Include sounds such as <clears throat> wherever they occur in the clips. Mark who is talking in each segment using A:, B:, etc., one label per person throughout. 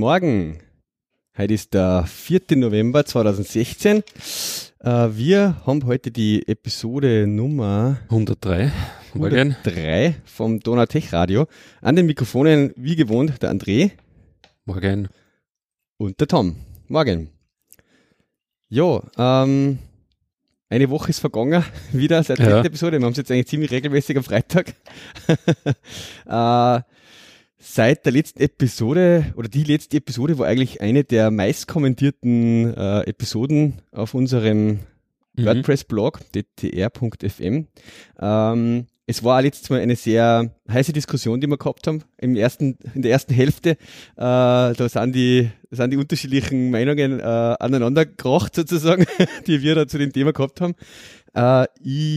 A: Morgen. Heute ist der 4. November 2016. Äh, wir haben heute die Episode Nummer
B: 103.
A: Morgen. 103 vom Donau-Tech Radio. An den Mikrofonen, wie gewohnt, der André.
B: Morgen.
A: Und der Tom. Morgen. Ja, ähm, eine Woche ist vergangen, <laughs> wieder seit der ja. Episode. Wir haben es jetzt eigentlich ziemlich regelmäßig am Freitag. <laughs> äh, seit der letzten Episode oder die letzte Episode war eigentlich eine der meist kommentierten äh, Episoden auf unserem mhm. WordPress-Blog dtr.fm. Ähm, es war letztes Mal eine sehr heiße Diskussion, die wir gehabt haben. Im ersten, in der ersten Hälfte, äh, da sind die, sind die unterschiedlichen Meinungen äh, aneinander gekracht sozusagen, <laughs> die wir da zu dem Thema gehabt haben. Äh,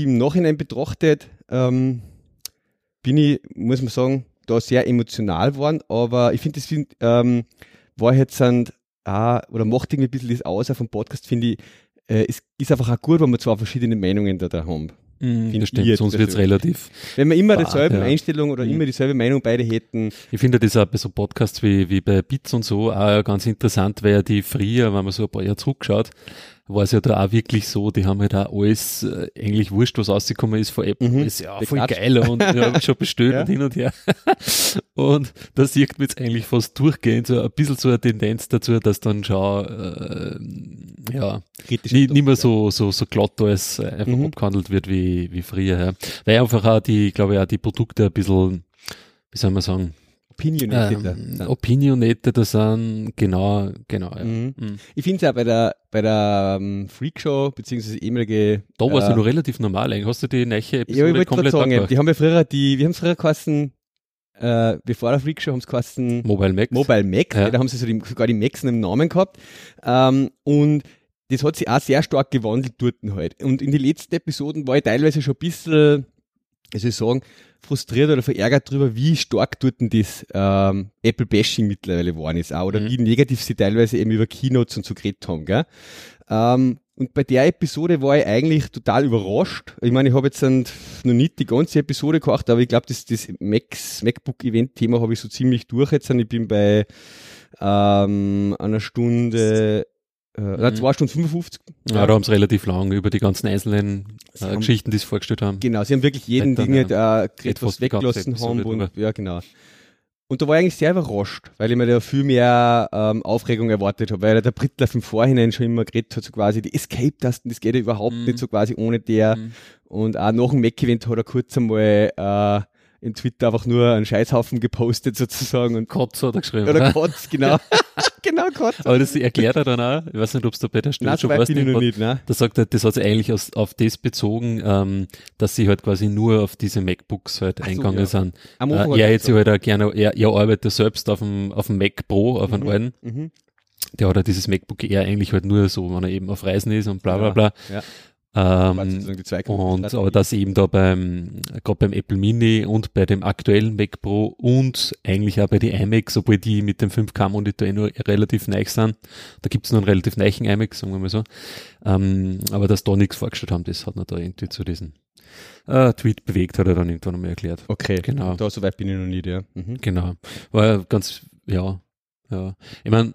A: im Nachhinein betrachtet ähm, bin ich, muss man sagen, da sehr emotional waren, aber ich finde, das find, ähm, war jetzt sind, ah, oder macht irgendwie ein bisschen das aus auf dem Podcast, finde ich, äh, es ist einfach auch gut, wenn wir zwei verschiedene Meinungen da, da haben.
B: Mhm, das stimmt, sonst wird es relativ.
A: Wenn wir immer dieselbe ja. Einstellung oder mhm. immer dieselbe Meinung beide hätten.
B: Ich finde das auch bei so Podcasts wie, wie bei Bits und so auch ganz interessant, weil die früher, wenn man so ein paar Jahre zurückschaut, war es ja da auch wirklich so, die haben halt auch alles äh, eigentlich wurscht, was rausgekommen ist von Apple. Mhm. Ist ja voll geil und ja, habe schon bestellt <laughs> ja. und hin und her. <laughs> und da sieht man jetzt eigentlich fast durchgehend so ein bisschen so eine Tendenz dazu, dass dann schon äh, ja nicht, nicht mehr so, so, so glatt alles einfach mhm. abgehandelt wird wie, wie früher. Ja. Weil einfach auch die, glaube ich, auch die Produkte ein bisschen, wie soll man sagen,
A: Opinionated.
B: Ähm, Opinionated sind, genau, genau. Ja. Mhm.
A: Mhm. Ich finde es auch bei der, bei der um, Freakshow, beziehungsweise ehemalige.
B: Da war es äh, ja noch relativ normal eigentlich. Hast du die neue Episode
A: ja, ich komplett sagen? Die haben ja früher, die, wir haben früher geheißen, äh, bevor der Freakshow haben sie geheißen
B: Mobile Max.
A: Mobile Max, ja. da haben sie so die, sogar die Max in einem Namen gehabt. Ähm, und das hat sich auch sehr stark gewandelt dort halt. Und in den letzten Episoden war ich teilweise schon ein bisschen, wie soll ich sagen, frustriert oder verärgert darüber, wie stark dort das ähm, Apple-Bashing mittlerweile geworden ist, auch, oder mhm. wie negativ sie teilweise eben über Keynotes und so geredet haben. Gell? Ähm, und bei der Episode war ich eigentlich total überrascht. Ich meine, ich habe jetzt noch nicht die ganze Episode gemacht, aber ich glaube, das, das Macs, MacBook-Event-Thema habe ich so ziemlich durch jetzt. Ich bin bei ähm, einer Stunde äh, mhm. 2 Stunden 55.
B: Ja, ja. da haben sie relativ lang über die ganzen einzelnen äh, haben, Geschichten, die sie vorgestellt haben.
A: Genau, sie haben wirklich jeden Dinge äh, etwas weggelassen haben und, ja, genau. Und da war ich eigentlich sehr überrascht, weil ich mir da viel mehr ähm, Aufregung erwartet habe, weil der Brittler im Vorhinein schon immer geredet hat, so quasi die Escape-Tasten, das geht ja überhaupt mm. nicht so quasi ohne der. Mm. Und auch nach dem Mac-Event hat er kurz einmal äh, in Twitter einfach nur einen Scheißhaufen gepostet sozusagen. Und
B: Kotz hat er geschrieben.
A: Oder Kotz, genau. <laughs> genau, Kotz.
B: Aber das erklärt er dann auch, ich weiß nicht, ob es da bei der Stelle schon was nicht, noch nicht ne? Da sagt er, das hat sich eigentlich aus, auf das bezogen, ähm, dass sie halt quasi nur auf diese MacBooks halt Ach eingegangen so, ja. sind. Äh, er hätte sich halt auch gerne, er, er arbeitet selbst auf dem, auf dem Mac Pro, auf einem mhm. alten. Mhm. Der hat halt dieses MacBook Air eigentlich halt nur so, wenn er eben auf Reisen ist und bla bla bla. Ja. ja. Ähm, und aber das eben da beim, gerade beim Apple Mini und bei dem aktuellen Mac Pro und eigentlich auch bei den iMacs, obwohl die mit dem 5K-Monitor eh nur relativ neu sind. Da gibt es noch einen relativ neichen iMac, sagen wir mal so. Ähm, aber dass da nichts vorgestellt haben, das hat er da irgendwie zu diesen äh, Tweet bewegt, hat er dann irgendwann einmal erklärt.
A: Okay, genau. Da so weit bin ich noch nicht, ja. Mhm.
B: Genau. War ganz, ja, ja. Ich meine,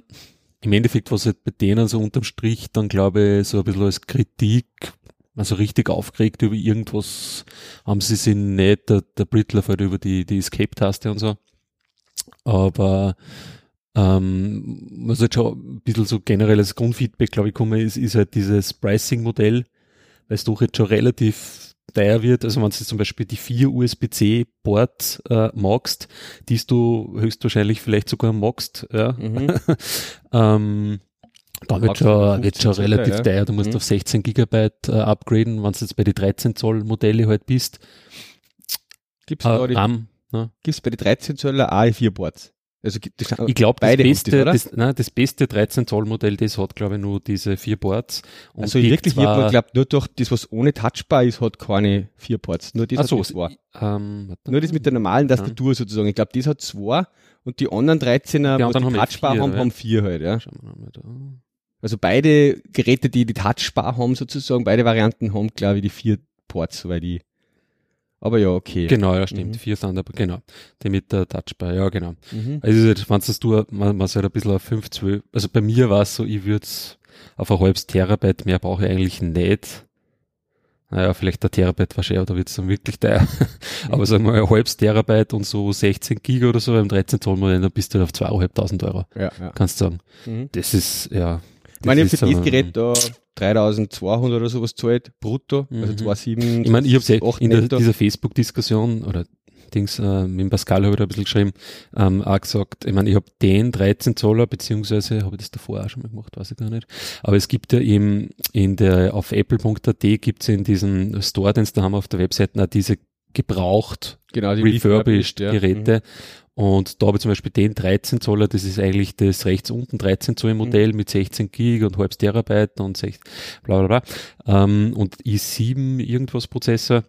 B: im Endeffekt, was halt bei denen so unterm Strich dann, glaube ich, so ein bisschen als Kritik also richtig aufgeregt über irgendwas haben sie sich nicht, der, der Brittler fährt über die, die Escape-Taste und so. Aber ähm, was halt schon ein bisschen so generelles Grundfeedback, glaube ich, kommen ist, ist halt dieses Pricing-Modell, weil es doch jetzt schon relativ teuer wird. Also wenn du zum Beispiel die vier USB-C-Port äh, magst, die du höchstwahrscheinlich vielleicht sogar magst, ja. Mhm. <laughs> ähm, da wird schon, wird schon relativ ja. teuer. Du musst mhm. auf 16 Gigabyte äh, upgraden, wenn du jetzt bei den 13 Zoll Modelle halt bist.
A: Gibt's äh, RAM, ne? Gibt's bei den 13 Zoll AI4 Boards?
B: Also ich glaube, das beste, das, nein, das beste 13 Zoll Modell, das hat glaube ich nur diese vier Boards.
A: Und also wirklich, ich glaube nur durch das, was ohne Touchbar ist, hat keine vier Boards. Nur das
B: so,
A: hat zwei. Ähm, nur das mit der normalen Tastatur ja. sozusagen. Ich glaube, das hat zwei und die anderen 13er, die,
B: die
A: Touchbar haben, haben vier halt. Ja. Schauen wir mal da. Also beide Geräte, die die Touchbar haben sozusagen, beide Varianten haben, glaube ich, die vier Ports, soweit ich. Aber ja, okay.
B: Genau, ja, stimmt.
A: Mhm.
B: Vier Thunderbird, genau. Die mit der Touchbar, ja, genau.
A: Mhm.
B: Also, wenn du, man, man halt ein bisschen auf 5, 12, also bei mir war es so, ich würde auf ein halbes Terabyte mehr brauche ich eigentlich nicht. Naja, vielleicht der Terabyte wahrscheinlich, da wird es dann wirklich teuer. Aber sagen wir mal, ein halbes Terabyte und so 16 Giga oder so beim 13 Zoll Modell, dann bist du auf 2.500 Euro,
A: Ja, ja.
B: kannst du sagen.
A: Mhm.
B: Das ist, ja.
A: Ich meine, ich habe für
B: aber-
A: Gerät da 3200 oder sowas zahlt, brutto, also
B: Mhm.
A: 2,7.
B: Ich meine, ich habe es
A: acht
B: in der, dieser Facebook-Diskussion oder Dings, äh, mit dem Pascal habe ich da ein bisschen geschrieben, ähm, auch gesagt, ich meine, ich habe den 13 Zoller, beziehungsweise habe ich das davor auch schon mal gemacht, weiß ich gar nicht. Aber es gibt ja im, in der, auf apple.at gibt es in diesem Store, den sie da haben auf der Webseite, auch diese gebraucht
A: genau, die
B: refurbished
A: ja.
B: Geräte. Und da habe ich zum Beispiel den 13 Zoller, das ist eigentlich das rechts unten 13 Zoll Modell mit 16 Gig und halbes Terabyte und 6, bla bla bla. Ähm, und i7 irgendwas Prozessor.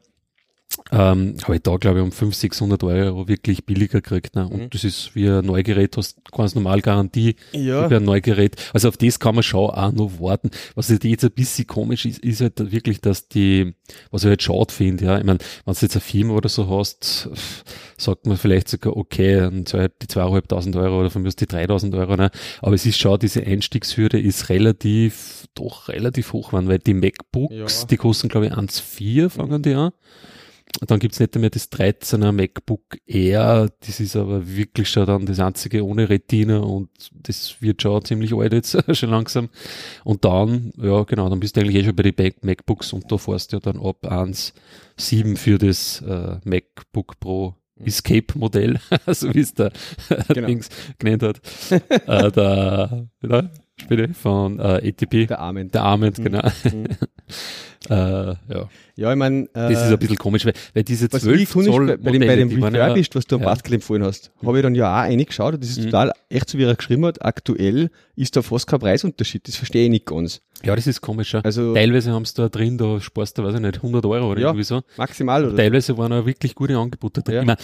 B: Ähm, habe ich da, glaube ich, um 500, 600 Euro wirklich billiger gekriegt. Ne? Und
A: Mhm.
B: das ist wie ein Neugerät, hast ganz normal Garantie
A: Ja.
B: über ein Neugerät. Also auf das kann man schon auch noch warten. Was halt jetzt ein bisschen komisch ist, ist halt wirklich, dass die, was ich halt schade finde, ja, ich meine, wenn du jetzt eine Firma oder so hast, sagt man vielleicht sogar, okay, dann zahl die zweieinhalbtausend Euro oder von mir aus die 3000 Euro, ne? aber es ist schon, diese Einstiegshürde ist relativ, doch relativ hoch, weil die MacBooks,
A: Ja.
B: die kosten glaube ich 1,4 fangen die an. Dann gibt's nicht mehr das 13er MacBook Air, das ist aber wirklich schon dann das einzige ohne Retina und das wird schon ziemlich alt jetzt, <laughs> schon langsam. Und dann, ja genau, dann bist du eigentlich eh schon bei den Mac- MacBooks und da fährst du ja dann ab 1,7 für das äh, MacBook Pro Escape Modell, <laughs> so wie es der <laughs>
A: Genau.
B: Dings genannt hat. äh, der, ja, bitte, von äh, ATP.
A: Der Armen.
B: Der Arment,
A: Mhm.
B: genau.
A: Mhm.
B: Äh, ja.
A: Ja, ich meine, äh,
B: Das ist ein bisschen komisch, weil, weil diese
A: was
B: 12
A: ich kundig
B: Zoll
A: bei, bei dem, bei dem Refurbished, was du am
B: ja.
A: Pascal empfohlen hast, habe ich dann ja auch reingeschaut und das ist
B: Mhm.
A: total echt so, wie er geschrieben hat, aktuell ist da fast kein Preisunterschied, das verstehe ich nicht ganz.
B: Ja, das ist komisch. Ja.
A: Also
B: Teilweise haben sie da drin, da sparst du, weiß ich nicht, 100 Euro oder
A: Ja.
B: irgendwie so.
A: maximal oder
B: Teilweise waren auch wirklich gute Angebote drin.
A: Ja.
B: Ich mein,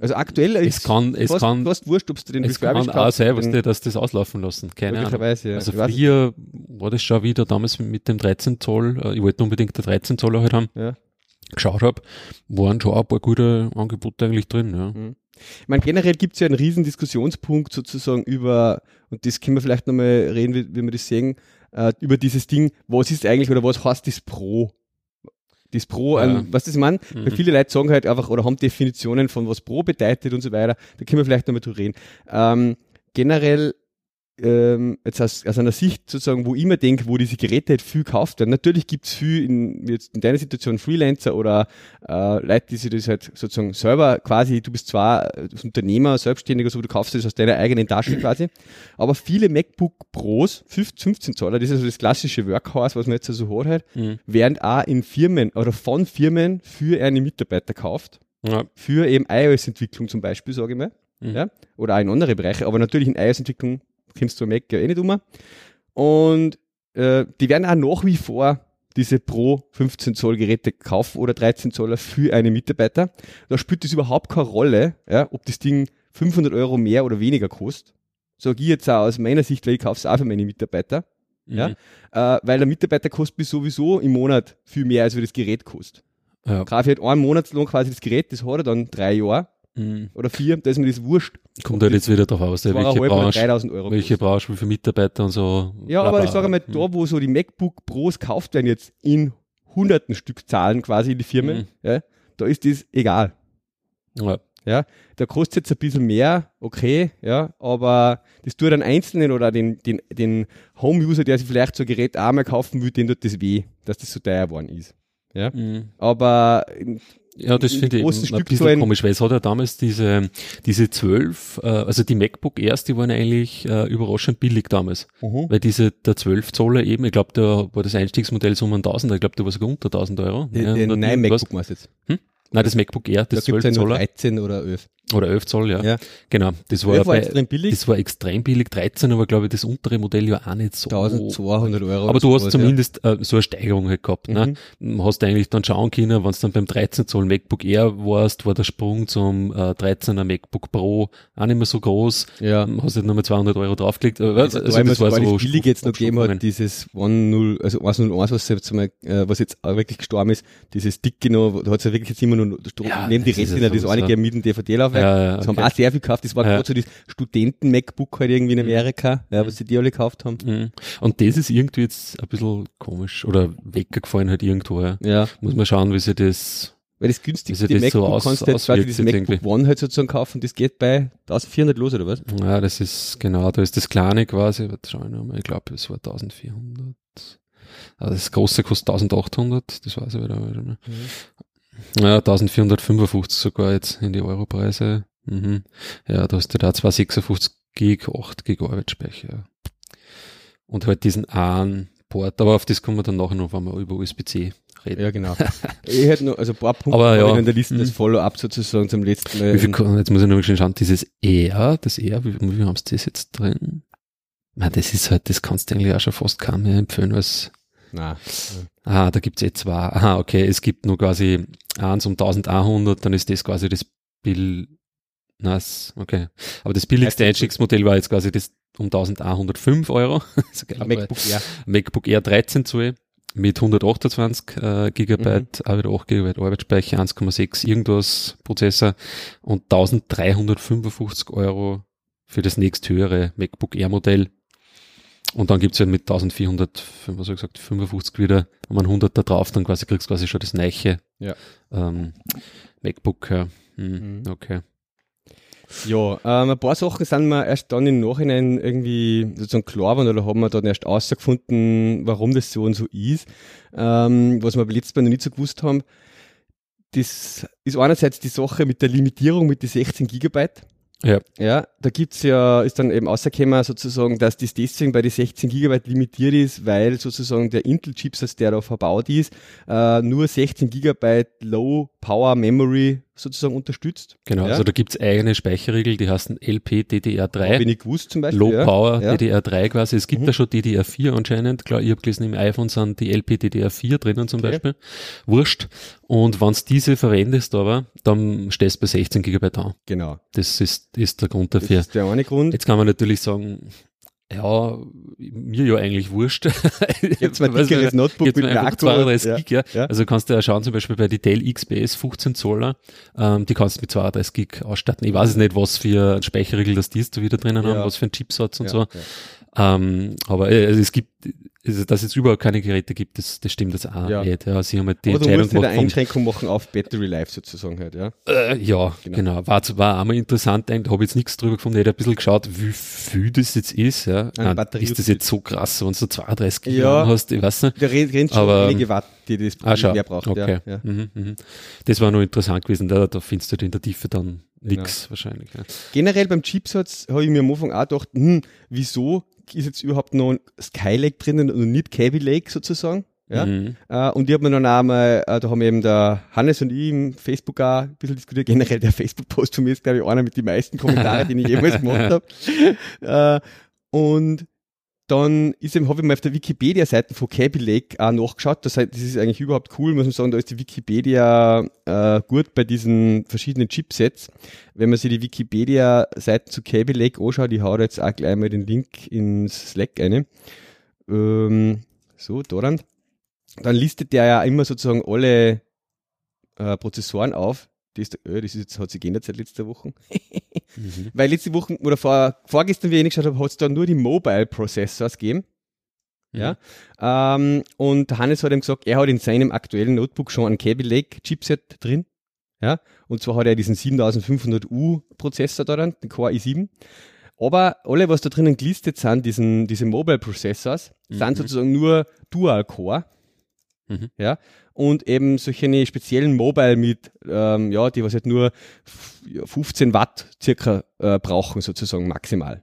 A: Also aktuell
B: es
A: ist
B: kann, es
A: fast,
B: kann,
A: fast wurscht, ob du den
B: es kann auch sein, was
A: den-
B: die, dass das auslaufen lassen. Keine Ahnung.
A: ja.
B: Also früher war das schon wieder damals mit dem 13 Zoll, äh, ich wollte unbedingt der 13 Zoller halt haben,
A: Ja.
B: geschaut habe, waren schon ein paar gute Angebote eigentlich drin. Ja.
A: Ich meine, generell gibt es ja einen riesen Diskussionspunkt sozusagen über, und das können wir vielleicht nochmal reden, wie, wie wir das sehen, äh, über dieses Ding, was ist eigentlich oder was heißt das Pro? Das Pro,
B: Ja.
A: an, was das man?
B: Mhm.
A: Weil viele Leute sagen halt einfach oder haben Definitionen von was Pro bedeutet und so weiter. Da können wir vielleicht nochmal drüber reden. Ähm, generell ähm, jetzt aus, aus einer Sicht sozusagen, wo ich mir denke, wo diese Geräte halt viel gekauft werden. Natürlich gibt's viel in, jetzt in deiner Situation Freelancer oder äh, Leute, die sich das halt sozusagen selber quasi, du bist zwar Unternehmer, Selbstständiger, so, du kaufst das aus deiner eigenen Tasche quasi, aber viele MacBook Pros, 15, 15 Zoller, das ist also das klassische Workhorse, was man jetzt so also hat, halt,
B: Mhm.
A: werden auch in Firmen oder von Firmen für eine Mitarbeiter gekauft
B: Ja.
A: für eben iOS-Entwicklung zum Beispiel, sage ich mal.
B: Mhm.
A: Ja? Oder auch in andere Bereiche, aber natürlich in iOS-Entwicklung kommst du am Mac ja eh nicht um. Und äh, die werden auch nach wie vor diese Pro 15 Zoll Geräte kaufen oder 13 Zoller für einen Mitarbeiter. Da spielt das überhaupt keine Rolle, ja, ob das Ding 500 Euro mehr oder weniger kostet. Sage ich jetzt auch aus meiner Sicht, weil ich kaufe es auch für meine Mitarbeiter. Ja?
B: Mhm.
A: Äh, weil der Mitarbeiter kostet mir sowieso im Monat viel mehr, als wie das Gerät kostet.
B: Ja.
A: Kaufe ich halt einen Monatslohn quasi das Gerät, das hat er dann drei Jahre
B: Mhm.
A: oder vier, da ist mir das wurscht.
B: Kommt halt jetzt wieder drauf aus, welche Branche,
A: 3000 Euro.
B: welche Branche, wie viele Mitarbeiter und so.
A: Ja,
B: bla,
A: aber ich sage mal,
B: Mhm.
A: da wo so die MacBook Pros gekauft werden jetzt in hunderten Stückzahlen quasi in die Firmen,
B: Mhm.
A: ja, da ist das egal.
B: Ja.
A: Ja, da kostet jetzt ein bisschen mehr, okay, ja, aber das tut einen Einzelnen oder den, den, den Home-User, der sich vielleicht so ein Gerät auch mal kaufen will, den tut das weh, dass das so teuer geworden ist. Ja,
B: Mhm.
A: aber
B: Ja, das
A: in
B: finde ich ein bisschen
A: Stückzahlen-
B: komisch, weil es hat ja damals diese, diese 12, äh, also die MacBook Airs, die waren eigentlich äh, überraschend billig damals. Weil diese, der 12 Zoller eben, ich glaube, da war das Einstiegsmodell so um ein 1000, ich glaube, der war sogar unter 1000 Euro.
A: den,
B: Ja,
A: neuen
B: irgendwas.
A: MacBook meinst du jetzt?
B: Hm? Nein, das MacBook Air, das
A: da
B: 12
A: gibt's ja nur
B: Zoller.
A: 13 oder 11.
B: Oder 11 Zoll, ja.
A: Ja.
B: Genau. Das war,
A: 11 war
B: bei,
A: extrem billig.
B: das war extrem billig, 13, aber glaube ich, das untere Modell ja auch nicht so.
A: 1200 Euro.
B: Aber du hast
A: sowas,
B: zumindest äh, so eine Steigerung halt gehabt.
A: Mhm.
B: Ne? Hast eigentlich dann schauen können, wenn du dann beim 13 Zoll MacBook Air warst, war der Sprung zum äh, 13er MacBook Pro auch nicht mehr so groß.
A: Ja.
B: Ähm, Hast halt nochmal 200 Euro draufgelegt.
A: Also,
B: also,
A: immer
B: das war so
A: billig jetzt noch gegeben hat, dieses 1.0, also 1.01, was jetzt mal, äh, was jetzt auch wirklich gestorben ist, dieses dicke noch, da hat es ja wirklich jetzt immer noch Stro-
B: Ja,
A: neben die Retina, das einige mit dem DVD-Laufwerk.
B: Ja, ja,
A: Das haben
B: okay.
A: auch sehr viel gekauft. Das war
B: Ja.
A: gerade so das Studenten-MacBook halt irgendwie in
B: Mhm.
A: Amerika, ja, was sie die alle gekauft haben.
B: Mhm. Und das ist irgendwie jetzt ein bisschen komisch oder weggefallen halt irgendwo. Ja.
A: Ja,
B: Muss man schauen, wie sie das
A: weil das günstigste
B: Wie sich das so
A: MacBook
B: aus-
A: kannst du jetzt quasi das MacBook
B: irgendwie.
A: One halt sozusagen kaufen, das geht bei 1400 los, oder was?
B: Ja, das ist genau, da ist das kleine quasi, warte, schau ich nochmal, ich glaube, es war 1400. Also das große kostet 1800, das weiß ich wieder. mal. Ja, 1455 sogar jetzt in die Europreise. Mhm. Ja, da hast du da 256 Gig, 8 Gig Arbeitsspeicher. Und halt diesen einen Port, aber auf das kommen wir dann nachher noch, wenn wir über USB-C reden.
A: Ja, genau. <laughs> ich hätte noch, also ein paar Punkte
B: Aber ja.
A: in der Liste, das
B: Mhm.
A: Follow-up sozusagen zum letzten Mal.
B: Wie viel, jetzt muss ich noch mal schnell schauen, dieses R, das R, wie, wie haben sie das jetzt drin? Na, das ist halt, das kannst du eigentlich auch schon fast kaum mehr empfehlen, als,
A: Nein.
B: ah, da gibt's eh zwei. Aha, okay, es gibt nur quasi eins um 1100, dann ist das quasi das Bill, nice, okay. Aber das billigste Einstiegsmodell war jetzt quasi das um 1105 Euro. So geil, aber-
A: MacBook Air.
B: MacBook Air 13 Zoll mit 128 äh, Gigabyte,
A: Mhm.
B: auch wieder 8 Gigabyte Arbeitsspeicher, 1,6 irgendwas Prozessor und 1355 Euro für das nächsthöhere MacBook Air Modell. Und dann gibt's ja mit 1400, was ich gesagt, 55 wieder, wenn man 100 da drauf, dann quasi kriegst du quasi schon das neiche
A: Ja.
B: ähm, MacBook. Ja. Hm,
A: Mhm.
B: Okay.
A: Ja, ähm, ein paar Sachen sind mir erst dann im Nachhinein irgendwie sozusagen klar geworden oder haben wir dann erst herausgefunden, warum das so und so ist. Ähm, was wir beim letzten Mal noch nicht so gewusst haben. Das ist einerseits die Sache mit der Limitierung mit den 16 Gigabyte.
B: Ja.
A: Ja, da gibt's ja, ist dann eben rausgekommen sozusagen, dass das deswegen bei den 16 Gigabyte limitiert ist, weil sozusagen der Intel-Chipsatz, der da verbaut ist, äh, nur 16 Gigabyte Low Power Memory sozusagen unterstützt.
B: Genau,
A: Ja.
B: also da gibt's eigene Speicherregeln, die heißen
A: Habe
B: LPDDR3.
A: ich nicht gewusst zum Beispiel.
B: Low. Power
A: Ja.
B: DDR3 quasi. Es gibt
A: Mhm.
B: da schon DDR4 anscheinend. Klar, ich habe gelesen, im iPhone sind die LPDDR4 drinnen zum
A: Okay.
B: Beispiel. Wurscht. Und wenn's diese verwendest aber, dann stehst du bei 16 GB an.
A: Genau.
B: Das ist, ist der Grund
A: Das
B: dafür.
A: ist der eine Grund.
B: Jetzt kann man natürlich sagen, ja, mir ja eigentlich wurscht. <laughs>
A: Jetzt mal dickeres Notebook
B: Jetzt
A: mit einer Akku.
B: 32
A: ja.
B: Gig, ja.
A: ja.
B: Also kannst du ja schauen, zum Beispiel bei die Dell XPS 15 Zoller, ähm, die kannst du mit 32 Gig ausstatten. Ich weiß es nicht, was für ein Speicherregel das die ist, da wieder drinnen haben,
A: Ja.
B: was für ein Chipsatz und so. Ähm, aber äh, also es gibt, also, dass es überhaupt keine Geräte gibt, das, das stimmt jetzt auch
A: Ja.
B: nicht. Ja, sie haben halt die
A: Aber du
B: Entscheidung
A: musst nicht eine Einschränkung machen auf Battery Life sozusagen halt, ja.
B: äh, ja,
A: Genau.
B: genau. War, war einmal interessant, eigentlich habe jetzt nichts drüber gefunden, ich hätte ein bisschen geschaut, wie viel das jetzt ist, ja. Nein,
A: Batterie-
B: ist das jetzt so krass, wenn du 32 Gig
A: Ja.
B: hast, ich weiß nicht.
A: Da rennt schon
B: Aber-
A: einige Watt, die das
B: Ah,
A: mehr braucht.
B: Okay.
A: Ja, ja.
B: Mhm, mhm. Das war noch interessant gewesen, da, da findest du halt in der Tiefe dann nix wahrscheinlich. Ja.
A: Generell beim Chipsatz habe ich mir am Anfang auch gedacht, hm, wieso ist jetzt überhaupt noch ein Skylake drinnen und nicht Kaby Lake sozusagen? Ja.
B: Mhm.
A: Äh, und ich habe mir dann auch mal, äh, da haben eben der Hannes und ich im Facebook auch ein bisschen diskutiert. Generell der <laughs> Facebook-Post von mir ist, glaube ich, einer mit den meisten Kommentaren, den ich jemals gemacht habe. <laughs> Äh, und dann ist eben, habe ich mal auf der Wikipedia-Seite von Lake auch nachgeschaut. Das, heißt, das ist eigentlich überhaupt cool, muss man sagen. Da ist die Wikipedia äh, gut bei diesen verschiedenen Chipsets. Wenn man sich die Wikipedia-Seiten zu Lake anschaut, ich hau da jetzt auch gleich mal den Link ins Slack eine. Ähm, so, da dann. Listet der ja immer sozusagen alle äh, Prozessoren auf. Das, äh, das ist jetzt, hat sich geändert seit letzter Woche. <laughs>
B: Mhm.
A: Weil letzte Woche oder vor, vorgestern, wie ich geschaut habe, hat es da nur die Mobile Processors gegeben. Ja. Ähm, und Hannes hat ihm gesagt, er hat in seinem aktuellen Notebook schon einen Kaby Lake Chipset drin. Ja. Und zwar hat er diesen 7500U Prozessor da dran, den Core i7. Aber alle, was da drinnen gelistet sind, diesen, diese Mobile Processors,
B: Mhm.
A: sind sozusagen nur Dual Core.
B: Mhm.
A: Ja. Und eben solche speziellen Mobile mit, ähm, ja, die was halt nur f- ja, 15 Watt circa äh, brauchen, sozusagen maximal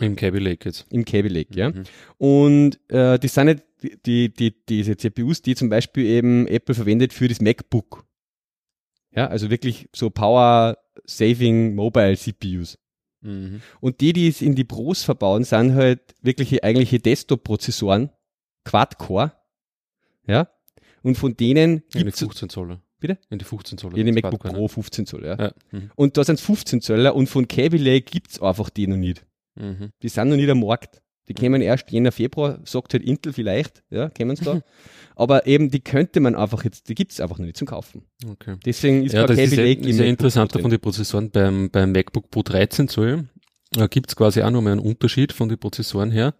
B: Im Kaby Lake jetzt.
A: im Kaby Lake, ja.
B: Mhm.
A: Und äh, das sind nicht die, die, diese CPUs, die zum Beispiel eben Apple verwendet für das MacBook. Ja, also wirklich so Power-Saving Mobile CPUs.
B: Mhm.
A: Und die, die es in die Pros verbauen, sind halt wirkliche eigentliche Desktop-Prozessoren, Quad-Core. Ja. Und von denen
B: In die
A: gibt's
B: 15 Zoller.
A: Bitte?
B: In die 15 Zoller.
A: in die MacBook Pro 15 Zoll, ja.
B: Ja. Mhm.
A: Und da sind 15 Zöller und von Kaby Lake gibt's einfach die noch nicht.
B: Mhm.
A: Die sind noch nicht am Markt. Die kämen erst Jänner, Februar, sagt halt Intel vielleicht, ja, kämen sie da. <laughs> Aber eben, die könnte man einfach jetzt, die gibt's einfach noch nicht zum Kaufen.
B: Okay.
A: Deswegen ist
B: Ja, das ist sehr,
A: Lake
B: sehr
A: MacBook
B: interessant von den Prozessoren beim, beim MacBook Pro 13 Zoll. Da gibt's quasi auch nochmal einen Unterschied von den Prozessoren her.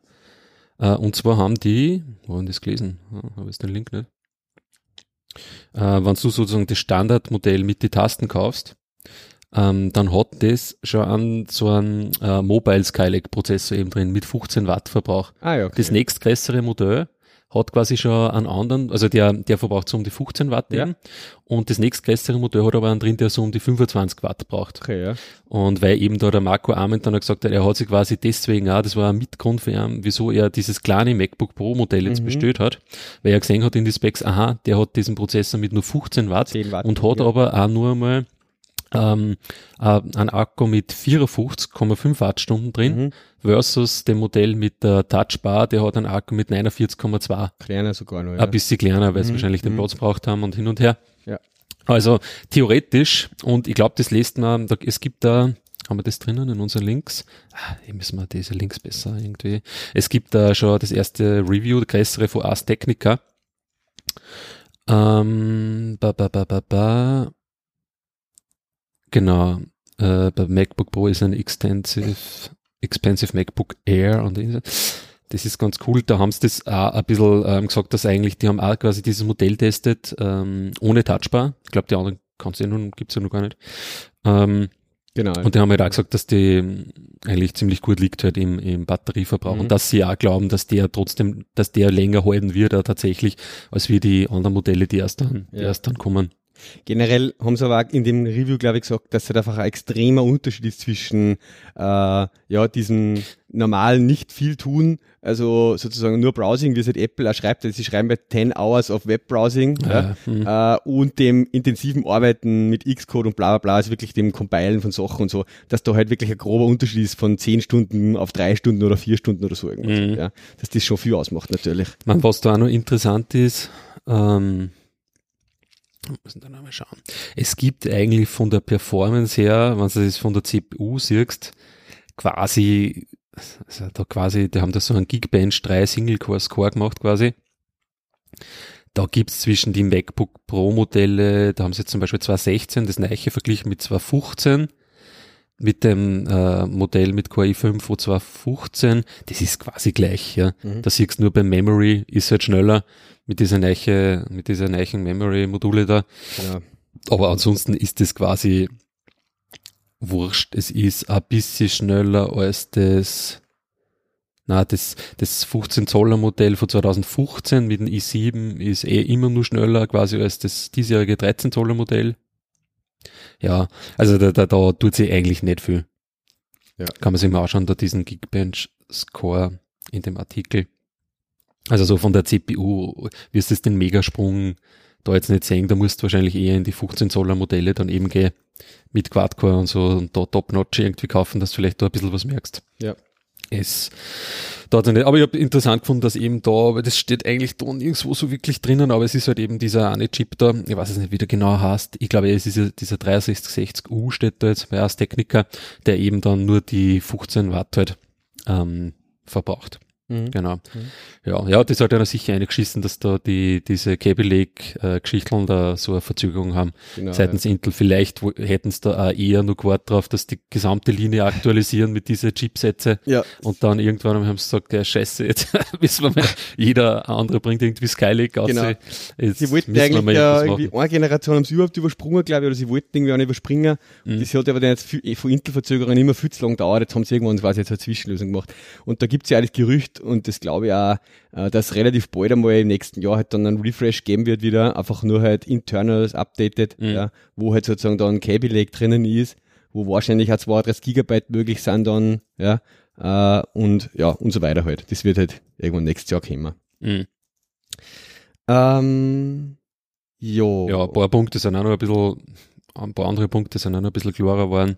B: Äh, und zwar haben die, wo haben das gelesen? Ah, Habe ich den Link nicht? Äh, wenn du sozusagen das Standardmodell mit die Tasten kaufst, ähm, dann hat das schon einen, so einen äh, Mobile Skylake Prozessor eben drin mit 15 Watt Verbrauch.
A: Ah ja, okay.
B: Das nächstgrößere Modell hat quasi schon einen anderen, also der, der verbraucht so um die 15 Watt
A: Ja.
B: eben. Und das nächstgrößere Modell hat aber einen drin, der so um die 25 Watt braucht.
A: Okay, ja.
B: Und weil eben da der Marco Arment dann auch gesagt hat, er hat sich quasi deswegen auch, das war ein Mitgrund für ihn, wieso er dieses kleine MacBook Pro Modell jetzt
A: Mhm.
B: bestellt hat, weil er gesehen hat in die Specs, aha, der hat diesen Prozessor mit nur 15 Watt
A: 10 Watt.
B: und hat
A: ja.
B: aber auch nur einmal ähm, äh, einen Akku mit 54,5 Wattstunden drin
A: Mhm.
B: Versus dem Modell mit der Touchbar, der hat einen Akku mit 49,2.
A: Kleiner sogar noch, ja.
B: Ein bisschen kleiner, weil sie
A: Mhm,
B: wahrscheinlich den
A: mhm.
B: Platz braucht haben und hin und her.
A: Ja.
B: Also theoretisch, und ich glaube, das lässt man, da, es gibt da, haben wir das drinnen in unseren Links? Ah, hier müssen wir diese Links besser irgendwie. Es gibt da schon das erste Review, das größere von Ars Technica. Ähm, ba, ba, ba, ba, ba. Genau, äh, bei MacBook Pro ist ein Extensive, Expensive MacBook Air und das ist ganz cool. Da haben sie das auch ein bisschen ähm, gesagt, dass eigentlich, die haben auch quasi dieses Modell testet, ähm, ohne Touchbar. Ich glaube, die anderen kannst du ja nun, gibt's ja noch gar nicht. Ähm,
A: Genau.
B: und die haben halt auch gesagt, dass die ähm, eigentlich ziemlich gut liegt halt im, im Batterieverbrauch
A: Mhm.
B: und dass sie auch glauben, dass der trotzdem, dass der länger halten wird, auch tatsächlich, als wie die anderen Modelle, die erst dann, die
A: Ja.
B: erst dann kommen.
A: Generell haben sie aber auch in dem Review, glaube ich, gesagt, dass es halt einfach ein extremer Unterschied ist zwischen äh, ja, diesem normalen nicht viel tun, also sozusagen nur Browsing, wie es halt Apple auch schreibt, also sie schreiben bei 10 Hours of Web Browsing ja,
B: Äh, hm.
A: äh, und dem intensiven Arbeiten mit Xcode und bla bla bla, also wirklich dem Compilen von Sachen und so, dass da halt wirklich ein grober Unterschied ist von 10 Stunden auf 3 Stunden oder 4 Stunden oder so irgendwas.
B: Mhm.
A: Ja, dass das schon viel ausmacht natürlich.
B: Man, was da auch noch interessant ist, ähm, müssen da nochmal schauen. Es gibt eigentlich von der Performance her, wenn du das von der CPU siehst, quasi, also da quasi, die haben da so einen Geekbench 3 Single-Core-Score gemacht quasi. Da gibt's zwischen die MacBook Pro Modelle, da haben sie zum Beispiel 216, das Neiche verglichen mit 215, mit dem äh, Modell mit Core i5 wo 215, das ist quasi gleich, ja.
A: Mhm.
B: Da siehst du nur beim Memory, ist halt schneller mit dieser Neiche, mit dieser neichen Memory-Module da.
A: Genau.
B: Aber ansonsten ist das quasi wurscht. Es ist ein bisschen schneller als das, na, das, das 15 Zoller Modell von 2015 mit dem i7 ist eh immer nur schneller quasi als das diesjährige 13 Zoller Modell. Ja, also da, da, da tut sich eigentlich nicht viel.
A: Ja.
B: Kann man sich mal anschauen, da diesen Geekbench Score in dem Artikel. Also so von der CPU wirst du jetzt den Megasprung da jetzt nicht sehen, da musst du wahrscheinlich eher in die 15 Zoller Modelle dann eben gehen mit Quad-Core und so und da Top-Notch irgendwie kaufen, dass du vielleicht da ein bisschen was merkst.
A: Ja.
B: Es da nicht, aber ich habe interessant gefunden, dass eben da, aber das steht eigentlich da nirgendwo so wirklich drinnen, aber es ist halt eben dieser eine Chip da, ich weiß es nicht, wie der genau heißt, ich glaube, es ist dieser, dieser 6360U steht da jetzt bei Ars Technica, der eben dann nur die 15 Watt halt ähm, verbraucht.
A: Mhm.
B: Genau.
A: Mhm.
B: Ja, ja, das hat ja sicher eingeschissen, dass da die, diese Cable Lake äh, da so eine Verzögerung haben
A: Genau,
B: seitens Intel. Vielleicht hätten sie da auch eher noch gewartet drauf, dass die gesamte Linie aktualisieren mit diese Chipsätze
A: ja.
B: und dann irgendwann haben sie gesagt, ja scheiße, jetzt <laughs> wissen wir mal, jeder andere bringt irgendwie Skylake aus.
A: Genau.
B: Jetzt
A: Sie wollten eigentlich ja,
B: irgendwas
A: irgendwie eine Generation haben sie überhaupt übersprungen, glaube ich, oder sie wollten irgendwie auch nicht überspringen. Und
B: Mhm.
A: das hat aber dann jetzt viel, eh, von Intel-Verzögerungen immer viel zu lang gedauert. Jetzt haben sie irgendwann quasi jetzt eine Zwischenlösung gemacht. Und da gibt's ja auch das Gerücht, und das glaube ich auch, äh, dass relativ bald einmal im nächsten Jahr halt dann ein Refresh geben wird wieder, einfach nur halt internals updated,
B: Mhm.
A: ja, wo halt sozusagen dann Cable Lake drinnen ist, wo wahrscheinlich auch 32 Gigabyte möglich sind dann, ja, äh, und ja, und so weiter halt. Das wird halt irgendwann nächstes Jahr kommen.
B: Mhm.
A: Ähm, jo.
B: Ja, ein paar Punkte sind auch noch ein bisschen ein paar andere Punkte sind auch noch ein bisschen klarer geworden.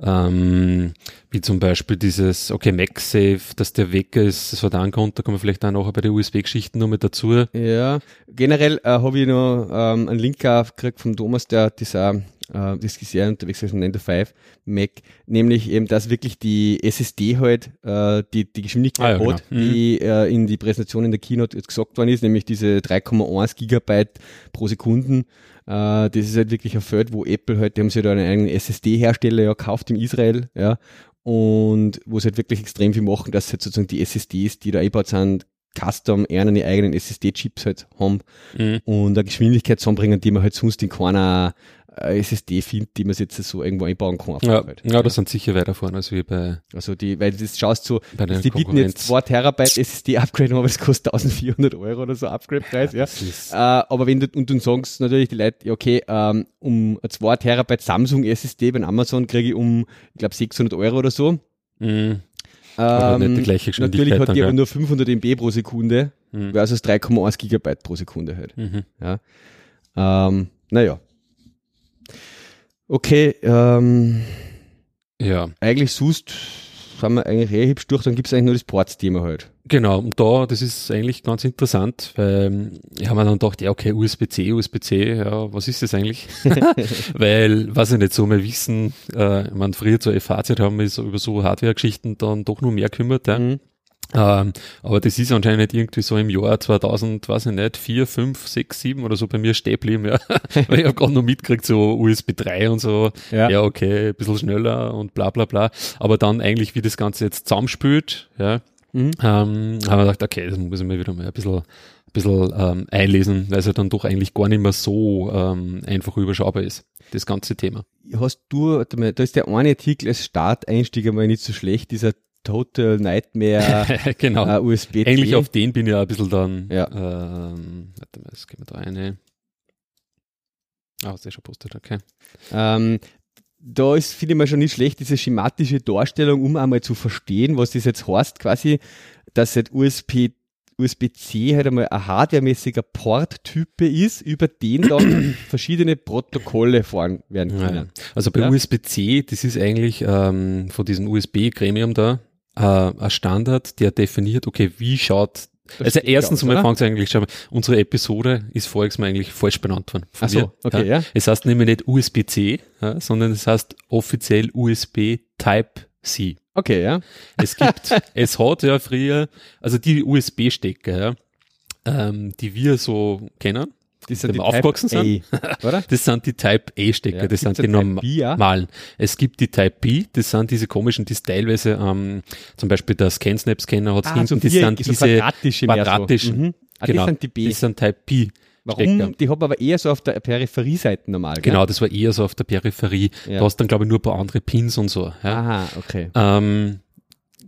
B: Ähm, wie zum Beispiel dieses, okay, MagSafe, dass der weg ist, das hat einen Grund, da kommen wir vielleicht auch nachher bei den USB-Geschichten noch mit dazu.
A: Ja, generell äh, habe ich noch ähm, einen Link gekriegt vom Thomas, der dieser äh, das ist sehr unterwegs ist, 9 to 5 Mac, nämlich eben, dass wirklich die SSD halt äh, die, die Geschwindigkeit ah, ja, hat, genau. mhm. die äh, in die Präsentation in der Keynote jetzt gesagt worden ist, nämlich diese 3,1 Gigabyte pro Sekunden äh, das ist halt wirklich ein Feld, wo Apple halt, die haben sich da einen eigenen SSD-Hersteller ja gekauft in Israel, ja, und wo sie halt wirklich extrem viel machen, dass halt sozusagen die SSDs, die da eingebaut sind, custom eher eine eigenen SSD-Chips halt haben mhm. und eine Geschwindigkeit zusammenbringen, die man halt sonst in keiner SSD findet, die man jetzt so irgendwo einbauen kann.
B: Ja, halt. ja, das sind sicher weiter vorne als wir bei.
A: Also die, weil das schaust so, die bieten jetzt 2 Terabyte SSD-Upgrade, aber es kostet 1400 Euro oder so Upgrade-Preis, ja. ja. Äh, aber wenn du, und du sagst natürlich die Leute, ja, okay, ähm, um 2 Terabyte Samsung SSD bei Amazon kriege ich um, ich glaube, 600 Euro oder so. Mhm. Ähm, nicht die gleiche Natürlich hat die aber nur 500 MB pro Sekunde mhm. versus 3,1 Gigabyte pro Sekunde halt. Mhm. Ja. Ähm, naja, Okay, ähm, ja. Eigentlich suchst, sind wir eigentlich eh hübsch durch, dann gibt es eigentlich nur das Ports-Thema halt.
B: Genau, und da, das ist eigentlich ganz interessant, weil ich habe mir dann gedacht, ja, okay, USB-C, USB-C, ja, was ist das eigentlich? <laughs> <laughs> weil, was ich nicht so mal wissen, äh, man früher zur FH-Zeit haben wir so über so Hardware-Geschichten dann doch nur mehr kümmert, ja. Mhm. Ähm, aber das ist anscheinend irgendwie so im Jahr 2000, weiß ich nicht, 4, 5, 6, 7 oder so bei mir stehen geblieben, ja. <laughs> Weil ich habe gerade noch mitgekriegt, so USB 3 und so, ja. ja, okay, ein bisschen schneller und bla bla bla. Aber dann eigentlich, wie das Ganze jetzt zusammenspült, ja, mhm. ähm, haben wir gedacht, okay, das muss ich mir wieder mal ein bisschen, bisschen ähm, einlesen, weil es ja dann doch eigentlich gar nicht mehr so ähm, einfach überschaubar ist, das ganze Thema.
A: Hast du, da ist der eine Artikel als Starteinstieg einmal nicht so schlecht, dieser Total Nightmare <laughs>
B: genau. Äh, USB. -C. Eigentlich auf den bin ich ja ein bisschen dann. Ja. Ähm, warte mal, jetzt gehen wir da eine. Ah, hast du schon postet, okay.
A: Ähm, da ist, finde ich mal schon nicht schlecht, diese schematische Darstellung, um einmal zu verstehen, was das jetzt heißt, quasi, dass halt USB USB-C halt einmal ein hardwaremäßiger Porttype ist, über den dann <clears throat> verschiedene Protokolle fahren werden können. Ja.
B: Also bei ja? USB-C, das ist eigentlich ähm, von diesem USB-Gremium da, äh, ein Standard, der definiert, okay, wie schaut das also erstens mal fangen Sie eigentlich schon, unsere Episode ist voriges Mal eigentlich falsch benannt worden.
A: Ach so, okay, ja. ja.
B: Es heißt nämlich nicht USB-C, ja, sondern es heißt offiziell USB Type-C.
A: Okay, ja.
B: Es gibt, <laughs> es hat ja früher, also die USB-Stecker, ja, ähm, die wir so kennen,
A: die sind die aufgewachsen sind. <laughs>
B: oder? Das sind die Type A-Stecker, ja, das sind die normalen. Es gibt die Type B, das sind diese komischen, die teilweise, ähm, zum Beispiel der ScanSnap-Scanner hat ah, hinten, so
A: die sind diese quadratischen.
B: quadratischen. So. Mhm.
A: Ah, genau,
B: die sind die B. Das sind Type B.
A: Warum? Stecker. Die haben aber eher so auf der Peripherieseite normal. Gell?
B: Genau, das war eher so auf der Peripherie. Ja. Du hast dann, glaube ich, nur ein paar andere Pins und so. Ja.
A: Aha, okay.
B: Ähm,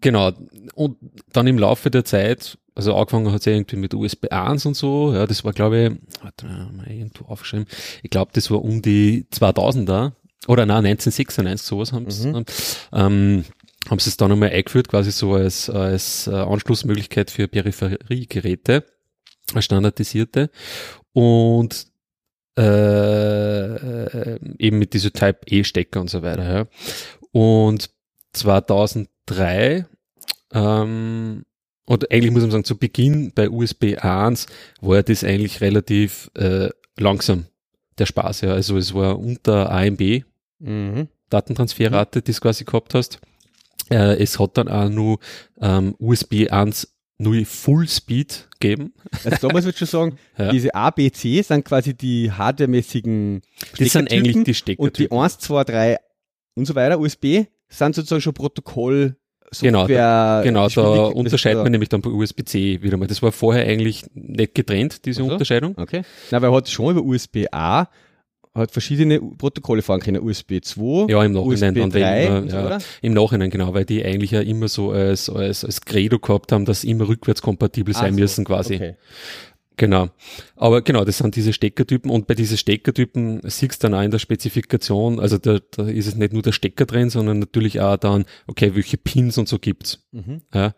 B: genau. Und dann im Laufe der Zeit also angefangen hat es irgendwie mit USB 1 und so, ja, das war glaube ich, warte mal, irgendwo aufgeschrieben, ich glaube, das war um die 2000er, oder nein, 1996, sowas haben sie, mhm. ähm, haben sie es dann nochmal eingeführt, quasi so als, als äh, Anschlussmöglichkeit für Peripheriegeräte, als standardisierte und äh, eben mit dieser Type E-Stecker und so weiter. Ja. Und 2003 ähm, und eigentlich muss man sagen, zu Beginn bei USB 1 war das eigentlich relativ äh, langsam, der Spaß. Ja. Also es war unter AMB, mhm. Datentransferrate, die du quasi gehabt hast. Äh, es hat dann auch nur ähm, USB 1 nur Full Speed geben.
A: Also damals würde ich schon sagen, <laughs> ja. diese ABC sind quasi die hardwaremäßigen
B: Das sind eigentlich die
A: Stecker. Und die 1, 2, 3 und so weiter, USB, sind sozusagen schon Protokoll
B: Genau, da, genau, da unterscheidet man nämlich dann bei USB-C wieder mal. Das war vorher eigentlich nicht getrennt, diese also? Unterscheidung.
A: Okay. Na, weil er hat schon über USB-A hat verschiedene Protokolle fahren können, USB 2,
B: ja, im Nachhinein
A: USB 3 immer,
B: so, ja, im Nachhinein genau, weil die eigentlich ja immer so als, als, als Credo gehabt haben, dass immer rückwärtskompatibel sein so, müssen quasi. Okay. Genau. Aber genau, das sind diese Steckertypen und bei diesen Steckertypen siehst du dann auch in der Spezifikation, also da, da ist es nicht nur der Stecker drin, sondern natürlich auch dann, okay, welche Pins und so gibt's. Mhm. Ja.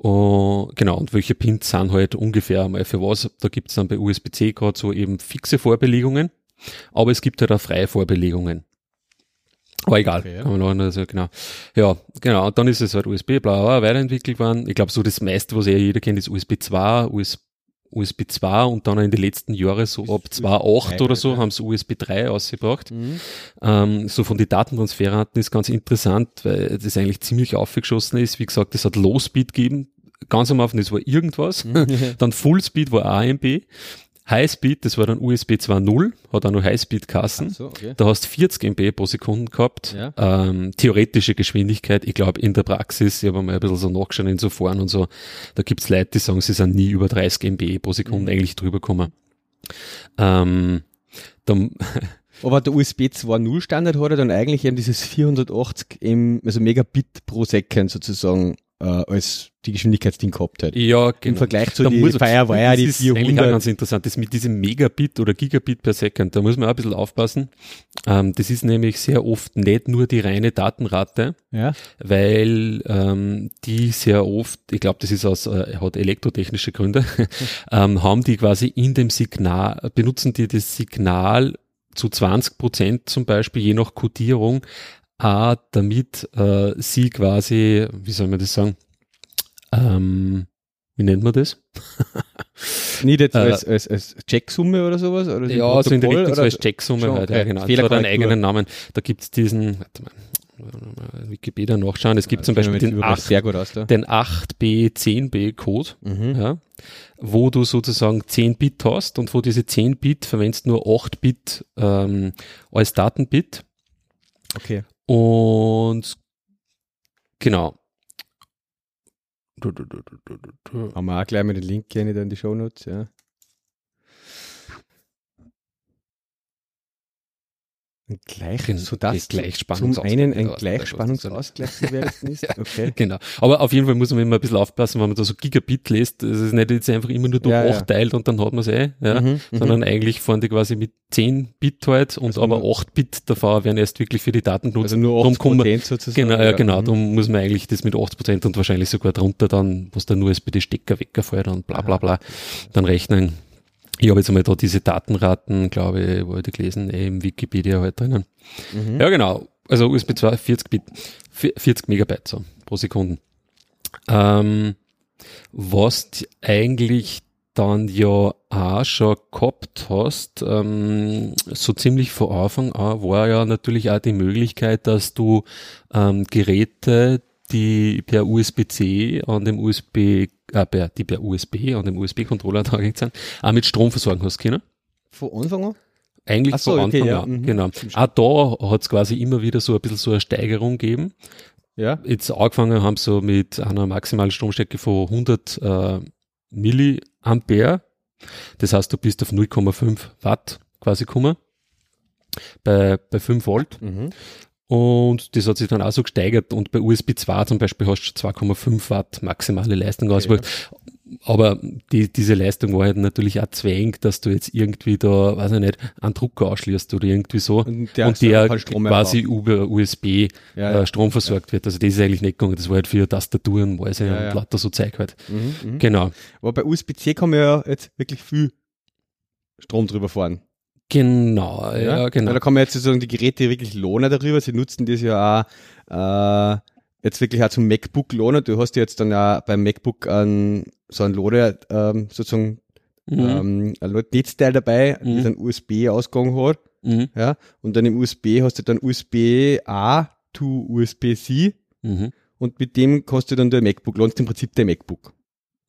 B: Und, genau, und welche Pins sind halt ungefähr mal für was. Da gibt's dann bei USB-C gerade so eben fixe Vorbelegungen. aber es gibt halt auch freie Vorbelegungen. Aber egal,
A: Okay, ja.
B: kann man also genau. Ja, genau, und dann ist es halt USB, bla, bla, weiterentwickelt worden. Ich glaube, so das meiste, was eh jeder kennt, ist USB 2, US, USB 2 und dann in den letzten Jahren so ab 2.8 oder so haben sie USB 3 ausgebracht.
A: Mhm.
B: Ähm, so von den Datentransferraten ist ganz interessant, weil das eigentlich ziemlich aufgeschossen ist. Wie gesagt, es hat Low Speed gegeben. Ganz am Anfang, das war irgendwas. <laughs> dann Full Speed war AMB. High Speed, das war dann USB 2.0, hat auch noch High Speed Kassen.
A: So, okay.
B: Da hast 40 MB pro Sekunde gehabt.
A: Ja.
B: Ähm, theoretische Geschwindigkeit, ich glaube in der Praxis, ich habe mal ein bisschen so nachgeschaut in so Foren und so, da gibt's Leute, die sagen, sie sind nie über 30 MB pro Sekunde eigentlich drüber gekommen. Ähm, dann, <laughs>
A: Aber der USB 2.0 Standard hat er dann eigentlich eben dieses 480 im, also Megabit pro Second sozusagen äh, als die Geschwindigkeitsding gehabt hat.
B: ja,
A: Im
B: genau.
A: Vergleich zu
B: Da
A: die
B: muss-
A: Firewire, die
B: das ist eigentlich auch
A: 400.
B: ganz interessant, das mit diesem Megabit oder Gigabit per Second, da muss man auch ein bisschen aufpassen. Ähm, das ist nämlich sehr oft nicht nur die reine Datenrate,
A: Ja.
B: weil ähm, die sehr oft, ich glaube, das ist aus, äh, hat elektrotechnische Gründe, <laughs> ähm, haben die quasi in dem Signal, benutzen die das Signal zu 20 Prozent zum Beispiel, je nach Codierung, auch damit äh, sie quasi, wie soll man das sagen, ähm, wie nennt man das? <laughs>
A: Nicht jetzt
B: Äh,
A: als, als, als Checksumme oder sowas? Oder
B: Ja, also in der Richtung so als Checksumme
A: Schon,
B: halt, ja, genau. Das hat einen eigenen Namen. Da gibt's diesen, warte mal, Wikipedia nachschauen, es gibt
A: Ja,
B: zum Beispiel den,
A: überall
B: 8,
A: sehr gut aus
B: den 8B, 10B Code,
A: Mhm.
B: ja, wo du sozusagen 10 Bit hast und wo diese 10 Bit verwendest nur 8 Bit ähm, als Datenbit
A: Okay.
B: Und genau.
A: Haben wir auch gleich mal den Link gerne in die Shownotes, ja. Ein Gleich, so das
B: Gleichspannungs-
A: zum einen ein
B: Ausgleich-
A: Gleichspannungsausgleich gewesen ist. <laughs> Okay.
B: Genau. Aber auf jeden Fall muss man immer ein bisschen aufpassen, wenn man da so Gigabit lässt. Es ist nicht jetzt einfach immer nur durch
A: Ja,
B: 8
A: ja.
B: teilt und dann hat man es eh, ja.
A: Mhm, mhm.
B: Sondern eigentlich fahren die quasi mit 10 Bit halt und
A: Also
B: aber
A: nur-
B: 8 Bit davon werden erst wirklich für die Daten genutzt.
A: Also nur
B: Darum
A: 80
B: kommen wir-
A: Prozent sozusagen.
B: Genau, ja, genau.
A: Mhm.
B: Darum muss man eigentlich das mit 80 Prozent und wahrscheinlich sogar drunter dann, was dann nur USB-Stecker wegfällt und bla bla bla, dann rechnen. Ich habe jetzt einmal da diese Datenraten, glaube ich, wo ich die gelesen, eh im Wikipedia halt drinnen.
A: Mhm.
B: Ja, genau. Also USB 2, 40 Bit, vi- 40 Megabyte so pro Sekunde. Ähm, was du eigentlich dann ja auch schon gehabt hast, ähm, so ziemlich vor Anfang an, war ja natürlich auch die Möglichkeit, dass du ähm, Geräte, die per USB-C an dem USB, äh, per, die per USB an dem USB-Controller <laughs> dran sind, auch mit Strom versorgen hast können.
A: Von Anfang an?
B: Eigentlich
A: so,
B: von
A: okay,
B: Anfang
A: ja,
B: an,
A: mhm.
B: genau. Auch da hat es quasi immer wieder so ein bisschen so eine Steigerung gegeben.
A: Ja.
B: Jetzt angefangen haben so mit einer maximalen Stromstärke von 100 äh, Milliampere. Das heißt, du bist auf 0,5 Watt quasi gekommen. Bei, bei 5 Volt.
A: Mhm.
B: Und das hat sich dann auch so gesteigert. Und bei USB 2 zum Beispiel hast du 2,5 Watt maximale Leistung ausgebracht. Aber die, diese Leistung war halt natürlich auch zwängend, dass du jetzt irgendwie da, weiß ich nicht, einen Drucker ausschließt oder irgendwie so.
A: Und der,
B: und der
A: halt
B: quasi über USB
A: Ja, ja.
B: Äh, Strom versorgt wird. Also das ist eigentlich nicht gegangen. Das war halt für Tastaturen, Mäuse
A: Ja,
B: und
A: ja.
B: lauter so Zeug halt.
A: Mhm, mhm.
B: Genau.
A: Aber bei USB-C kann man ja jetzt wirklich viel Strom drüber fahren.
B: Genau, ja, genau.
A: Weil da man jetzt sozusagen die Geräte wirklich lohnen darüber. Sie nutzen das ja auch äh, jetzt wirklich auch zum MacBook lohnen. Du hast ja jetzt dann ja beim MacBook an so ein Lode ähm, sozusagen
B: Mhm.
A: ähm, ein Netzteil dabei,
B: Mhm.
A: das einen USB-Ausgang hat.
B: Mhm.
A: Ja, und dann im USB hast du dann USB-A to USB-C
B: Mhm.
A: und mit dem kannst du dann dein MacBook, lohnst im Prinzip dein MacBook.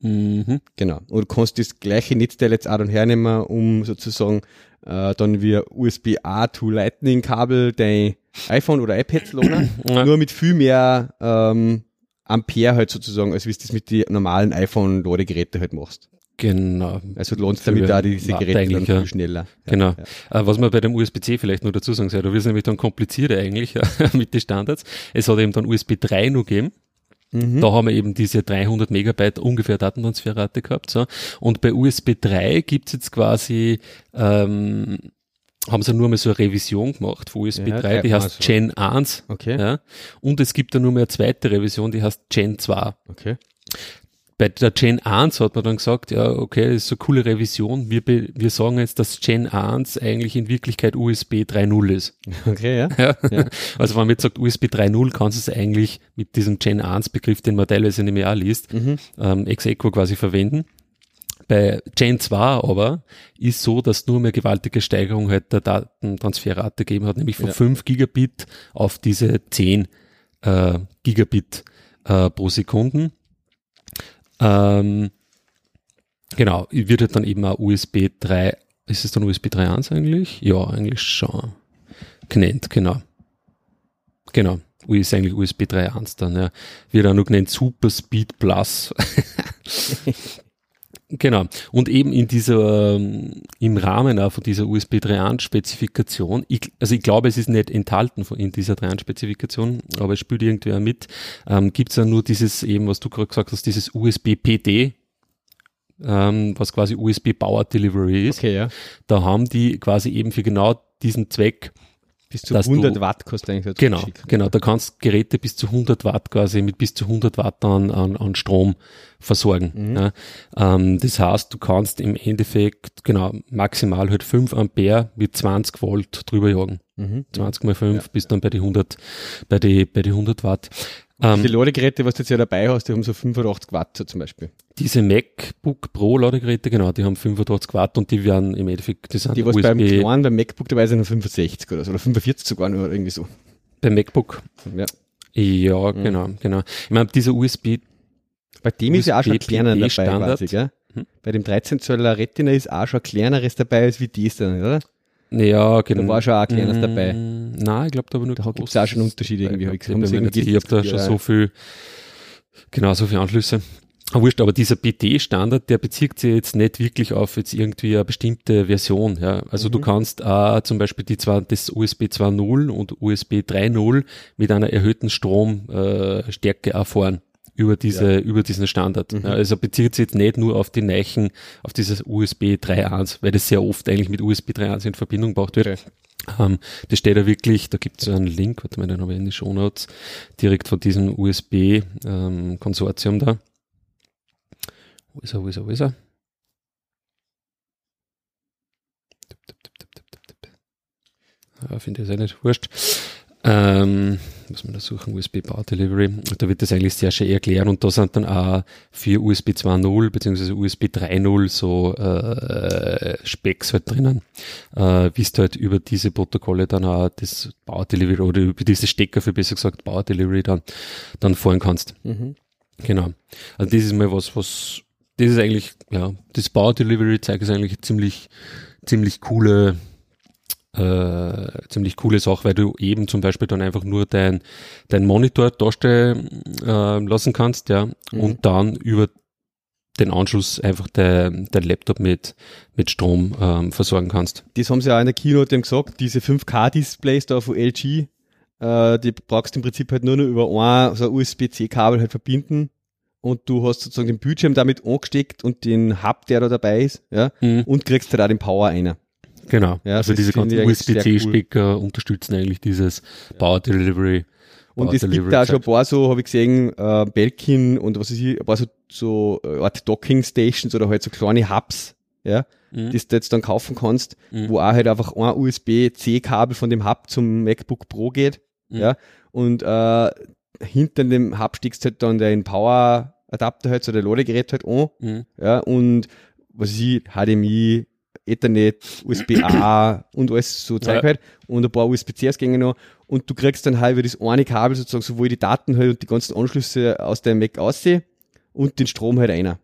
B: Mhm.
A: Genau. Und du kannst das gleiche Netzteil jetzt auch dann hernehmen, um sozusagen äh, dann via USB-A to Lightning Kabel dein iPhone oder iPad zu laden. <clears throat>
B: Ja.
A: Nur mit viel mehr ähm, Ampere halt sozusagen, als wie du das mit den normalen iPhone-Ladegeräten halt machst.
B: Genau.
A: Also lohnt es damit auch diese Geräte dann viel schneller. Ja,
B: Genau.
A: Ja.
B: Äh, Was man bei dem USB-C vielleicht noch dazu sagen soll, da wird es nämlich dann komplizierter eigentlich <laughs> mit den Standards. Es hat eben dann USB 3 noch gegeben.
A: Mhm.
B: Da haben wir eben diese 300 Megabyte ungefähr Datentransferrate gehabt. So. Und bei USB 3 gibt's jetzt quasi, ähm, haben sie nur mal so eine Revision gemacht von USB
A: Ja,
B: 3, die heißt
A: also.
B: Gen 1.
A: Okay.
B: Ja. Und es gibt dann nur mehr eine zweite Revision, die heißt Gen 2.
A: Okay.
B: Bei der Gen 1 hat man dann gesagt, ja, okay, das ist eine coole Revision. Wir, wir sagen jetzt, dass Gen 1 eigentlich in Wirklichkeit USB 3.0 ist.
A: Okay, ja.
B: ja. ja. Also wenn man jetzt sagt USB 3.0, kannst du es eigentlich mit diesem Gen 1 Begriff, den man teilweise nicht mehr liest, mhm. ähm, ex equo quasi verwenden. Bei Gen 2 aber ist so, dass nur mehr gewaltige Steigerung halt der Datentransferrate gegeben hat, nämlich von ja. 5 Gigabit auf diese 10 äh, Gigabit äh, pro Sekunden. Ähm, genau, wird halt dann eben auch USB 3, ist es dann USB 3.1 eigentlich? Ja, eigentlich schon. Genannt, genau. Genau. Ist eigentlich USB 3.1 dann, ja. Wird auch noch genannt Super Speed Plus. <laughs> Genau. Und eben in dieser, ähm, im Rahmen auch von dieser USB 3.1 Spezifikation, ich, also ich glaube, es ist nicht enthalten von, in dieser 3.1 Spezifikation, aber es spielt irgendwer mit, ähm, gibt es ja nur dieses eben, was du gerade gesagt hast, dieses USB PD, ähm, was quasi USB Power Delivery ist.
A: Okay, ja.
B: Da haben die quasi eben für genau diesen Zweck
A: bis zu 100 du, Watt kostet eigentlich
B: Genau, schicken. genau. Da kannst Geräte bis zu 100 Watt quasi mit bis zu 100 Watt an, an, an Strom versorgen. Mhm. Ja. Ähm, das heißt, du kannst im Endeffekt, genau, maximal halt 5 Ampere mit 20 Volt drüber jagen. Mhm. 20 mal 5 ja. bis dann bei die 100, bei die, bei die 100 Watt.
A: Ähm, die Ladegeräte, was du jetzt ja dabei hast, die haben so 85 Watt so zum Beispiel.
B: Diese MacBook Pro Ladegeräte, genau, die haben 85 Watt und die werden im Endeffekt,
A: das sind Die, was USB, beim kleinen, beim MacBook dabei sind, 65 oder so, oder 45 sogar nur irgendwie so.
B: Beim MacBook? Ja. Ja, mhm. genau, genau. Ich meine, dieser USB.
A: Bei dem USB ist ja auch schon ein kleiner dabei, Standard. Quasi, gell? Hm? Bei dem 13 Zöller Retina ist auch schon ein kleineres dabei als wie das dann, oder?
B: Ja,
A: genau. Da war schon auch ein kleines
B: mm,
A: dabei.
B: Nein, ich glaube, da war nur
A: Da gibt es auch schon Unterschiede irgendwie.
B: Ich, ich, ich habe da schon so viel, genau, so viele Anschlüsse. Aber wurscht, aber dieser BT-Standard, der bezieht sich jetzt nicht wirklich auf jetzt irgendwie eine bestimmte Version. Ja. Also mhm. du kannst äh, zum Beispiel die zwei, das USB 2.0 und USB 3.0 mit einer erhöhten Stromstärke äh, erfahren über diese, ja. über diesen Standard. Mhm. Also bezieht sich jetzt nicht nur auf die Neichen, auf dieses USB 3.1, weil das sehr oft eigentlich mit USB 3.1 in Verbindung gebracht wird. Okay. Um, ähm, das steht da wirklich, da gibt es einen Link, warte mal, den habe ich in die Show Notes, direkt von diesem USB-Konsortium ähm, da. Wo ist er, wo ist er, wo ist er? Ja, finde ich sehr nicht wurscht. Ähm, muss man da suchen, USB Power Delivery. Da wird das eigentlich sehr schön erklären und da sind dann auch für USB 2.0 bzw. USB 3.0 so äh, Specs halt drinnen, äh, wie du halt über diese Protokolle dann auch das Power Delivery oder über diese Stecker für besser gesagt Power Delivery dann, dann fahren kannst. Mhm. Genau. Also das ist mal was, was, das ist eigentlich, ja, das Power Delivery zeigt ist eigentlich ziemlich, ziemlich coole äh, ziemlich coole Sache, weil du eben zum Beispiel dann einfach nur dein, dein Monitor darstellen äh, lassen kannst, ja, mhm. und dann über den Anschluss einfach dein, dein Laptop mit, mit Strom ähm, versorgen kannst.
A: Das haben sie auch in der Keynote gesagt, diese 5K-Displays da von LG, äh, die brauchst du im Prinzip halt nur noch über ein so USB-C-Kabel halt verbinden und du hast sozusagen den Bildschirm damit angesteckt und den Hub, der da dabei ist, ja, mhm. und kriegst halt auch den Power einer.
B: Genau. Ja, also diese ganzen USB-C-Stecker cool. unterstützen eigentlich dieses Power Delivery.
A: Power und es Delivery gibt da schon ein paar so, habe ich gesehen, äh, Belkin und was weiß ich, ein paar so, so äh, Art Docking Stations oder halt so kleine Hubs, ja, mhm. die du jetzt dann kaufen kannst, mhm. wo auch halt einfach ein USB-C-Kabel von dem Hub zum MacBook Pro geht, mhm. ja, und äh, hinter dem Hub steckst halt dann den Power Adapter halt, so der Ladegerät halt an, mhm. ja, und was ich, HDMI, Ethernet, USB-A <clears throat> und alles so Zeug ja. halt und ein paar USB-C-Ausgänge noch und du kriegst dann halt über das eine Kabel sozusagen sowohl die Daten halt und die ganzen Anschlüsse aus deinem Mac aussehen und den Strom halt einer.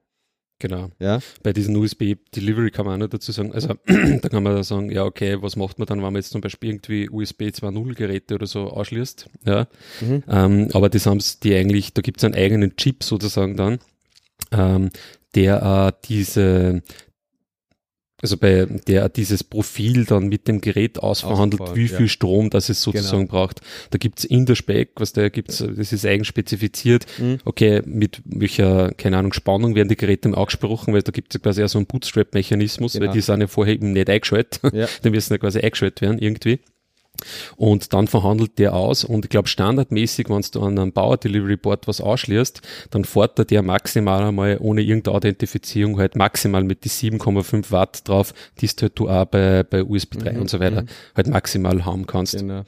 B: Genau. Ja. Bei diesen USB-Delivery kann man auch noch dazu sagen, also <clears throat> da kann man sagen, ja, okay, was macht man dann, wenn man jetzt zum Beispiel irgendwie USB 2.0 Geräte oder so ausschließt, ja. Mhm. Ähm, aber das haben die eigentlich, da gibt es einen eigenen Chip sozusagen dann, ähm, der äh, diese also bei der dieses Profil dann mit dem Gerät ausverhandelt, wie viel ja. Strom das es sozusagen genau. braucht. Da gibt's in der Spec, was da gibt's, das ist eigen spezifiziert, mhm. okay, mit welcher, keine Ahnung, Spannung werden die Geräte angesprochen, weil da gibt's ja quasi auch so einen Bootstrap-Mechanismus, genau. weil die sind ja vorher eben nicht eingeschaltet, ja. die müssen ja quasi eingeschaltet werden irgendwie. Und dann verhandelt der aus und ich glaube standardmäßig, wenn du an einem Power Delivery Board was ausschließt, dann fordert der maximal einmal ohne irgendeine Authentifizierung halt maximal mit die 7,5 Watt drauf, die du halt du auch bei, bei USB 3 mhm. und so weiter mhm. halt maximal haben kannst. Genau.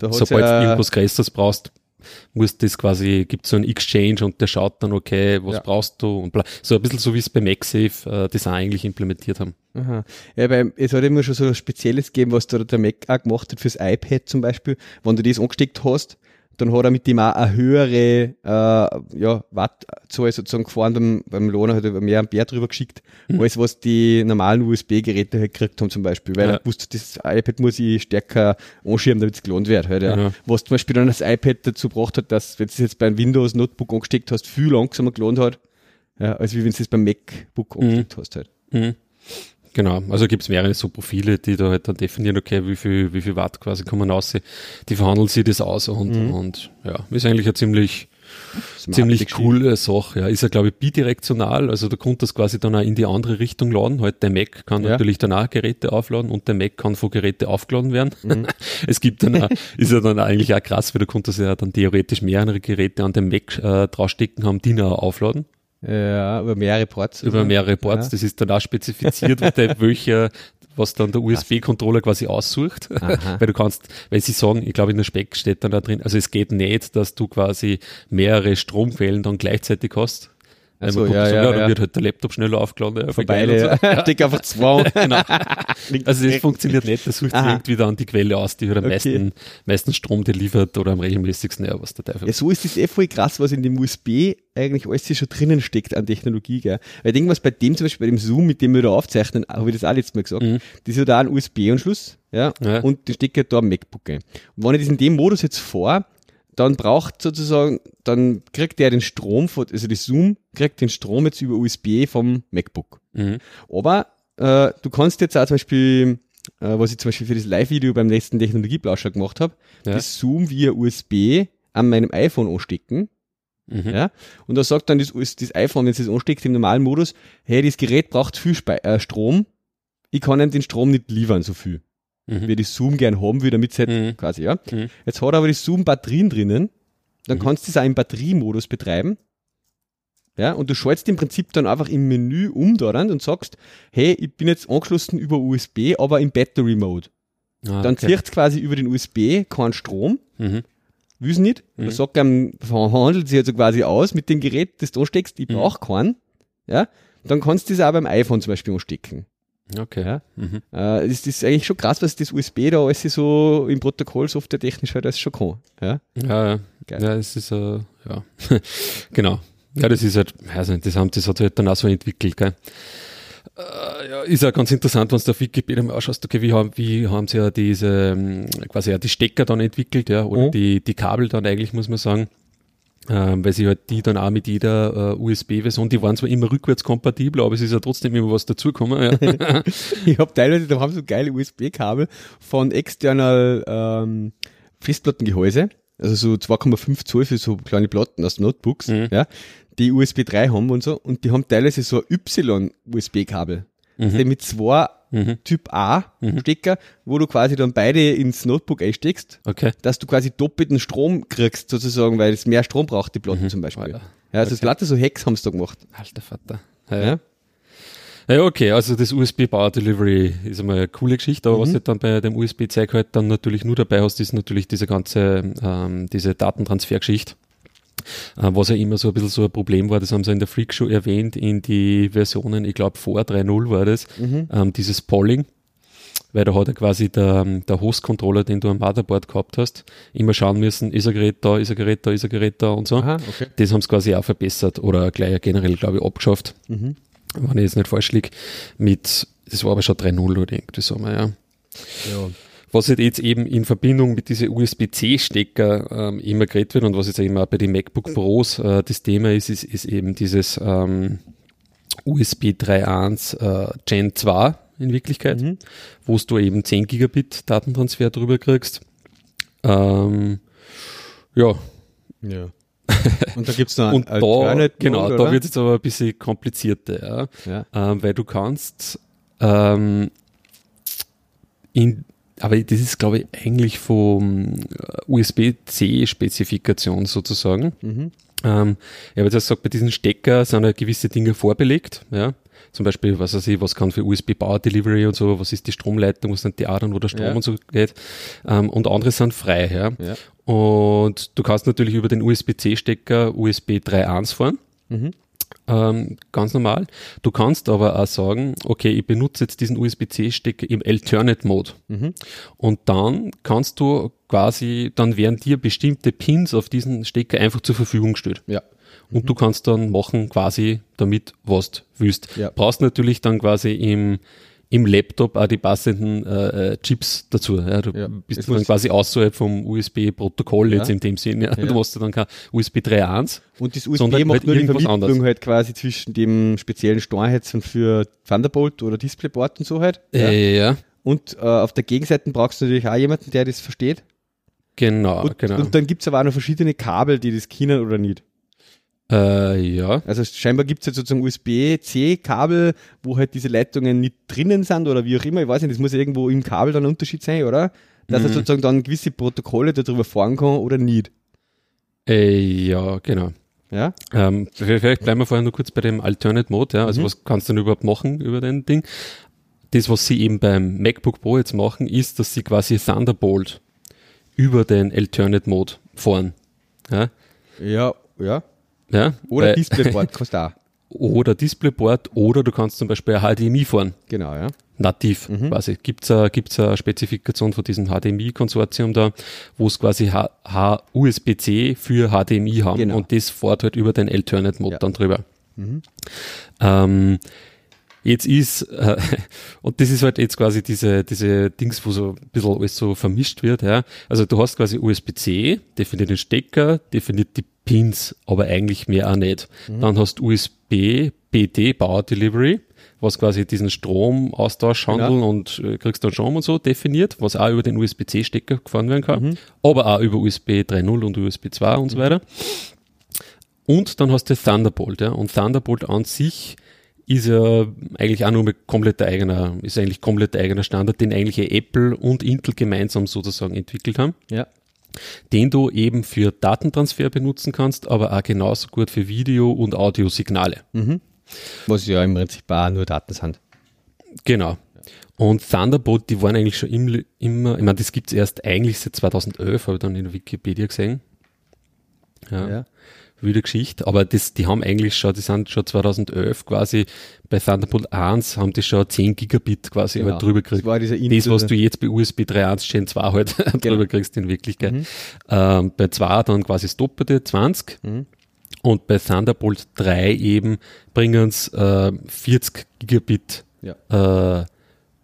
B: Sobald du irgendwas Größeres brauchst, muss das quasi, gibt so ein Exchange und der schaut dann, okay, was ja. brauchst du und bla. So ein bisschen so wie es bei MagSafe äh, das auch eigentlich implementiert haben.
A: Aha. Ja, weil es hat immer schon so was Spezielles gegeben, was da der Mac auch gemacht hat fürs iPad zum Beispiel. Wenn du das angesteckt hast, dann hat er mit dem auch eine höhere äh, ja, Wattzahl sozusagen gefahren beim, beim Lohner, hat er mehr Ampere drüber geschickt, mhm. als was die normalen USB-Geräte halt gekriegt haben zum Beispiel, weil ja. er wusste, das iPad muss ich stärker anschieben, damit es gelohnt wird. Halt, ja. Genau. Was zum Beispiel dann das iPad dazu gebracht hat, dass, wenn du es jetzt beim Windows Notebook angesteckt hast, viel langsamer gelohnt hat, ja, als wie wenn du es beim MacBook mhm. angesteckt hast halt. Mhm.
B: Genau, also gibt es mehrere so Profile, die da halt dann definieren, okay, wie viel, wie viel Watt quasi kommen raus. Die verhandeln sich das aus und, mhm. und ja, ist eigentlich eine ziemlich, Smart ziemlich coole Sache. Ja, ist ja, glaube ich, bidirektional, also da kommt das quasi dann auch in die andere Richtung laden. Halt der Mac kann ja. natürlich dann auch Geräte aufladen und der Mac kann von Geräte aufgeladen werden. Mhm. <laughs> es gibt dann auch, ist ja dann eigentlich auch krass, weil da kommt das ja dann theoretisch mehrere Geräte an dem Mac äh, draufstecken haben, die noch aufladen.
A: Ja, über mehrere Ports.
B: Über mehrere Ports. Ja. Das ist dann auch spezifiziert, <laughs> welcher, was dann der USB-Controller quasi aussucht. Aha. <laughs> weil du kannst, weil sie sagen, ich glaube in der Speck steht dann da drin, also es geht nicht, dass du quasi mehrere Stromquellen dann gleichzeitig hast.
A: Also, ja,
B: so,
A: ja,
B: ja, dann wird halt der Laptop schneller aufgeladen.
A: Ja, Vorbei, so. ja. Steck einfach zwei. <laughs> genau.
B: Also das funktioniert nicht, das sucht irgendwie dann die Quelle aus, die halt am okay. meisten, meisten Strom liefert oder am regelmäßigsten, ja, was der Teufel.
A: Ja, so ist das eh voll krass, was in dem USB eigentlich alles schon drinnen steckt an Technologie, gell. Weil ich denke, was bei dem zum Beispiel, bei dem Zoom, mit dem wir da aufzeichnen, habe ich das auch letztes Mal gesagt, mhm. das ist ja da ein USB-Anschluss, ja, ja, und da steckt ja da ein MacBook ein. Und wenn ich das in dem Modus jetzt vor, dann braucht sozusagen, dann kriegt der den Strom, von, also das Zoom kriegt den Strom jetzt über USB vom MacBook. Mhm. Aber äh, du kannst jetzt auch zum Beispiel, äh, was ich zum Beispiel für das Live-Video beim letzten Technologieplauscher gemacht habe, ja. das Zoom via USB an meinem iPhone anstecken. Mhm. Ja, und da sagt dann das, das iPhone, wenn es das ansteckt im normalen Modus, hey, das Gerät braucht viel Spe äh, Strom, ich kann ihm den Strom nicht liefern, so viel mhm. wie das Zoom gern haben will, damit es halt mhm. quasi, ja. Mhm. Jetzt hat aber das Zoom Batterien drinnen, dann mhm. kannst du es auch im Batteriemodus betreiben. Ja, und du schaltest im Prinzip dann einfach im Menü um daran und sagst, hey, ich bin jetzt angeschlossen über USB, aber im Battery Mode. Ah, dann okay. zieht quasi über den USB keinen Strom. Mhm. Will's nicht. Mhm. Da sagt er, verhandelt sich also quasi aus mit dem Gerät, das du ansteckst, ich mhm. brauche keinen. Ja, dann kannst du das auch beim iPhone zum Beispiel anstecken.
B: Okay.
A: Ja? Mhm. Äh, ist das eigentlich schon krass, was das USB da alles so im Protokoll softwaretechnisch halt alles schon kann. Ja,
B: ja, ja. Geil. ja es ist, äh, ja, <laughs> genau. Ja, das ist halt, also das, haben, das hat halt dann auch so entwickelt, gell. Äh, ja, ist ja ganz interessant, wenn du auf Wikipedia mal ausschaust, okay, wie haben, wie haben sie ja diese, ähm, quasi ja die Stecker dann entwickelt, ja, oder mhm. die, die Kabel dann eigentlich, muss man sagen ähm, weil sie halt die dann auch mit jeder äh, USB-Version, die waren zwar immer rückwärts kompatibel, aber es ist ja trotzdem immer was dazugekommen. Ja. <laughs>
A: ich habe teilweise, da haben so geile USB-Kabel von external ähm, Festplattengehäuse, also so 2,5 Zoll für so kleine Platten aus Notebooks, mhm. ja, die USB 3 haben und so, und die haben teilweise so ein Y-USB-Kabel. Mhm. mit zwei mhm. Typ A mhm. Stecker, wo du quasi dann beide ins Notebook einsteckst,
B: okay.
A: dass du quasi doppelten Strom kriegst, sozusagen, weil es mehr Strom braucht, die Platten mhm. zum Beispiel. Ja, also okay. das so Hacks haben sie da gemacht.
B: Alter Vater. Ja, ja. Ja, okay, also das USB Power Delivery ist einmal eine coole Geschichte, aber mhm. was du dann bei dem USB-Zeug halt dann natürlich nur dabei hast, ist natürlich diese ganze, ähm, diese Datentransfergeschichte. Äh, was ja immer so ein bisschen so ein Problem war, das haben sie in der Freakshow erwähnt, in die Versionen, ich glaube vor 3.0 war das, mhm. ähm, dieses Polling weil da hat er quasi der, der Host-Controller, den du am Motherboard gehabt hast, immer schauen müssen, ist ein Gerät da, ist ein Gerät da, ist ein Gerät da und so. Aha, okay. Das haben sie quasi auch verbessert oder gleich generell, glaube ich, abgeschafft. Mhm. Wenn ich jetzt nicht falsch liege, mit, das war aber schon 3.0 oder irgendwie so, ja. ja. Was halt jetzt eben in Verbindung mit diesen USB-C-Stecker ähm, immer geredet wird und was jetzt eben auch bei den MacBook Pros äh, das Thema ist, ist, ist eben dieses ähm, USB 3.1 äh, Gen 2 in Wirklichkeit, mhm. wo du eben 10 Gigabit Datentransfer drüber kriegst. Ähm, ja.
A: Ja. <laughs> Und da gibt's noch
B: Und da, genau, Mode, da wird es jetzt aber ein bisschen komplizierter, ja. ja. Ähm, weil du kannst ähm, in aber das ist, glaube ich, eigentlich vom USB-C-Spezifikation sozusagen.
A: Mhm.
B: Ähm, ich habe jetzt gesagt, bei diesen Stecker sind ja gewisse Dinge vorbelegt, ja. Zum Beispiel, was weiß ich, was kann für USB Power Delivery und so, was ist die Stromleitung, was sind die Adern, wo der Strom
A: Ja.
B: und so geht. Ähm, und andere sind frei, ja.
A: Ja.
B: Und du kannst natürlich über den USB-C-Stecker USB 3.1 fahren.
A: Mhm.
B: Ähm, ganz normal. Du kannst aber auch sagen, okay, ich benutze jetzt diesen USB-C-Stecker im Alternate Mode.
A: Mhm.
B: Und dann kannst du quasi, dann werden dir bestimmte Pins auf diesen Stecker einfach zur Verfügung gestellt.
A: Ja.
B: Und du kannst dann machen quasi damit, was du willst.
A: Ja.
B: Brauchst natürlich dann quasi im, im Laptop auch die passenden äh, äh, Chips dazu. Ja, du
A: Ja.
B: bist dann quasi außerhalb vom USB-Protokoll jetzt
A: Ja.
B: in dem Sinne. Ja. <laughs>
A: Ja.
B: Du hast dann kein USB 3.1.
A: Und das USB
B: Sondern
A: macht
B: halt
A: nur die Vermittlung
B: anderes.
A: halt quasi zwischen dem speziellen Steuerhetzen für Thunderbolt oder Displayport und so halt. Ja.
B: Äh, ja.
A: Und äh, auf der Gegenseite brauchst du natürlich auch jemanden, der das versteht.
B: Genau,
A: Und,
B: genau.
A: und dann gibt es aber auch noch verschiedene Kabel, die das können oder nicht.
B: Äh, ja.
A: Also scheinbar gibt es halt sozusagen USB-C-Kabel, wo halt diese Leitungen nicht drinnen sind oder wie auch immer. Ich weiß nicht, das muss ja irgendwo im Kabel dann ein Unterschied sein, oder? Dass er
B: Mhm.
A: sozusagen dann gewisse Protokolle darüber fahren kann oder nicht.
B: Äh, ja, genau.
A: Ja?
B: Ähm, vielleicht bleiben wir vorher nur kurz bei dem Alternate Mode. Ja. Also
A: Mhm.
B: was kannst du denn überhaupt machen über den Ding? Das, was sie eben beim MacBook Pro jetzt machen, ist, dass sie quasi Thunderbolt über den Alternate Mode fahren. Ja,
A: Ja, ja.
B: Ja.
A: Oder
B: Weil-
A: Displayport kannst du auch. <laughs>
B: oder Displayport oder du kannst zum Beispiel HDMI fahren.
A: Genau, ja.
B: Nativ
A: Mhm.
B: quasi. Gibt's a, gibt's eine Spezifikation von diesem HDMI-Konsortium da, wo es quasi H- H- USB-C für HDMI haben
A: Genau.
B: und das fährt halt über den Alternate-Mode
A: Ja.
B: dann drüber.
A: Mhm.
B: Ähm, jetzt ist, äh, <laughs> und das ist halt jetzt quasi diese, diese Dings, wo so ein bisschen alles so vermischt wird, ja. Also du hast quasi USB-C, definiert den Stecker, definiert die Pins, aber eigentlich mehr auch nicht. Dann hast USB, BD, Power Delivery, was quasi diesen Stromaustausch handeln und äh, kriegst dann Strom und so definiert, was auch über den USB-C-Stecker gefahren werden kann, aber auch über USB 3.0 und USB 2 und so weiter. Und dann hast du Thunderbolt, ja. Und Thunderbolt an sich ist ja eigentlich auch nur komplett eigener, ist eigentlich komplett eigener Standard, den eigentlich Apple und Intel gemeinsam sozusagen entwickelt haben,
A: Ja.
B: den du eben für Datentransfer benutzen kannst, aber auch genauso gut für Video- und Audiosignale.
A: Was ja im Prinzip auch nur Daten sind.
B: Genau. Und Thunderbolt, die waren eigentlich schon im, immer, ich meine, das gibt's erst eigentlich seit 2011, habe ich dann in der Wikipedia gesehen. Ja.
A: Ja.
B: Wilde Geschichte, aber das, die haben eigentlich schon, die sind schon 2011 quasi bei Thunderbolt 1 haben die schon 10 Gigabit quasi
A: Genau.
B: halt drüber
A: Das
B: gekriegt. Das,
A: Intel-
B: was du jetzt bei USB 3.1 Gen 2 halt <laughs> drüber kriegst in Wirklichkeit.
A: Mhm.
B: Ähm, bei 2 dann quasi das Doppelte, 20.
A: Mhm.
B: Und bei Thunderbolt 3 eben bringen es äh, 40 Gigabit
A: Ja.
B: äh,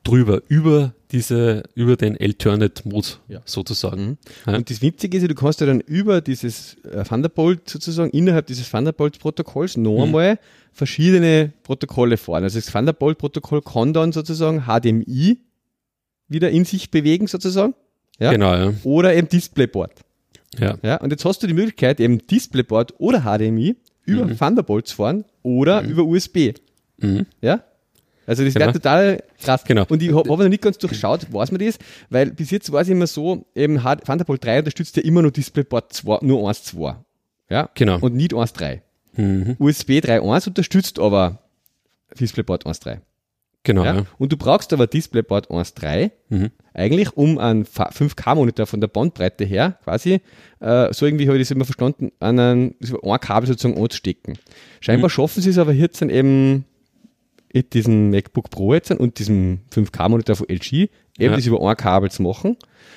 B: drüber, über diese, über den Alternate Mode
A: Ja.
B: sozusagen.
A: Mhm. Und das Witzige ist du kannst ja dann über dieses äh, Thunderbolt sozusagen, innerhalb dieses Thunderbolt-Protokolls noch
B: Mhm.
A: einmal verschiedene Protokolle fahren. Also das Thunderbolt-Protokoll kann dann sozusagen HDMI wieder in sich bewegen sozusagen. Ja?
B: Genau, ja.
A: Oder eben Displayport.
B: ja.
A: Ja? Und jetzt hast du die Möglichkeit, eben Displayport oder HDMI über Thunderbolt zu fahren oder über USB.
B: Mhm.
A: Ja? Also das
B: Genau.
A: wäre total krass.
B: Genau.
A: Und ich habe hab noch nicht ganz durchschaut, weiß man das, weil bis jetzt war es immer so, eben Thunderbolt 3 unterstützt ja immer nur DisplayPort 2, nur 1.2. Ja?
B: Genau.
A: Und nicht 1.3.
B: Mhm.
A: USB 3.1 unterstützt aber DisplayPort 1.3.
B: Genau,
A: Ja?
B: ja.
A: Und du brauchst aber DisplayPort 1.3
B: Mhm.
A: eigentlich, um einen 5K-Monitor von der Bandbreite her quasi, äh, so irgendwie habe ich das immer verstanden, an ein, ein Kabel sozusagen anzustecken. Scheinbar schaffen sie es aber jetzt dann eben mit diesem MacBook Pro jetzt und diesem 5K-Monitor von LG, eben
B: Ja.
A: das über ein Kabel zu machen.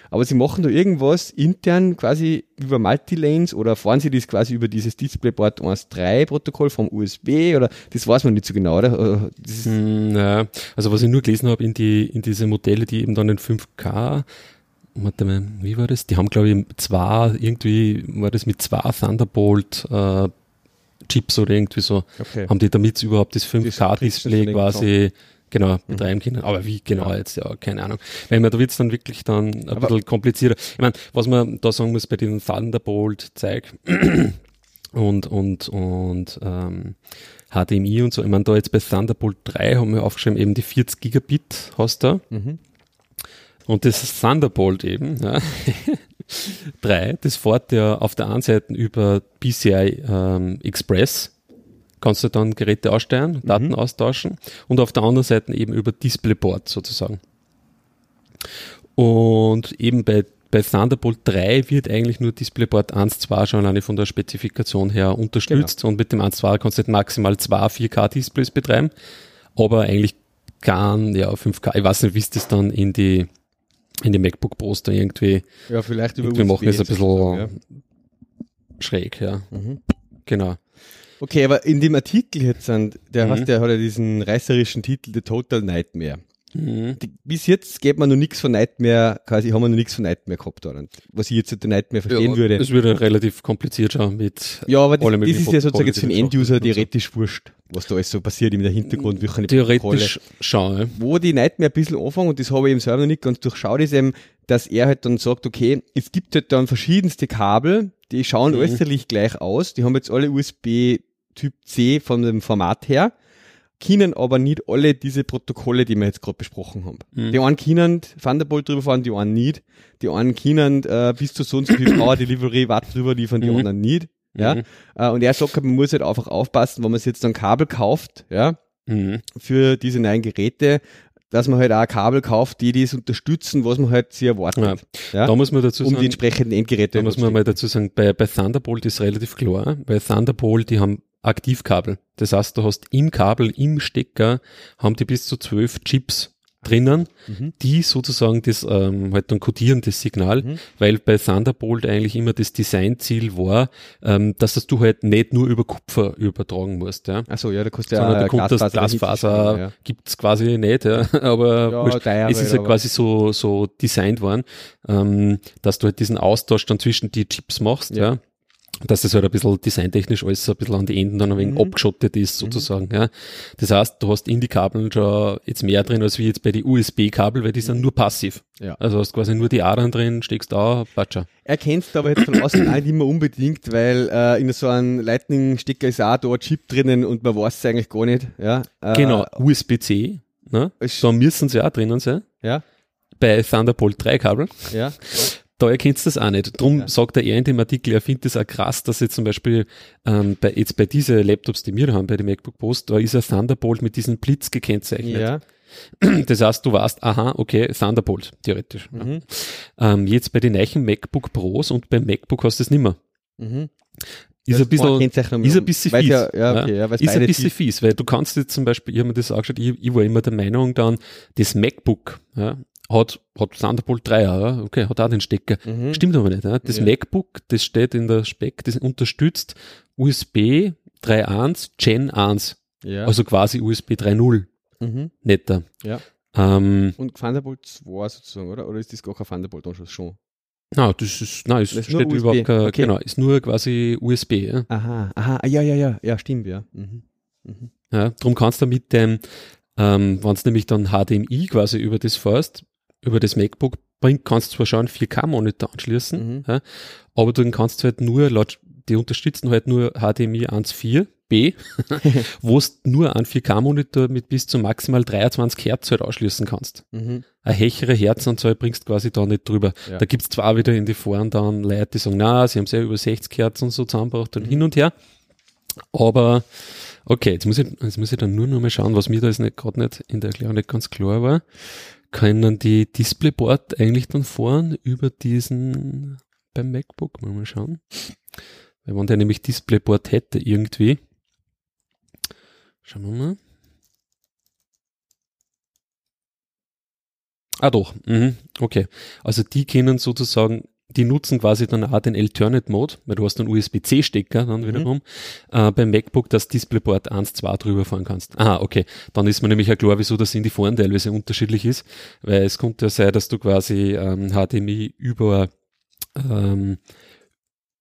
A: Aber sie machen da irgendwas intern quasi über Multilanes oder fahren sie das quasi über dieses DisplayPort 1.3 Protokoll vom USB oder das weiß man nicht so genau, oder?
B: Mm, Ja, also was ich nur gelesen habe in die in diese Modelle, die eben dann in 5K, warte mal, wie war das? Die haben glaube ich zwei irgendwie war das mit zwei Thunderbolt äh, Chips oder irgendwie so,
A: Okay.
B: haben die damit überhaupt das 5K Display
A: Pixel
B: quasi genau betreiben können. Aber wie genau jetzt ja keine Ahnung. Weil man da wird es dann wirklich dann ein
A: Aber-
B: bisschen komplizierter. Ich meine, was man da sagen muss bei diesem Thunderbolt Zeug <clears throat> und und und ähm, HDMI und so. Ich meine, da jetzt bei Thunderbolt 3 haben wir aufgeschrieben, eben die 40 Gigabit hast du.
A: Mhm.
B: Und das Thunderbolt eben, ja. <laughs> 3, das fährt ja auf der einen Seite über PCI ähm, Express, kannst du dann Geräte aussteuern, Daten mhm. austauschen und auf der anderen Seite eben über DisplayPort sozusagen. Und eben bei, bei Thunderbolt 3 wird eigentlich nur DisplayPort 1.2 schon alleine von der Spezifikation her unterstützt genau. und mit dem 1.2 kannst du maximal zwei 4K-Displays betreiben, aber eigentlich kann ja 5K, ich weiß nicht, wie es das dann in die in die MacBook Pros da irgendwie
A: ja, vielleicht
B: über irgendwie machen es ein bisschen ja. schräg, ja. Mhm. Genau.
A: Okay, aber in dem Artikel jetzt, der, mhm. der hat ja diesen reißerischen Titel The Total Nightmare. Mhm. Die, bis jetzt geht man noch nichts von Nightmare, quasi haben wir noch nichts von Nightmare gehabt. Oder? Was ich jetzt mit Nightmare verstehen
B: ja,
A: würde.
B: Es würde relativ kompliziert schauen mit.
A: Ja, aber das, das ist ja sozusagen jetzt für den Enduser theoretisch wurscht, was da alles so passiert im Hintergrund.
B: Wie theoretisch schauen.
A: Wo die Nightmare ein bisschen anfangen, und das habe ich eben selber noch nicht ganz durchschaut, ist eben, dass er halt dann sagt, okay, es gibt halt dann verschiedenste Kabel, die schauen mhm. äußerlich gleich aus, die haben jetzt alle USB Typ C von dem Format her, können aber nicht alle diese Protokolle, die wir jetzt gerade besprochen haben. Mhm. Die einen können Thunderbolt drüber fahren, die einen nicht. Die einen können äh, bis zu so und so viel Power Delivery Watt drüber liefern, die mhm. anderen nicht. Ja, mhm. äh, und er sagt, man muss halt einfach aufpassen, wenn man sich jetzt dann Kabel kauft, ja, mhm. für diese neuen Geräte, dass man halt auch Kabel kauft, die das unterstützen, was man halt sie erwartet.
B: Ja. ja? Da muss man dazu
A: um
B: sagen,
A: die entsprechenden Endgeräte.
B: Da muss man mal dazu sagen, bei, bei Thunderbolt ist relativ klar, weil Thunderbolt, die haben Aktivkabel. Das heißt, du hast im Kabel, im Stecker, haben die bis zu zwölf Chips drinnen, mhm. die sozusagen das ähm, halt dann kodieren, das Signal, mhm. weil bei Thunderbolt eigentlich immer das Designziel war, ähm, dass das du halt nicht nur über Kupfer übertragen musst. Ja.
A: Achso, ja, da kostet
B: ja Sondern du Glasfaser, Glasfaser ja. gibt's quasi nicht, ja. <laughs> aber ja, teuer, es ist ja quasi so, so designt worden, ähm, dass du halt diesen Austausch dann zwischen die Chips machst, ja. ja dass das halt ein bisschen designtechnisch alles ein bisschen an die Enden dann ein wenig mhm. abgeschottet ist, mhm. sozusagen. Mhm. Ja. Das heißt, du hast in die Kabeln schon jetzt mehr drin, als wie jetzt bei den USB-Kabel, weil die sind nur passiv. Ja. Also hast quasi nur die Adern drin, steckst da, patscha.
A: Erkennst du aber jetzt von außen nicht mehr unbedingt, weil äh, in so einem Lightning-Stecker ist auch da ein Chip drinnen und man weiß es eigentlich gar nicht. Ja.
B: Äh, genau, USB-C, ne? da müssen sie auch drinnen sein.
A: Ja.
B: Bei Thunderbolt 3 Kabel.
A: Ja <laughs>
B: da erkennst du das auch nicht. Drum ja. sagt er in dem Artikel, er findet es auch krass, dass jetzt zum Beispiel ähm, bei, jetzt bei diesen Laptops, die wir haben, bei den MacBook Post, da ist ein Thunderbolt mit diesem Blitz gekennzeichnet.
A: Ja. <clears throat>
B: Das heißt, du weißt, aha, okay, Thunderbolt, theoretisch. Mhm. Ähm, jetzt bei den neuen MacBook Pros und beim MacBook hast du es nicht mehr. Mhm. Ist ein bisschen, ist ein bisschen fies. Ja, ja, okay, ja, ist ein bisschen fies, weil du kannst jetzt zum Beispiel, ich habe mir das angeschaut, ich, ich war immer der Meinung dann, das MacBook, ja, hat, hat Thunderbolt 3, ja, okay, hat auch den Stecker. Mhm. Stimmt aber nicht. Ja. Das ja. MacBook, das steht in der Spec, das unterstützt USB 3.1 Gen 1. Ja. Also quasi USB 3.0. Mhm. Netter.
A: Ja.
B: Ähm,
A: Und Thunderbolt 2 sozusagen, oder? Oder ist das gar kein Thunderbolt Anschluss schon?
B: Na, das ist, nein, es steht überhaupt kein, okay. genau, ist nur quasi USB, ja.
A: Aha, aha, ah, ja, ja, ja, ja, stimmt, ja. Mhm.
B: Mhm. Ja, drum kannst du mit dem, ähm, wenn es nämlich dann HDMI quasi über das fährst, über das MacBook bringt, kannst du zwar schon einen 4K-Monitor anschließen, mhm. ja, aber dann kannst du halt nur, laut, die unterstützen halt nur HDMI 1.4b, <laughs> wo du nur einen 4K-Monitor mit bis zu maximal 23 Hertz halt ausschließen kannst. Mhm. Eine hechere Herzanzahl bringst du quasi da nicht drüber. Ja. Da gibt's zwar wieder in die Foren dann Leute, die sagen, na, sie haben sehr über 60 Hertz und so zusammengebracht und mhm. hin und her, aber Okay, jetzt muss ich, jetzt muss ich dann nur noch mal schauen, was mir da jetzt gerade nicht in der Erklärung nicht ganz klar war können die Displayboard eigentlich dann fahren über diesen beim MacBook, mal, mal schauen. Wenn der nämlich Displayboard hätte irgendwie. Schauen wir mal. Ah doch, mhm, okay. Also die können sozusagen die nutzen quasi dann auch den Alternate Mode, weil du hast einen USB-C-Stecker dann mhm. wiederum, äh, beim MacBook das Displayboard 1, 2 drüber fahren kannst. Ah, okay. Dann ist mir nämlich auch klar, wieso das in die Foren teilweise unterschiedlich ist, weil es könnte ja sein, dass du quasi ähm, HDMI über ähm,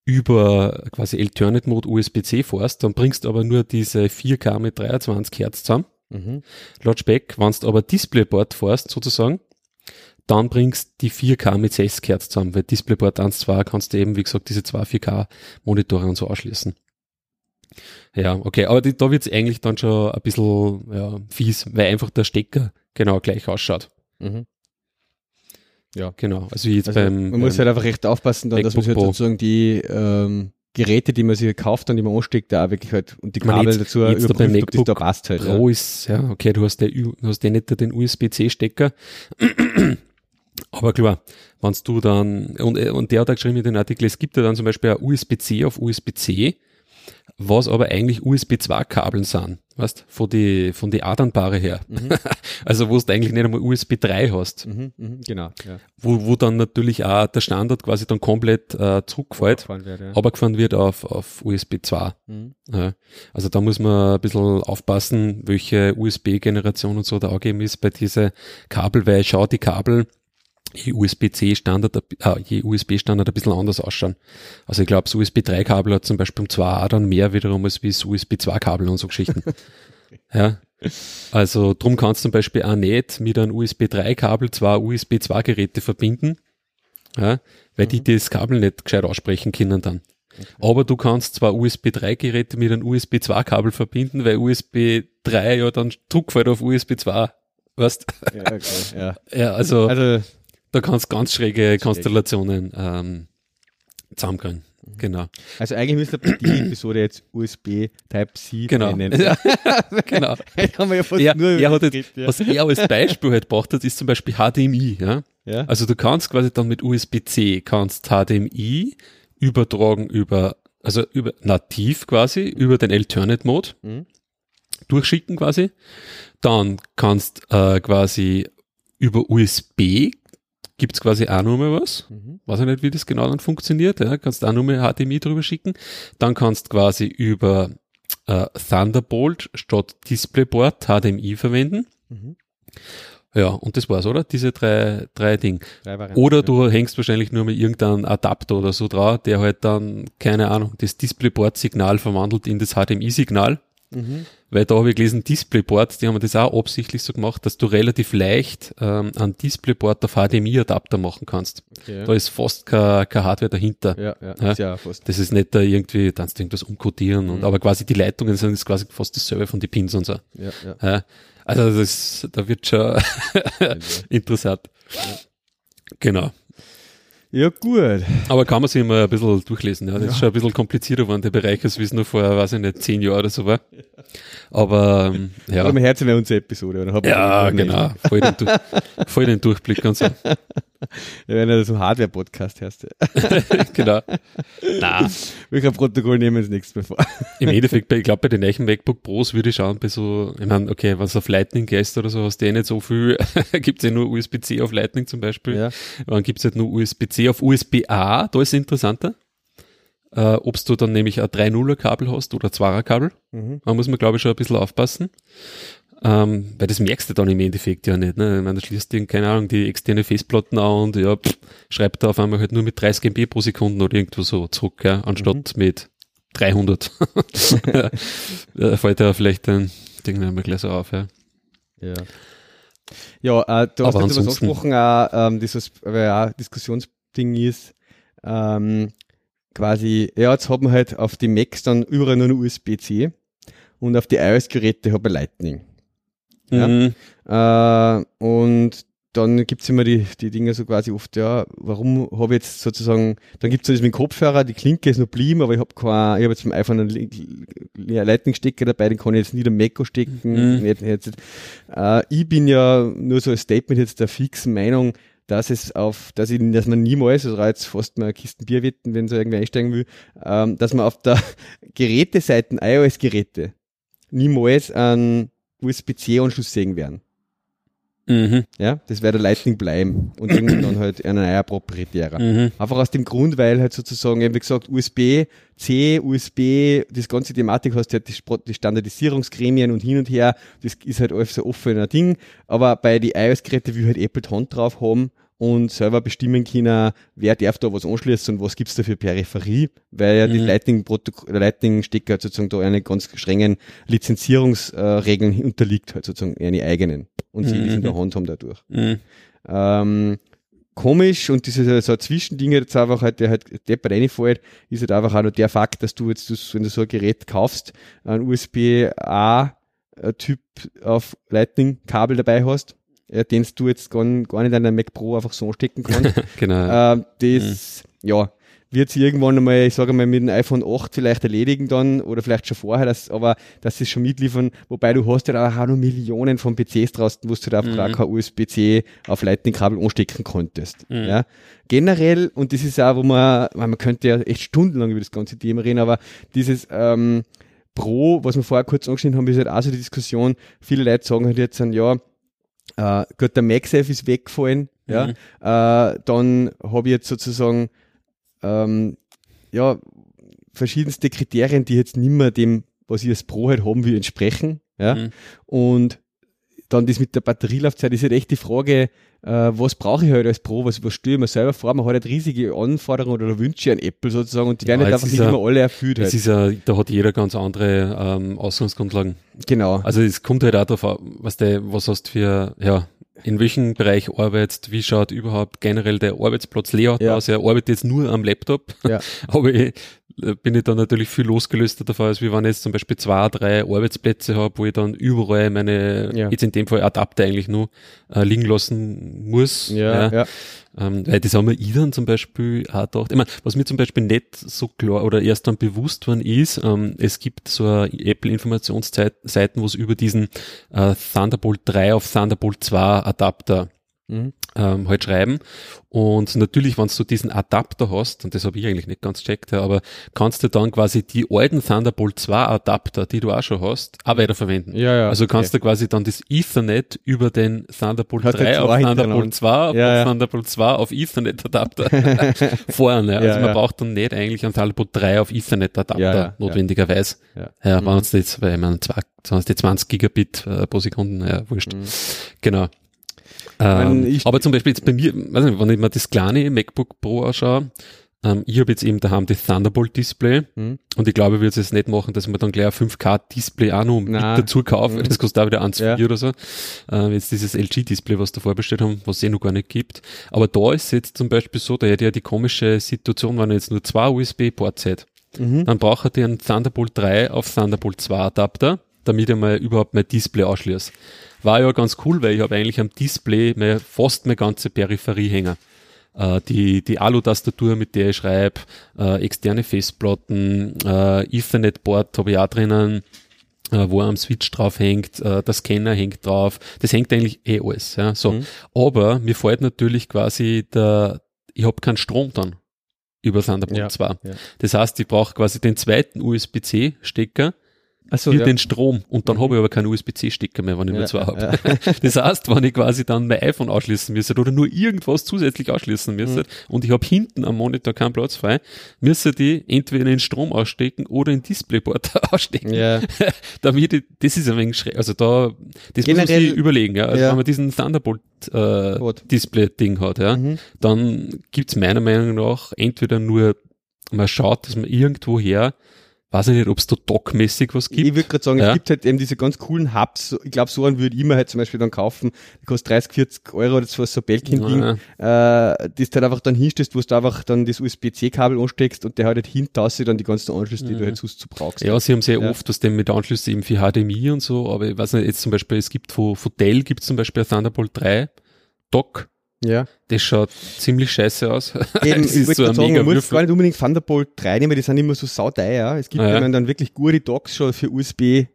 B: über quasi Alternate Mode USB-C fährst, dann bringst du aber nur diese 4K mit 23 Hertz zusammen. Mhm. Laut Speck, wenn du aber Displayboard fährst sozusagen, dann bringst die 4K mit 60 Hertz zusammen, weil Displayport 1, 2 kannst du eben, wie gesagt, diese zwei 4K Monitore und so ausschließen. Ja, okay, aber die, da wird's eigentlich dann schon ein bisschen ja, fies, weil einfach der Stecker genau gleich ausschaut. Mhm. Ja. Genau. Also jetzt
A: Also
B: beim.
A: man
B: beim
A: muss halt einfach recht aufpassen, dann, dass man
B: MacBook
A: halt sozusagen die ähm, Geräte, die man sich kauft und die man ansteckt, da auch wirklich halt und die
B: meine,
A: Kabel
B: jetzt-
A: dazu
B: jetzt da beim
A: überprüft, ob das da
B: MacBook
A: passt halt.
B: Pro ist, ja, okay, du hast, U- du hast ja nicht den USB-C-Stecker. Aber klar, wenn du dann, und, und der hat auch geschrieben in den Artikel, es gibt ja dann zum Beispiel auch USB-C auf USB-C, was aber eigentlich USB-2-Kabeln sind, weißt, von die, von die Adernpaare her. <laughs> also wo du eigentlich nicht einmal USB 3 hast.
A: Mhm, mhm, genau. Ja.
B: wo, wo dann natürlich auch der Standard quasi dann komplett äh, zurückfällt,
A: wird, ja.
B: runtergefahren wird auf, auf USB 2.
A: Mhm.
B: Ja, also da muss man ein bisschen aufpassen, welche USB-Generation und so da angegeben ist bei diese Kabel, weil schau die Kabel je USB-C Standard, äh, je USB-Standard ein bisschen anders ausschauen. Also ich glaube, das USB 3 Kabel hat zum Beispiel um 2A dann mehr wiederum als wie das USB 2 Kabel und so Geschichten. ja. Also drum kannst du zum Beispiel auch nicht mit einem USB 3 Kabel zwei USB 2 Geräte verbinden. Ja, weil die das Kabel nicht gescheit aussprechen können dann. Aber du kannst zwar USB 3 Geräte mit einem USB 2 Kabel verbinden, weil USB 3 ja dann Druck fällt auf USB 2. Weißt?
A: ja, okay, ja.
B: Ja, also,
A: Also,
B: da kannst ganz schräge Konstellationen ähm, zusammenkriegen. Genau.
A: also eigentlich müsste die Episode jetzt USB Type-C
B: Genau.
A: nennen.
B: Ja, <laughs> genau.
A: Haben wir ja fast
B: Er,
A: nur
B: er hat jetzt,
A: ja.
B: was er als Beispiel halt gebracht hat, ist zum Beispiel HDMI. Ja?
A: ja.
B: Also du kannst quasi dann mit USB-C kannst HDMI übertragen über, also über nativ quasi, über den Alternate Mode
A: Mhm.
B: durchschicken quasi. Dann kannst äh, quasi über USB gibt's quasi auch noch mal was.
A: Mhm.
B: Weiß ich nicht, wie das genau dann funktioniert. Ja, kannst auch noch mal HDMI drüber schicken. Dann kannst quasi über äh, Thunderbolt statt DisplayPort HDMI verwenden.
A: Mhm.
B: Ja, und das war's, oder? Diese drei, drei Dinge. Oder
A: ja.
B: du hängst wahrscheinlich nur mit irgendeinem Adapter oder so drauf, der halt dann, keine Ahnung, das DisplayPort-Signal verwandelt in das HDMI-Signal.
A: Mhm.
B: Weil da habe ich gelesen, DisplayPort, die haben das auch absichtlich so gemacht, dass du relativ leicht ähm, einen DisplayPort auf HDMI-Adapter machen kannst.
A: Okay,
B: Da ist fast keine, Hardware dahinter.
A: ja, ja,
B: Ja.
A: ist ja fast.
B: Das ist nicht da irgendwie, dann du irgendwas umcodieren und
A: Mhm.
B: aber quasi die Leitungen sind jetzt quasi fast dasselbe von den Pins und so.
A: Ja, ja.
B: Ja. Also das, da wird schon <laughs> interessant. Genau.
A: Ja, gut.
B: Aber kann man sich mal ein bisschen durchlesen. Ja. Das ist schon ein bisschen komplizierter geworden, der Bereich, als wie es noch vor, weiß ich nicht, zehn Jahren oder so war. Aber ähm, <laughs> ja.
A: Aber Herzen wäre unsere Episode, oder?
B: Ja, genau. Voll den, voll den Durchblick und <laughs> so. <laughs>
A: Wenn er so ein Hardware-Podcast heißt. <laughs>
B: genau. Na, <laughs>
A: Welcher Protokoll nehmen wir das nächste Mal vor?
B: im Endeffekt, ich glaube, bei den neuen MacBook Pros würde ich schauen, bei so, ich meine, okay, es auf Lightning gehst oder so, hast du eh nicht so viel, gibt's ja nur USB-C auf Lightning zum Beispiel.
A: Ja.
B: Dann gibt's halt nur USB-C auf USB-A, da ist es interessanter. Äh, Ob du dann nämlich ein 3.0er Kabel hast oder 2er Kabel.
A: Mhm.
B: Da muss man, glaube ich, schon ein bisschen aufpassen. Ähm, weil das merkst du dann im Endeffekt ja nicht. Ne? Ich meine, da schließt dir, keine Ahnung, die externe Festplatten an und ja, pff, schreibt da auf einmal halt nur mit 30 MB pro Sekunde oder irgendwo so zurück, ja, anstatt mit 300. <laughs> da fällt ja vielleicht ein Ding mal gleich so auf, ja.
A: Ja. Ja, äh, du hast jetzt was angesprochen, auch, ähm, dieses, auch Diskussionsding ist, ähm, quasi, ja, jetzt hat man halt auf die Macs dann überall nur USB-C und auf die iOS-Geräte hat man Lightning. Ja.
B: Mhm.
A: Äh, und dann gibt's immer die, die Dinge so quasi oft, ja, warum habe ich jetzt sozusagen, dann gibt's so das mit dem Kopfhörer, die Klinke ist noch blieben, aber ich habe kein, ich habe jetzt vom iPhone einen Li- Lightning-Stecker dabei, den kann ich jetzt nicht am Mac stecken.
B: Mhm.
A: Nicht, nicht, äh, ich bin ja nur so ein Statement jetzt der fixen Meinung, dass es auf, dass ich, dass man niemals, also jetzt fast mal Kisten Bier wetten, wenn so irgendwer einsteigen will, ähm, dass man auf der <laughs> Geräteseiten, iOS-Geräte, niemals einen USB-C-Anschluss sehen werden.
B: Mhm.
A: Ja, das wäre der Lightning bleiben und irgendwann dann halt ein neuer proprietärer.
B: Mhm.
A: Einfach aus dem Grund, weil halt sozusagen, eben wie gesagt, USB, C, USB, das ganze Thematik hast du halt die, Standardisierungsgremien und hin und her, das ist halt alles so offener Ding, aber bei die iOS-Geräte will halt Apple die Hand drauf haben und selber bestimmen können, wer darf da was anschließen und was gibt's da für Peripherie, weil ja die
B: Mhm.
A: Der Lightning-Stecker halt sozusagen da eine ganz strengen Lizenzierungsregeln unterliegt, halt sozusagen eine eigenen und sie
B: Mhm.
A: in der Hand haben dadurch.
B: Mhm.
A: Ähm, komisch und dieses so ein Zwischending jetzt einfach halt, der halt deppert reinfällt, ist halt einfach auch noch der Fakt, dass du jetzt, wenn du so ein Gerät kaufst, ein USB-A-Typ auf Lightning-Kabel dabei hast äh, den du jetzt gar, gar nicht an der Mac Pro einfach so anstecken kannst. <laughs>
B: genau.
A: Äh, das, mhm. ja, wird sie irgendwann einmal, ich sage mal, mit dem iPhone 8 vielleicht erledigen dann oder vielleicht schon vorher, das, aber dass sie es schon mitliefern, wobei du hast ja auch noch Millionen von PCs draußen, wo du da einfach mhm. kein USB-C auf Lightning-Kabel anstecken konntest. Mhm. Ja. Generell, und das ist auch, wo man, man könnte ja echt stundenlang über das ganze Thema reden, aber dieses ähm, Pro, was wir vorher kurz angeschnitten haben, ist halt auch so die Diskussion, viele Leute sagen halt jetzt dann, ja, äh, gut, der MagSafe ist weggefallen, mhm. ja, äh, dann habe ich jetzt sozusagen ähm, ja, verschiedenste Kriterien, die jetzt nicht mehr dem, was ich als Pro halt haben will, entsprechen. Ja? Mhm. Und dann das mit der Batterielaufzeit ist halt echt die Frage, äh, was brauche ich halt als Pro, was, was stelle ich mir selber vor? Man hat halt riesige Anforderungen oder Wünsche an Apple sozusagen und die werden ja, halt einfach nicht immer alle erfüllt.
B: Halt. ist ja, da hat jeder ganz andere ähm, Ausgangsgrundlagen.
A: Genau.
B: Also es kommt halt auch darauf an, was, der, was hast für, ja, in welchem Bereich arbeitest, wie schaut überhaupt generell der Arbeitsplatz-Layout ja. aus? Er arbeitet jetzt nur am Laptop, ja. <laughs> aber bin ich dann natürlich viel losgelöster davon, als wie wenn ich jetzt zum Beispiel zwei, drei Arbeitsplätze habe, wo ich dann überall meine, ja. jetzt in dem Fall Adapter eigentlich nur äh, liegen lassen muss. Ja, ja. ja. Ähm, weil das haben wir ich dann zum Beispiel auch gedacht. Ich meine, was mir zum Beispiel nicht so klar oder erst dann bewusst worden ist, ähm, es gibt so Apple-Informationsseiten, wo es über diesen äh, Thunderbolt 3 auf Thunderbolt 2 Adapter mhm. ähm, halt schreiben. Und natürlich, wenn du diesen Adapter hast, und das habe ich eigentlich nicht ganz checkt, aber kannst du dann quasi die alten Thunderbolt 2 Adapter, die du auch schon hast, auch weiterverwenden. Ja, ja, also kannst okay. du quasi dann das Ethernet über den Thunderbolt Hat 3 auf Thunderbolt 2 auf ja, Thunderbolt 2 auf Ethernet Adapter <laughs> fahren. Ja. Also man braucht dann nicht eigentlich einen Thunderbolt 3 auf Ethernet Adapter notwendigerweise. Ja, ja. Mhm. wenn es jetzt, weil man zwei, 20 Gigabit äh, pro Sekunde, ja, wurscht. Mhm. Genau. Ähm, aber zum Beispiel jetzt bei mir, weiß nicht, wenn ich mir das kleine MacBook Pro anschaue, ähm, ich habe jetzt eben daheim das Thunderbolt Display hm. und ich glaube, ich würde es nicht machen, dass man dann gleich ein 5K Display auch noch mit dazu kauft. Hm. Das kostet auch wieder 1,4 ja. oder so. Äh, jetzt dieses LG Display, was da vorbestellt haben, was es eh noch gar nicht gibt. Aber da ist jetzt zum Beispiel so, da hätte ja die komische Situation, wenn er jetzt nur zwei USB-Ports hätte. Mhm. Dann braucht er einen Thunderbolt 3 auf Thunderbolt 2 Adapter, damit er mal überhaupt mein Display ausschließt. War ja ganz cool, weil ich habe eigentlich am Display mehr, fast meine ganze Peripherie hängen. Äh, die, die Alu-Tastatur, mit der ich schreibe, äh, externe Festplatten, äh, Ethernet-Board habe ich auch drinnen, äh, wo am Switch drauf hängt, äh, der Scanner hängt drauf. Das hängt eigentlich eh alles. Ja, so. Mhm. Aber mir fällt natürlich quasi der, ich habe keinen Strom dann über Thunderbolt ja, 2. Ja. Das heißt, ich brauche quasi den zweiten USB-C-Stecker, so, für ja. den Strom und dann mhm. habe ich aber keinen USB-C-Stecker mehr, wenn ich ja, nur zwei habe. <laughs> Ja. Das heißt, wenn ich quasi dann mein iPhone ausschließen müsste oder nur irgendwas zusätzlich ausschließen müsste mhm. und ich habe hinten am Monitor keinen Platz frei, müsste die entweder in den Strom ausstecken oder in Displayport <laughs> ausstecken. Ja. <laughs> Damit ich, das ist ein wenig schräg. Also da, das Generell, muss man sich überlegen. Ja. Also wenn man diesen Thunderbolt äh, hat, ja, mhm. dann gibt's meiner Meinung nach entweder nur, man schaut, dass man irgendwo her weiß ich nicht, ob es da dockmäßig was gibt.
A: Ich würde gerade sagen, ja. es gibt halt eben diese ganz coolen Hubs. Ich glaube, so einen würde ich mir halt zum Beispiel dann kaufen. Die kostet 30, 40 Euro oder so, so Belkin-Ding. Ja. Äh, das du halt einfach dann hinstellst, wo du einfach dann das USB-C-Kabel ansteckst und der hat halt hinter dann die ganzen Anschlüsse, die ja. du halt sonst so brauchst.
B: Ja, sie haben sehr ja. oft das denn mit Anschlüssen eben für HDMI und so, aber ich weiß nicht, jetzt zum Beispiel, es gibt von, von Dell gibt es zum Beispiel ein Thunderbolt 3 Dock ja. Das schaut ziemlich scheiße aus. <laughs>
A: Eben, ich wollte so sagen, man muss gar nicht unbedingt Thunderbolt 3 nehmen, die sind immer so sauteuer. Es gibt ah, ja. dann wirklich gute Docks schon für USB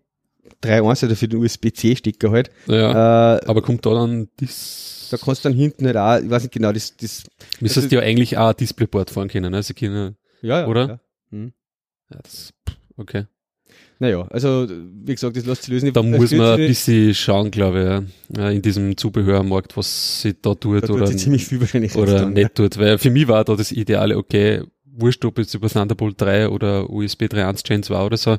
A: 3.1 oder für den USB-C-Stecker halt.
B: Ja, äh, aber kommt da dann das...
A: Da kannst du dann hinten halt auch, ich weiß nicht genau, das... das
B: Müsstest du ja eigentlich auch ein Displayboard fahren können, ne? Sie können,
A: ja, ja,
B: oder?
A: Ja. Hm.
B: ja das, okay.
A: Naja, also wie gesagt, das lässt sich lösen.
B: Da muss man ein bisschen schauen, glaube ich, ja, in diesem Zubehörmarkt, was sie da tut da oder,
A: ziemlich viel wahrscheinlich
B: oder dann, nicht tut. Weil für mich war da das Ideale, okay, wurscht ob jetzt über Thunderbolt 3 oder USB 3.1 Gen 2 oder so,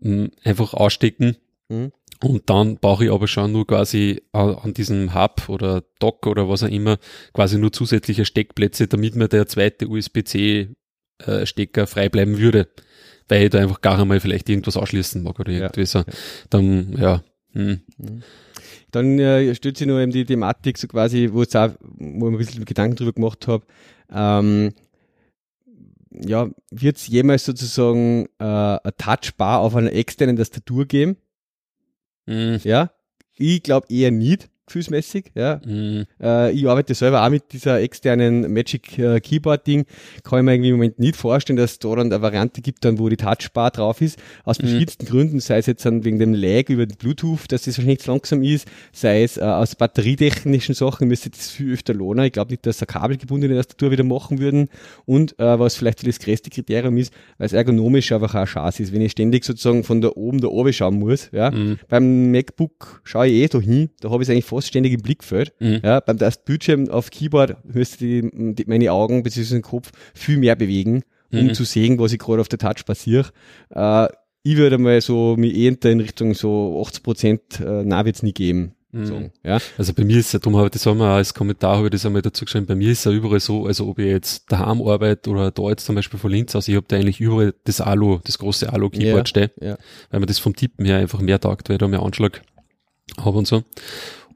B: mh, einfach ausstecken. Mhm. Und dann brauche ich aber schon nur quasi an diesem Hub oder Dock oder was auch immer quasi nur zusätzliche Steckplätze, damit mir der zweite USB-C äh, frei bleiben würde weil ich da einfach gar einmal vielleicht irgendwas ausschließen mag oder irgendwie ja. so. Dann, ja. Hm.
A: Mhm. Dann äh, stellt sich nur eben die Thematik so quasi, wo, auch, wo ich ein bisschen Gedanken drüber gemacht habe, ähm, ja, wird es jemals sozusagen äh, eine Touchbar auf einer externen Tastatur geben? Mhm. Ja, ich glaube eher nicht. Gefühlsmäßig. Ja. Mhm. Äh, ich arbeite selber auch mit dieser externen Magic äh, Keyboard Ding. Kann ich mir irgendwie im Moment nicht vorstellen, dass es da dann eine Variante gibt, dann, wo die Touchbar drauf ist. Aus mhm. verschiedensten Gründen, sei es jetzt dann wegen dem Lag über den Bluetooth, dass das wahrscheinlich zu langsam ist, sei es äh, aus batterietechnischen Sachen, müsste das viel öfter lohnen. Ich glaube nicht, dass eine kabelgebundene Tastatur wieder machen würden. Und äh, was vielleicht das größte Kriterium ist, weil es ergonomisch einfach auch scheiße ist. Wenn ich ständig sozusagen von da oben da oben schauen muss, ja. Mhm. Beim MacBook schaue ich eh da hin, da habe ich es eigentlich fast ständig im Blickfeld. Mhm. Ja, beim das Bildschirm auf Keyboard müsste die, die, meine Augen bzw. den Kopf viel mehr bewegen, um mhm. zu sehen, was ich gerade auf der Touch passiert. Äh, ich würde mal so mich eher in Richtung so 80 Prozent, äh, nein, wird es nie geben.
B: Mhm. So, ja. Also bei mir ist es, darum habe das haben wir als Kommentar habe ich das einmal dazu geschrieben, bei mir ist ja überall so, also ob ich jetzt daheim arbeite oder da jetzt zum Beispiel von Linz aus, ich habe da eigentlich überall das Alu, das große Alu-Keyboard ja, stehen, ja. weil mir das vom Tippen her einfach mehr taugt, weil ich da mehr Anschlag habe und so.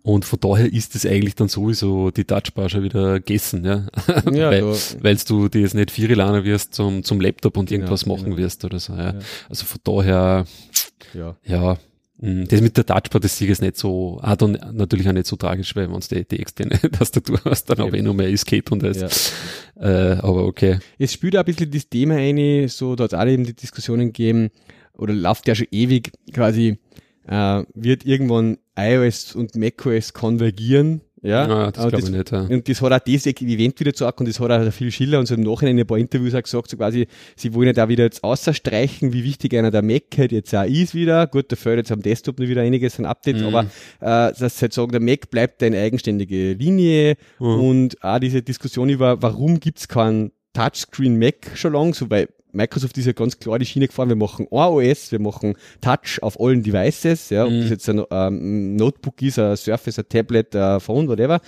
B: Und von daher ist es eigentlich dann sowieso die Touchbar schon wieder gegessen, ja. <laughs> ja weil, weil du dir jetzt nicht vier lernen wirst zum, zum Laptop und irgendwas ja, machen genau. wirst oder so, ja. ja. Also von daher, ja, ja mm, das mit der Touchbar, das sehe ich nicht so, auch dann natürlich auch nicht so tragisch, weil wenn du die, die externe <laughs> Tastatur hast, dann habe ich noch mehr Escape und das. Ja. Äh, aber okay.
A: Es spielt auch ein bisschen das Thema ein, so, da hat es auch eben die Diskussionen gegeben, oder läuft ja schon ewig quasi, äh, wird irgendwann iOS und macOS konvergieren. Ja,
B: ja das glaube ich nicht. Ja.
A: Und das hat auch dieses Event wieder gesagt und das hat auch viel Schiller und so im Nachhinein in ein paar Interviews auch gesagt, so quasi, sie wollen ja da wieder jetzt außerstreichen, wie wichtig einer der Mac halt jetzt auch ist wieder. Gut, da fällt jetzt am Desktop noch wieder einiges an Updates, mhm. aber äh, dass sie halt sagen, der Mac bleibt eine eigenständige Linie mhm. und auch diese Diskussion über, warum gibt's keinen Touchscreen Mac schon lang, so weil Microsoft ist ja ganz klar die Schiene gefahren, wir machen OS, wir machen Touch auf allen Devices, ja, ob mhm. das jetzt ein ähm, Notebook ist, ein Surface, ein Tablet, ein Phone, whatever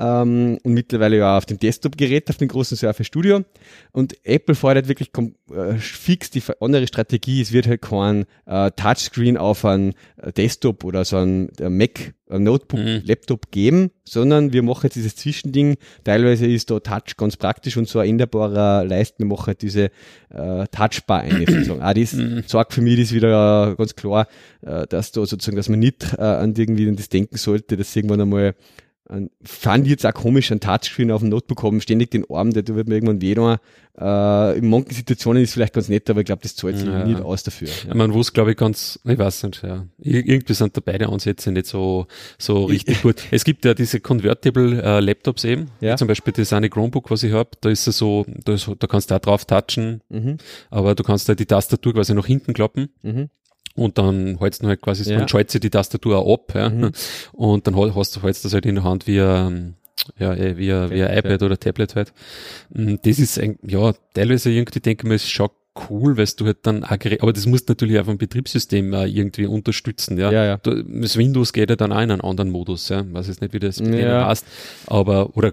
A: ähm, und mittlerweile ja auf dem Desktop-Gerät, auf dem großen Surface Studio. Und Apple fordert wirklich äh, fix die andere Strategie. Es wird halt kein äh, Touchscreen auf ein äh, Desktop oder so ein Mac, Notebook, mhm. Laptop geben, sondern wir machen jetzt dieses Zwischending. Teilweise ist da Touch ganz praktisch und so ein änderbarer Leist. Wir machen halt diese äh, Touchbar eine sozusagen. Ah, das mhm. sagt für mich das wieder ganz klar, äh, dass da sozusagen, dass man nicht äh, an irgendwie an das denken sollte, dass irgendwann einmal fand ich jetzt auch komisch, ein Touchscreen auf dem Notebook haben, ständig den Arm, der wird mir irgendwann weh äh, In manchen Situationen ist vielleicht ganz nett, aber ich glaube, das zahlt sich ja. nicht aus dafür.
B: Ja. Ich wo es glaube ich ganz, ich weiß nicht, ja. Irgendwie sind da beide Ansätze nicht so, so richtig gut. <laughs> Es gibt ja diese Convertible äh, Laptops eben, ja. zum Beispiel das eine Chromebook, was ich habe, da ist es so, da, ist, da kannst du auch drauf touchen, mhm. aber du kannst da die Tastatur quasi nach hinten klappen. Mhm und dann hältst du halt quasi, ja. dann schaltet sie die Tastatur auch ab, ja. Mhm. Und dann hast du hältst das halt in der Hand wie ein, ja, eh, wie ein, wie ein iPad oder Tablet halt. Mm, das ist ein, ja, teilweise irgendwie denke ich mir, ist schon cool, weil du halt dann auch aber das musst natürlich auch vom Betriebssystem irgendwie unterstützen, ja. ja, ja. Das Windows geht ja dann auch in einen anderen Modus, ja. Weiß jetzt nicht, wie das ja. passt, aber, oder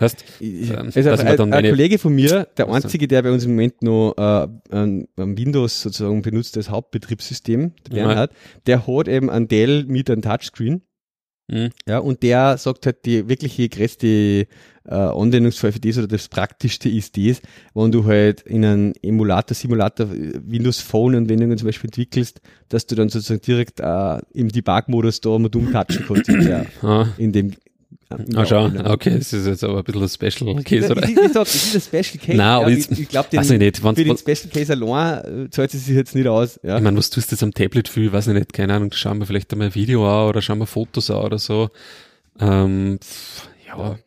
B: Heißt,
A: ähm, also ein, ein Kollege von mir, der einzige, der bei uns im Moment noch äh, ein, ein Windows sozusagen benutzt als Hauptbetriebssystem, der Bernhard, ja. der hat eben ein Dell mit einem Touchscreen. Mhm. Ja, und der sagt halt, die wirkliche größte äh, Anwendungsfall für das oder das Praktischste ist das, wenn du halt in einem Emulator, Simulator Windows Phone Anwendungen zum Beispiel entwickelst, dass du dann sozusagen direkt äh, im Debug-Modus da mal dumm touchen kannst <clears throat> in, der, ah. in dem
B: Ah, schau, okay, das ist jetzt aber ein bisschen ein Special Case, oder?
A: Ich, ich, sag, das ist ein Special <laughs> Case.
B: Nein, aber ja, ich, ich glaube, für
A: den Special Case allein äh, zahlt es sich jetzt nicht aus.
B: Ja. Ich meine, was tust du jetzt am Tablet für, weiß ich nicht, keine Ahnung, schauen wir vielleicht einmal ein Video an oder schauen wir Fotos an oder so. Ähm, ja,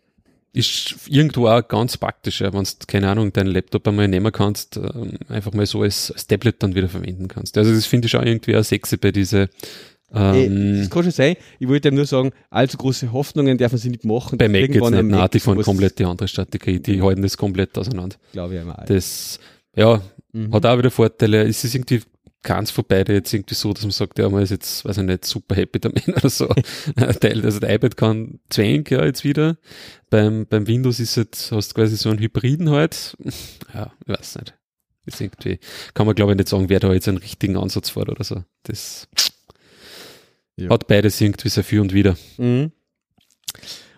B: ist irgendwo auch ganz praktisch, ja, wenn du, keine Ahnung, deinen Laptop einmal nehmen kannst, ähm, einfach mal so als, als Tablet dann wieder verwenden kannst. Also das finde ich auch irgendwie auch sexy bei diese
A: ähm, das kann schon sein. Ich wollte nur sagen, allzu große Hoffnungen dürfen sie nicht machen.
B: Bei Mac jetzt nicht. Nein, die fahren komplett die andere Strategie. Die halten das komplett auseinander.
A: Glaube ich einmal.
B: Das, ja, mhm. hat auch wieder Vorteile. Es ist irgendwie ganz für beide jetzt irgendwie so, dass man sagt, ja, man ist jetzt, weiß ich nicht, super happy damit <laughs> oder so. Teil, also der iPad kann zwängen, ja, jetzt wieder. Beim, beim Windows ist jetzt, hast du quasi so einen Hybriden halt. Ja, ich weiß nicht. Ist irgendwie, kann man glaube ich nicht sagen, wer da jetzt einen richtigen Ansatz fährt oder so. Das, ja. Hat beides irgendwie sehr viel und wieder. Mhm.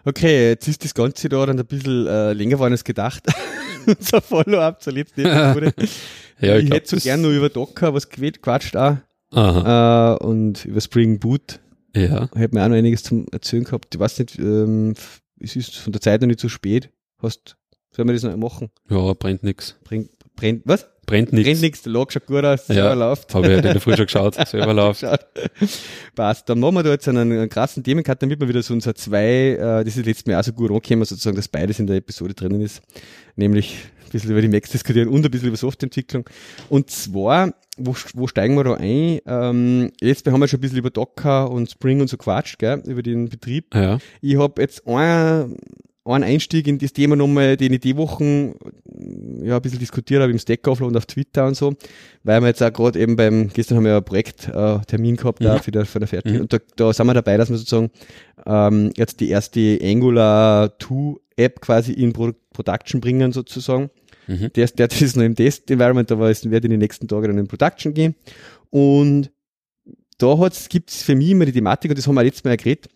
A: Okay, jetzt ist das Ganze da dann ein bisschen äh, länger geworden als gedacht. <laughs> Unser Follow-up zur letzten Episode. <laughs> ja, ich, ich hätte so gern nur über Docker was quatscht auch. Aha. Äh, und über Spring Boot
B: Ja.
A: Hätte mir auch noch einiges zum Erzählen gehabt. Ich weiß nicht, ähm, es ist von der Zeit noch nicht so spät. Hast, sollen wir das noch machen?
B: Ja, brennt nix.
A: Brennt, brennt, was?
B: Brennt
A: Brennt
B: nix.
A: nichts, der Log schaut gut aus,
B: Ja. <laughs>
A: selber läuft.
B: Habe ich halt in der Früh schon geschaut, selber läuft.
A: Passt. Dann machen wir da jetzt einen, einen krassen Themencut, damit wir wieder so unser zwei, äh, das ist letztes Mal auch so gut angekommen, sozusagen, dass beides in der Episode drinnen ist. Nämlich ein bisschen über die Macs diskutieren und ein bisschen über Softwareentwicklung. Und zwar, wo, wo steigen wir da ein? Ähm, jetzt haben wir schon ein bisschen über Docker und Spring und so quatscht, gell, über den Betrieb.
B: Ja.
A: Ich habe jetzt ein, einen Einstieg in das Thema nochmal, den ich die Wochen ja, ein bisschen diskutiert habe im Stack Overflow und auf Twitter und so, weil wir jetzt auch gerade eben beim, gestern haben wir ja ein Projekttermin äh, gehabt da
B: Mhm.
A: für, der, für der Fertig
B: Mhm.
A: und da, da sind wir dabei, dass wir sozusagen ähm, jetzt die erste Angular 2 App quasi in Pro Production bringen sozusagen.
B: Mhm.
A: Der, ist- der ist noch im Test-Environment, aber es wird in den nächsten Tagen dann in Production gehen. Und da gibt es für mich immer die Thematik, und das haben wir letztes Mal ja geredet,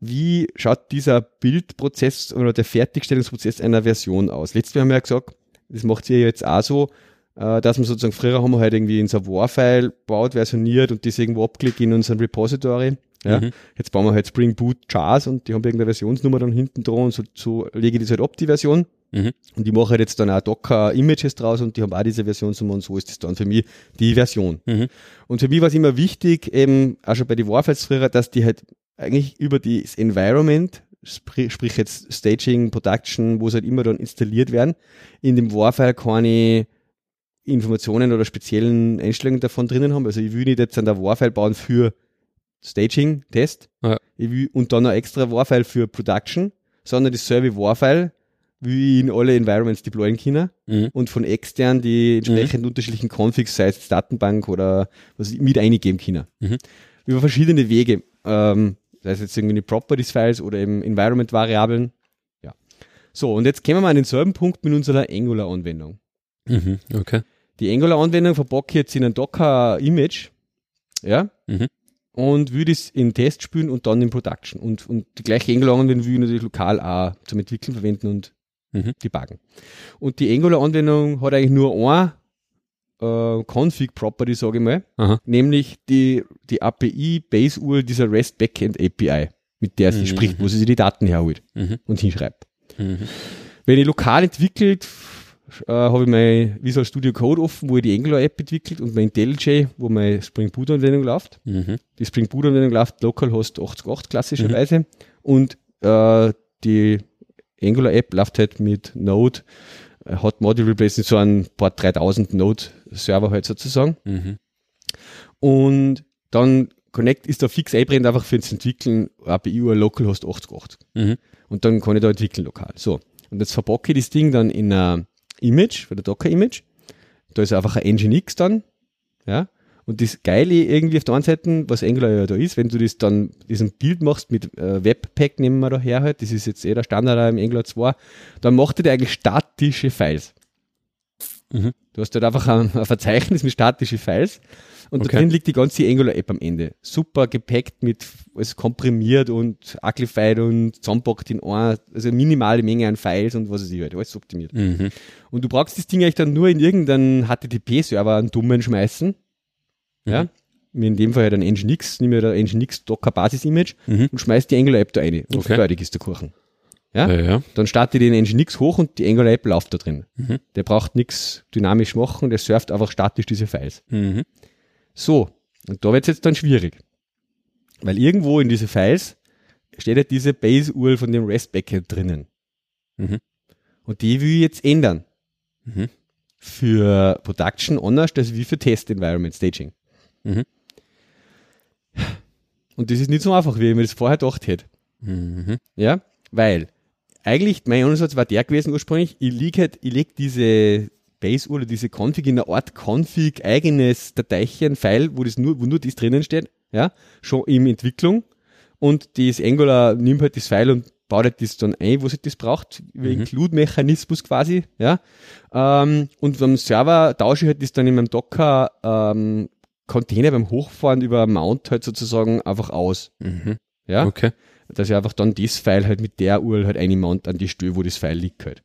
A: wie schaut dieser Bildprozess oder der Fertigstellungsprozess einer Version aus? Letztes Mal haben wir ja gesagt, das macht ihr jetzt auch so, äh, dass man sozusagen, früher haben wir halt irgendwie in so ein War-File baut, versioniert und das irgendwo abgelegt in unseren Repository. Ja.
B: Mhm.
A: Jetzt bauen wir halt Spring Boot Jars und die haben irgendeine Versionsnummer dann hinten dran und so, so lege ich das halt ab, die Version.
B: Mhm.
A: Und ich mache halt jetzt dann auch Docker-Images draus und die haben auch diese Versionsnummer und so ist das dann für mich die Version.
B: Mhm.
A: Und für mich war es immer wichtig, eben auch schon bei den Warfiles früher, dass die halt eigentlich über das Environment, sprich, sprich jetzt Staging, Production, wo es halt immer dann installiert werden, in dem Warfile keine Informationen oder speziellen Einstellungen davon drinnen haben. Also ich will nicht jetzt an der Warfile bauen für Staging, Test,
B: Ja.
A: ich will, und dann noch extra Warfile für Production, sondern das selbe Warfile will ich in alle Environments deployen können
B: Mhm.
A: und von extern die entsprechend unterschiedlichen Configs, sei es Datenbank oder was mit eingeben können.
B: Mhm.
A: Über verschiedene Wege, ähm, sei es jetzt irgendwie Properties-Files oder eben Environment-Variablen. Ja. So, und jetzt kommen wir an denselben Punkt mit unserer Angular-Anwendung.
B: Mhm. Okay.
A: Die Angular-Anwendung verpacke ich jetzt in ein Docker-Image, ja,
B: Mhm.
A: und will das in Test spielen und dann in Production. Und, und die gleiche Angular-Anwendung will ich natürlich lokal auch zum Entwickeln verwenden und
B: Mhm.
A: debuggen. Und die Angular-Anwendung hat eigentlich nur ein äh, Config-Property, sage ich mal,
B: Aha.
A: nämlich die, die API-Base-URL dieser REST Backend API, mit der sie
B: Mhm.
A: spricht, wo sie sich die Daten herholt
B: Mhm.
A: und hinschreibt.
B: Mhm.
A: Wenn ich lokal entwickelt, äh, habe ich mein Visual Studio Code offen, wo ich die Angular-App entwickelt und mein IntelliJ, wo meine Spring Boot-Anwendung läuft.
B: Mhm.
A: Die Spring Boot-Anwendung läuft localhost 80.8 klassischerweise und äh, die Angular-App läuft halt mit Node, hat Module Replacement so ein paar 3000 Node-Server halt sozusagen.
B: Mhm.
A: Und dann Connect ist da fix einbrennt einfach fürs Entwickeln API URL localhost 80.8.
B: Mhm.
A: Und dann kann ich da entwickeln lokal. So. Und jetzt verpacke ich das Ding dann in ein Image, für der Docker-Image. Da ist einfach ein Nginx dann. Ja. Und das Geile irgendwie auf der einen Seite, was Angular ja da ist, wenn du das dann, diesen Bild machst mit äh, Webpack, nehmen wir da her halt, das ist jetzt eh der Standard im Angular 2, dann macht er dir eigentlich statische Files.
B: Mhm.
A: Du hast halt einfach ein, ein Verzeichnis mit statischen Files und
B: Okay.
A: da drin liegt die ganze Angular-App am Ende. Super gepackt mit, alles komprimiert und uglified und zusammenpackt in ein, also minimale Menge an Files und was weiß ich halt, alles optimiert.
B: Mhm.
A: Und du brauchst das Ding eigentlich dann nur in irgendeinen HTTP-Server einen dummen schmeißen. Ja. Mir in dem Fall halt ein Nginx, nimm mir da Nginx Docker Basis-Image
B: Mhm.
A: und schmeiß die Angular-App da rein. Und
B: Okay.
A: fertig ist der Kuchen. Ja?
B: Ja, ja.
A: Dann starte ich den Nginx hoch und die Angular-App läuft da drin.
B: Mhm.
A: Der braucht nichts dynamisch machen, der surft einfach statisch diese Files.
B: Mhm.
A: So, und da wird es jetzt dann schwierig. Weil irgendwo in diese Files steht ja diese Base-URL von dem REST-Backend drinnen.
B: Mhm.
A: Und die will ich jetzt ändern.
B: Mhm.
A: Für Production anders als wie für Test-Environment Staging.
B: Mhm.
A: Und das ist nicht so einfach, wie ich mir das vorher gedacht hätte.
B: Mhm.
A: Ja, weil eigentlich mein Ansatz war der gewesen ursprünglich, ich lege halt, ich leg diese Base oder diese Config in einer Art Config eigenes Dateischen, File, wo das nur, wo nur das drinnen steht, ja, schon in Entwicklung und das Angular nimmt halt das File und baut halt das dann ein, wo es das braucht, über
B: Mhm.
A: Include-Mechanismus quasi, ja, ähm, und beim Server tausche ich halt das dann in meinem Docker, ähm, Container beim Hochfahren über Mount halt sozusagen einfach aus,
B: Mhm.
A: ja
B: Okay.
A: dass ich einfach dann das File halt mit der URL halt einmount an die Stelle, wo das File liegt halt.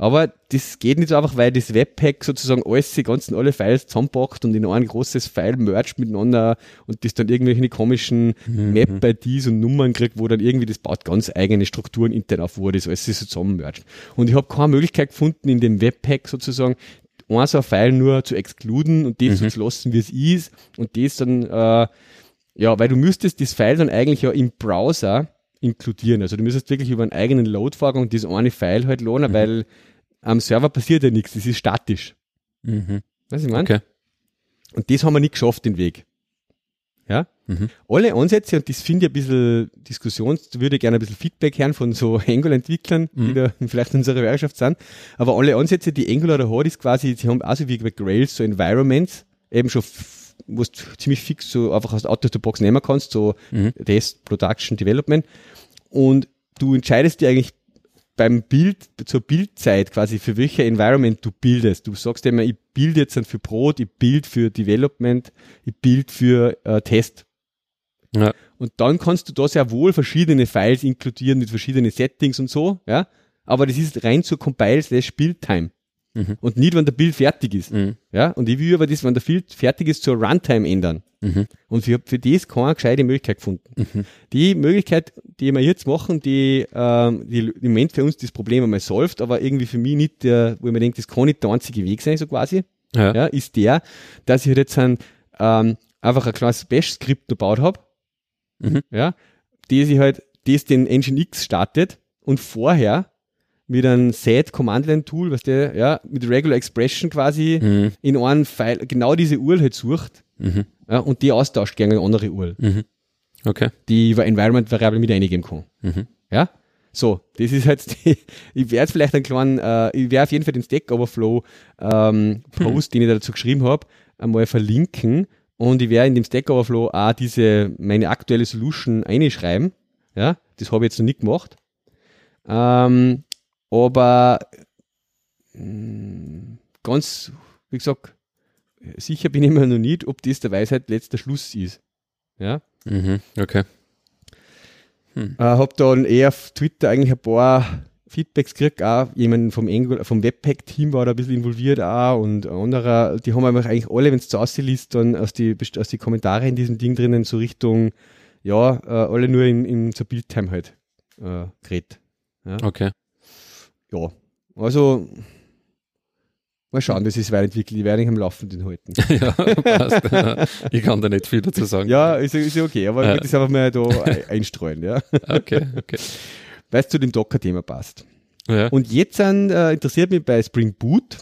A: Aber das geht nicht so einfach, weil das Webpack sozusagen alles, die ganzen alle Files zusammenpackt und in ein großes File mercht miteinander und das dann irgendwelche komischen
B: Mhm.
A: Map-IDs und Nummern kriegt, wo dann irgendwie das baut ganz eigene Strukturen intern auf, wo das alles so zusammen mercht. Und ich habe keine Möglichkeit gefunden, in dem Webpack sozusagen ein so ein File nur zu exkluden und das so zu lassen, wie es ist und das dann, äh, ja, weil du müsstest das File dann eigentlich ja im Browser inkludieren. Also du müsstest wirklich über einen eigenen Load-Vorgang das eine File halt laden, weil am Server passiert ja nichts, das ist statisch.
B: Mhm.
A: Weißt du, ich mein?
B: Okay.
A: Und das haben wir nicht geschafft, den Weg. Ja?
B: Mhm.
A: Alle Ansätze, und das finde ich ein bisschen Diskussions, würde gerne ein bisschen Feedback hören von so <laughs> Angular-Entwicklern, die
B: Mhm.
A: da vielleicht in unserer Hörerschaft sind. Aber alle Ansätze, die Angular da hat, ist quasi, sie haben auch so wie bei Grails so Environments, eben schon, wo du ziemlich fix so einfach aus Out of the Box nehmen kannst, so
B: Mhm.
A: Test, Production, Development. Und du entscheidest dir eigentlich beim Bild, zur Bildzeit quasi, für welche Environment du bildest. Du sagst immer, ich bilde jetzt dann für Brot, ich bild für Development, ich bild für äh, Test.
B: Ja.
A: Und dann kannst du da sehr wohl verschiedene Files inkludieren mit verschiedenen Settings und so, ja. Aber das ist rein zur Compile slash Build-Time.
B: Mhm.
A: Und nicht, wenn der Bild fertig ist.
B: Mhm.
A: Ja. Und ich will aber das, wenn der Bild fertig ist, zur Runtime ändern.
B: Mhm.
A: Und für, für das keine gescheite Möglichkeit gefunden.
B: Mhm.
A: Die Möglichkeit, die wir jetzt machen, die, ähm, die im Moment für uns das Problem einmal solvt, aber irgendwie für mich nicht der, wo ich mir denke, das kann nicht der einzige Weg sein, so quasi,
B: Ja.
A: ja, ist der, dass ich halt jetzt ein, ähm, einfach ein kleines Bash-Skript gebaut habe,
B: Mhm.
A: ja, das ich halt, das den Nginx startet und vorher mit einem Set Command Line Tool, was der, ja, mit Regular Expression quasi
B: Mhm.
A: in einem File genau diese URL halt sucht,
B: Mhm.
A: ja, und die austauscht gegen eine andere URL,
B: Mhm. Okay.
A: die über Environment Variable mit eingeben kann.
B: Mhm.
A: Ja? So, das ist jetzt die, <laughs> ich werde vielleicht einen kleinen, äh, ich werde auf jeden Fall den Stack Overflow ähm, Post, den ich dazu geschrieben habe, einmal verlinken und ich werde in dem Stack Overflow auch diese, meine aktuelle Solution einschreiben. Ja, das habe ich jetzt noch nicht gemacht. Ähm, aber mh, ganz, wie gesagt, sicher bin ich mir noch nicht, ob das der Weisheit letzter Schluss ist. Ja.
B: Mhm. Okay.
A: Äh, hab dann eher auf Twitter eigentlich ein paar Feedbacks gekriegt, auch jemand vom, Angular, vom Webpack-Team war da ein bisschen involviert auch und anderer, die haben einfach eigentlich alle, wenn es zu liest, dann aus die, aus die Kommentare in diesem Ding drinnen so Richtung, ja, äh, alle nur in, in zur Bildtime halt äh, geredet.
B: Okay.
A: Ja, also mal schauen, das ist weiterentwickelt, die werde ich am Laufenden halten. <laughs>
B: ja, passt. <laughs> ich kann da nicht viel dazu sagen.
A: Ja, ist, ist ja okay, aber ich
B: Ja.
A: das einfach mal da ein- einstreuen, ja,
B: Okay, okay.
A: Weil es zu dem Docker-Thema passt.
B: Ja.
A: Und jetzt an, äh, interessiert mich bei Spring Boot,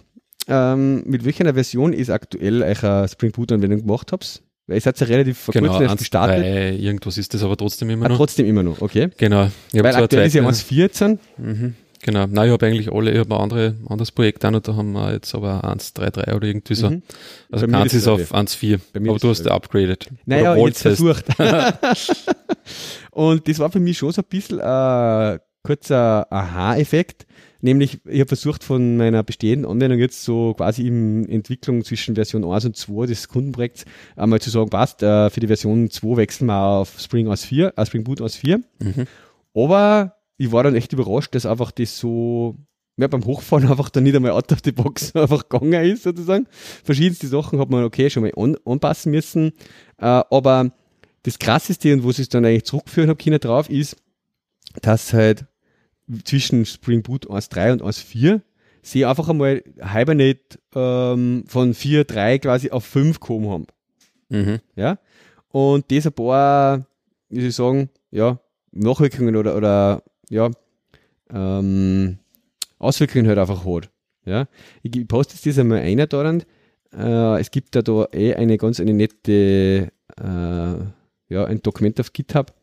A: ähm, mit welcher Version ist aktuell eine Spring Boot-Anwendung gemacht habt? Weil ihr seid ja relativ vor
B: genau,
A: kurzem erst
B: 1,
A: gestartet.
B: 3, irgendwas ist das aber trotzdem immer
A: Ah,
B: noch.
A: trotzdem immer noch, okay.
B: Genau. Ich
A: Weil aktuell ist ja
B: zweite-
A: 1.14.
B: Mhm. Genau. Nein, ich habe eigentlich alle, ich habe ein andere, anderes Projekt auch noch, da haben wir jetzt aber 1.3.3 oder irgendwie so.
A: Mhm.
B: Also
A: Bei mir
B: keins
A: ist
B: ist auf 1.4.
A: Bei mir
B: Aber du hast ja upgraded.
A: Naja, jetzt versucht. <laughs> <laughs> und das war für mich schon so ein bisschen ein kurzer Aha-Effekt. Nämlich, ich habe versucht von meiner bestehenden Anwendung jetzt so quasi in Entwicklung zwischen Version 1 und 2 des Kundenprojekts einmal zu sagen, passt, äh, für die Version 2 wechseln wir auf Spring OS 4, äh, Spring Boot OS 4.
B: Mhm.
A: Aber ich war dann echt überrascht, dass einfach das so, ja, beim Hochfahren <laughs> einfach dann nicht einmal out of the box <laughs> einfach gegangen ist, sozusagen. Verschiedenste Sachen hat man, okay, schon mal an, anpassen müssen. Äh, aber das krasseste und wo ich es dann eigentlich zurückführen habe können drauf ist, dass halt zwischen Spring Boot 1.3 und 1.4 sie einfach einmal Hibernate ähm, von 4.3 quasi auf 5 gekommen haben.
B: Mhm.
A: Ja. Und das ein paar, wie soll ich sagen, ja, Nachwirkungen oder, oder ja, ähm, Auswirkungen halt einfach hat. Ja. Ich, poste jetzt das einmal ein da. Äh, es gibt da, da eh eine ganz eine nette, äh, ja, ein Dokument auf GitHub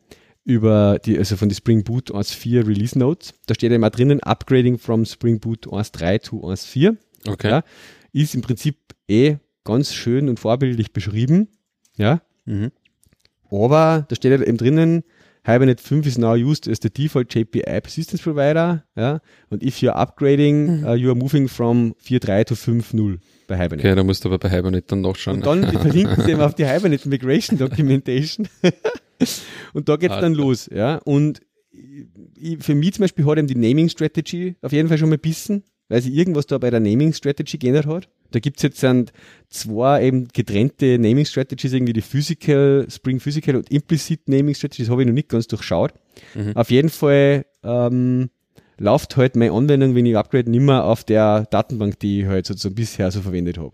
A: über die, also von die Spring Boot 1.4 Release Notes. Da steht immer drinnen, Upgrading from Spring Boot 1.3 to 1.4
B: Okay.
A: Ja. ist im Prinzip eh ganz schön und vorbildlich beschrieben. Ja.
B: Mhm.
A: Aber da steht halt eben drinnen, Hibernate 5 is now used as the default JPI Persistence Provider. Ja. Und if you're upgrading, uh, you are moving from 4.3 to 5.0 bei Hibernate.
B: Okay, da musst du aber bei Hibernate dann nachschauen.
A: Und dann <laughs> verlinken sie eben auf die Hibernate Migration Documentation. <laughs> und da geht's dann
B: Alter.
A: los, ja. Und ich, für mich zum Beispiel hat eben die Naming Strategy auf jeden Fall schon mal bissen, weil sie irgendwas da bei der Naming Strategy geändert hat. Da gibt's jetzt dann zwei eben getrennte Naming Strategies, irgendwie die Physical, Spring Physical und Implicit Naming Strategies, habe ich noch nicht ganz durchschaut.
B: Mhm.
A: Auf jeden Fall ähm, läuft halt meine Anwendung, wenn ich upgrade, nicht mehr auf der Datenbank, die ich halt sozusagen bisher so verwendet habe.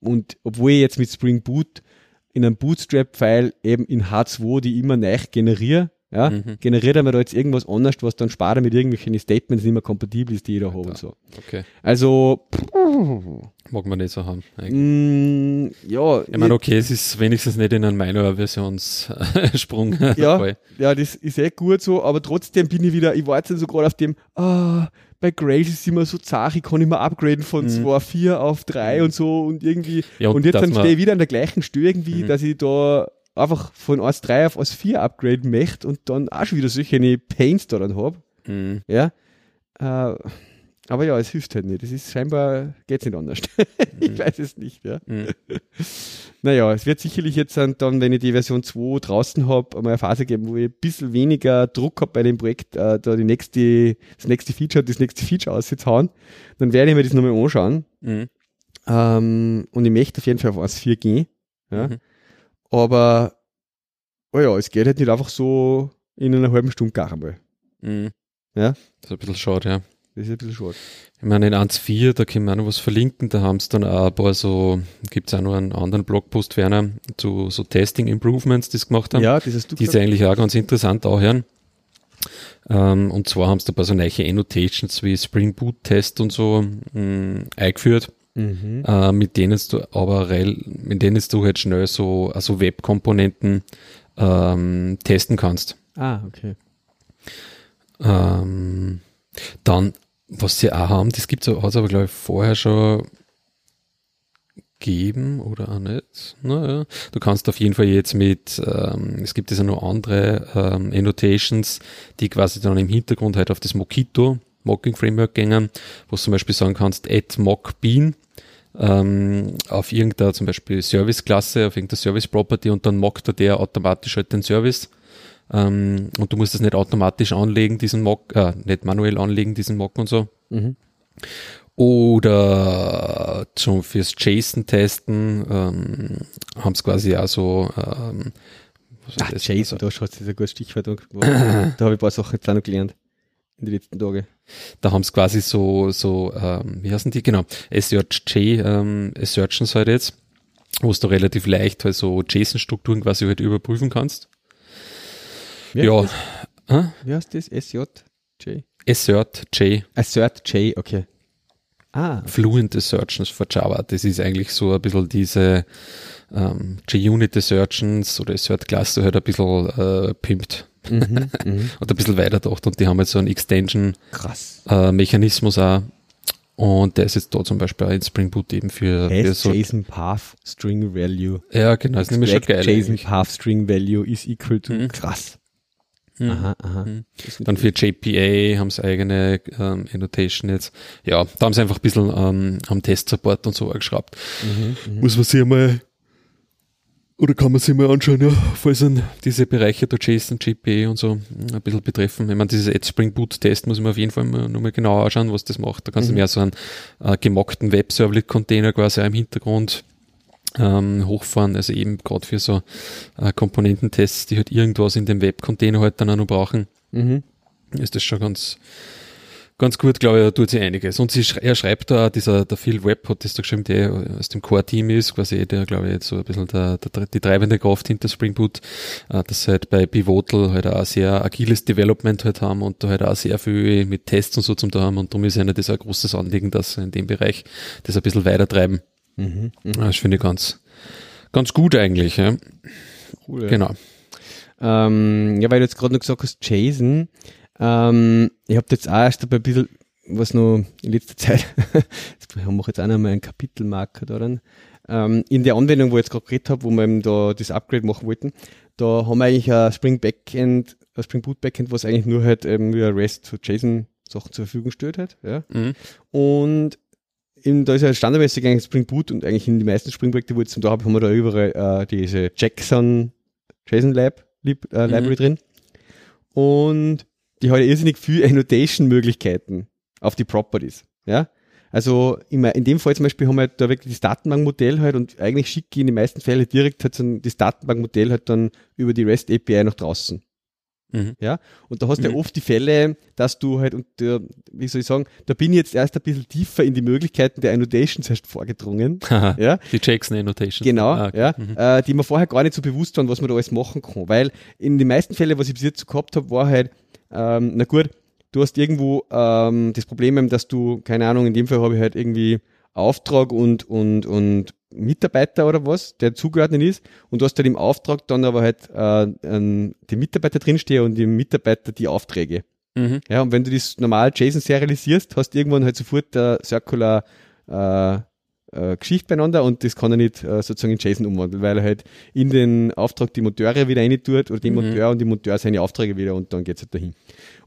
A: Und obwohl ich jetzt mit Spring Boot in einem Bootstrap-File eben in H2 die immer neu generiere, ja,
B: Mhm.
A: generiert er mir da jetzt irgendwas anderes, was dann später mit irgendwelchen Statements nicht mehr kompatibel ist, die da habe und so.
B: Okay.
A: Also,
B: Mag man nicht so haben. eigentlich.
A: mh, ja,
B: Ich meine, okay, es ist wenigstens nicht in einem Minor-Versionssprung. <laughs>
A: Ja, ja, das ist echt gut so, aber trotzdem bin ich wieder, ich war jetzt so gerade auf dem, ah, bei Grace ist immer so zart, ich kann immer upgraden von
B: Mhm.
A: 2,4 auf 3 und so und irgendwie,
B: Ja,
A: und, jetzt
B: dass
A: dann stehe ich wieder an der gleichen Stelle irgendwie,
B: Mhm.
A: dass ich da einfach von 1,3 auf 1,4 upgraden möchte und dann auch schon wieder solche Pains da dann habe,
B: Mhm.
A: ja. Äh, aber ja, es hilft halt nicht. Es ist scheinbar, geht's nicht anders. <laughs> ich weiß es nicht, ja.
B: Mhm. <laughs>
A: Naja, es wird sicherlich jetzt dann, dann, wenn ich die Version 2 draußen habe, einmal eine Phase geben, wo ich ein bisschen weniger Druck habe bei dem Projekt, äh, da die nächste, das nächste Feature, das nächste Feature auszuhauen. Dann werde ich mir das nochmal anschauen.
B: Mhm.
A: Ähm, und ich möchte auf jeden Fall auf 1.4 gehen. Ja.
B: Mhm.
A: Aber, oh ja, es geht halt nicht einfach so in einer halben Stunde gar einmal.
B: Mhm.
A: Ja.
B: Das ist ein bisschen schade, ja.
A: Das ist ein bisschen schade.
B: Ich meine, in 1.4, da können wir auch noch was verlinken, da haben sie dann auch ein paar so, gibt es auch noch einen anderen Blogpost, Werner, zu so Testing Improvements, die sie gemacht haben.
A: Ja, das hast du
B: die ist eigentlich auch ganz interessant auch hören. Ähm, und zwar haben sie da ein paar so neue Annotations wie Spring Boot Test und so mh, eingeführt,
A: Mhm.
B: äh, mit denen du aber mit denen du halt schnell so also Webkomponenten ähm, testen kannst.
A: Ah, okay.
B: Ähm, dann, was sie auch haben, das gibt's, hat es aber glaube ich vorher schon geben oder auch nicht. Naja, du kannst auf jeden Fall jetzt mit, ähm, es gibt ja noch andere ähm, Annotations, die quasi dann im Hintergrund halt auf das Mockito Mocking Framework gängen, wo du zum Beispiel sagen kannst, add mock bean ähm, auf irgendeiner zum Beispiel Service-Klasse, auf irgendeiner Service-Property und dann mockt er der automatisch halt den Service. Ähm, und du musst es nicht automatisch anlegen, diesen Mock, äh, nicht manuell anlegen, diesen Mock und so.
A: Mhm.
B: Oder schon fürs JSON-Testen ähm, haben es quasi auch so ähm,
A: Ach,
B: das?
A: Jason, da schaut sich ein gutes Stichwort an. <clears throat> da habe ich ein paar Sachen jetzt auch noch gelernt. In den letzten Tagen.
B: Da haben es quasi so, so ähm, wie heißen die? Genau, SRJ ähm, Assertions halt jetzt, wo du relativ leicht halt so JSON-Strukturen quasi halt überprüfen kannst.
A: Wie
B: ja,
A: heißt? Wie heißt das? SJ? J?
B: Assert J,
A: Assert J, okay. Ah,
B: Fluent Assertions für Java. Das ist eigentlich so ein bisschen diese ähm, JUnit Assertions oder Assert-Klasse halt ein bisschen äh, pimpt
A: mhm, mhm. <laughs>
B: und ein bisschen weiter gedacht und die haben jetzt so einen. Extension-Mechanismus auch. Und der ist jetzt da zum Beispiel auch in Spring Boot eben für, für so.
A: JSON Path String Value.
B: Ja, genau, ist nämlich schon geil.
A: JSON
B: eigentlich.
A: Path String Value is equal to
B: Mhm.
A: krass.
B: Mhm.
A: Aha, aha.
B: Mhm. Dann für JPA haben sie eigene ähm, Annotation jetzt. Ja, da haben sie einfach ein bisschen ähm, am Test-Support und so geschraubt.
A: Mhm.
B: Muss man sich mal oder kann man sich mal anschauen, ja, falls dann diese Bereiche der JSON, JPA und so ein bisschen betreffen. Ich meine, dieses Add Spring Boot Test muss man auf jeden Fall mal, nochmal genauer anschauen, was das macht. Da kannst du
A: Mhm.
B: mehr so einen äh, gemockten Web-Servlet-Container quasi auch im Hintergrund ähm, hochfahren, also eben gerade für so äh, Komponententests, die halt irgendwas in dem Web-Container halt dann auch noch brauchen
A: Mhm.
B: ist das schon ganz, ganz gut, glaube ich, da tut sie einiges. Und sie, schrei- er schreibt da, dieser, der Phil Webb hat das da geschrieben, der aus dem Core-Team ist, quasi der, glaube ich, jetzt so ein bisschen der, der, die treibende Kraft hinter Spring Boot, äh, dass sie halt bei Pivotal halt auch sehr agiles Development halt haben und da halt auch sehr viel mit Tests und so zum da haben und darum ist ihnen das ein großes Anliegen, dass sie in dem Bereich das ein bisschen weiter treiben.
A: Mhm. Mhm.
B: Das finde ich ganz, ganz gut eigentlich, ja.
A: Cool, ja.
B: Genau.
A: Ähm, ja, weil du jetzt gerade noch gesagt hast, Jason, ähm, ich habe jetzt auch erst ein bisschen, was noch in letzter Zeit, <laughs> jetzt mache ich jetzt auch noch mal einen Kapitelmarker daran, ähm, in der Anwendung, wo ich jetzt gerade geredet habe, wo wir eben da das Upgrade machen wollten, da haben wir eigentlich ein Spring Backend, ein Spring Boot Backend, was eigentlich nur halt eben wie ein REST zu JSON Sachen zur Verfügung stellt hat, ja.
B: Mhm.
A: Und in, da ist ja standardmäßig eigentlich Spring Boot und eigentlich in die meisten Spring Projekte, wo ich jetzt da habe, haben wir da überall äh, diese Jackson JSON Lab Lib, äh,
B: Mhm.
A: Library drin. Und die hat ja irrsinnig viel Annotation-Möglichkeiten auf die Properties. Ja. Also in, in dem Fall zum Beispiel haben wir halt da wirklich das Datenbankmodell halt und eigentlich schicke ich in den meisten Fällen direkt halt so das Datenbankmodell halt dann über die REST API nach draußen. Mhm. Ja, und da hast du mhm. ja oft die Fälle, dass du halt, und der, wie soll ich sagen, da bin ich jetzt erst ein bisschen tiefer in die Möglichkeiten der Annotations erst vorgedrungen. <laughs>
B: ja. Die Jackson Annotations.
A: Genau, ah, okay. ja, mhm. äh, die mir vorher gar nicht so bewusst waren, was man da alles machen kann. Weil in den meisten Fällen, was ich bis jetzt so gehabt habe, war halt, ähm, na gut, du hast irgendwo ähm, das Problem, dass du, keine Ahnung, in dem Fall habe ich halt irgendwie Auftrag und, und, und Mitarbeiter oder was, der zugeordnet ist und du hast halt im Auftrag dann aber halt äh, ähm, die Mitarbeiter drinstehen und die Mitarbeiter die Aufträge. Mhm. Ja, und wenn du das normal JSON serialisierst, hast du irgendwann halt sofort der Circular äh, äh, Geschichte beieinander und das kann er nicht äh, sozusagen in JSON umwandeln, weil er halt in den Auftrag die Monteure wieder rein tut oder die mhm. Monteur und die Monteur seine Aufträge wieder und dann geht's halt dahin.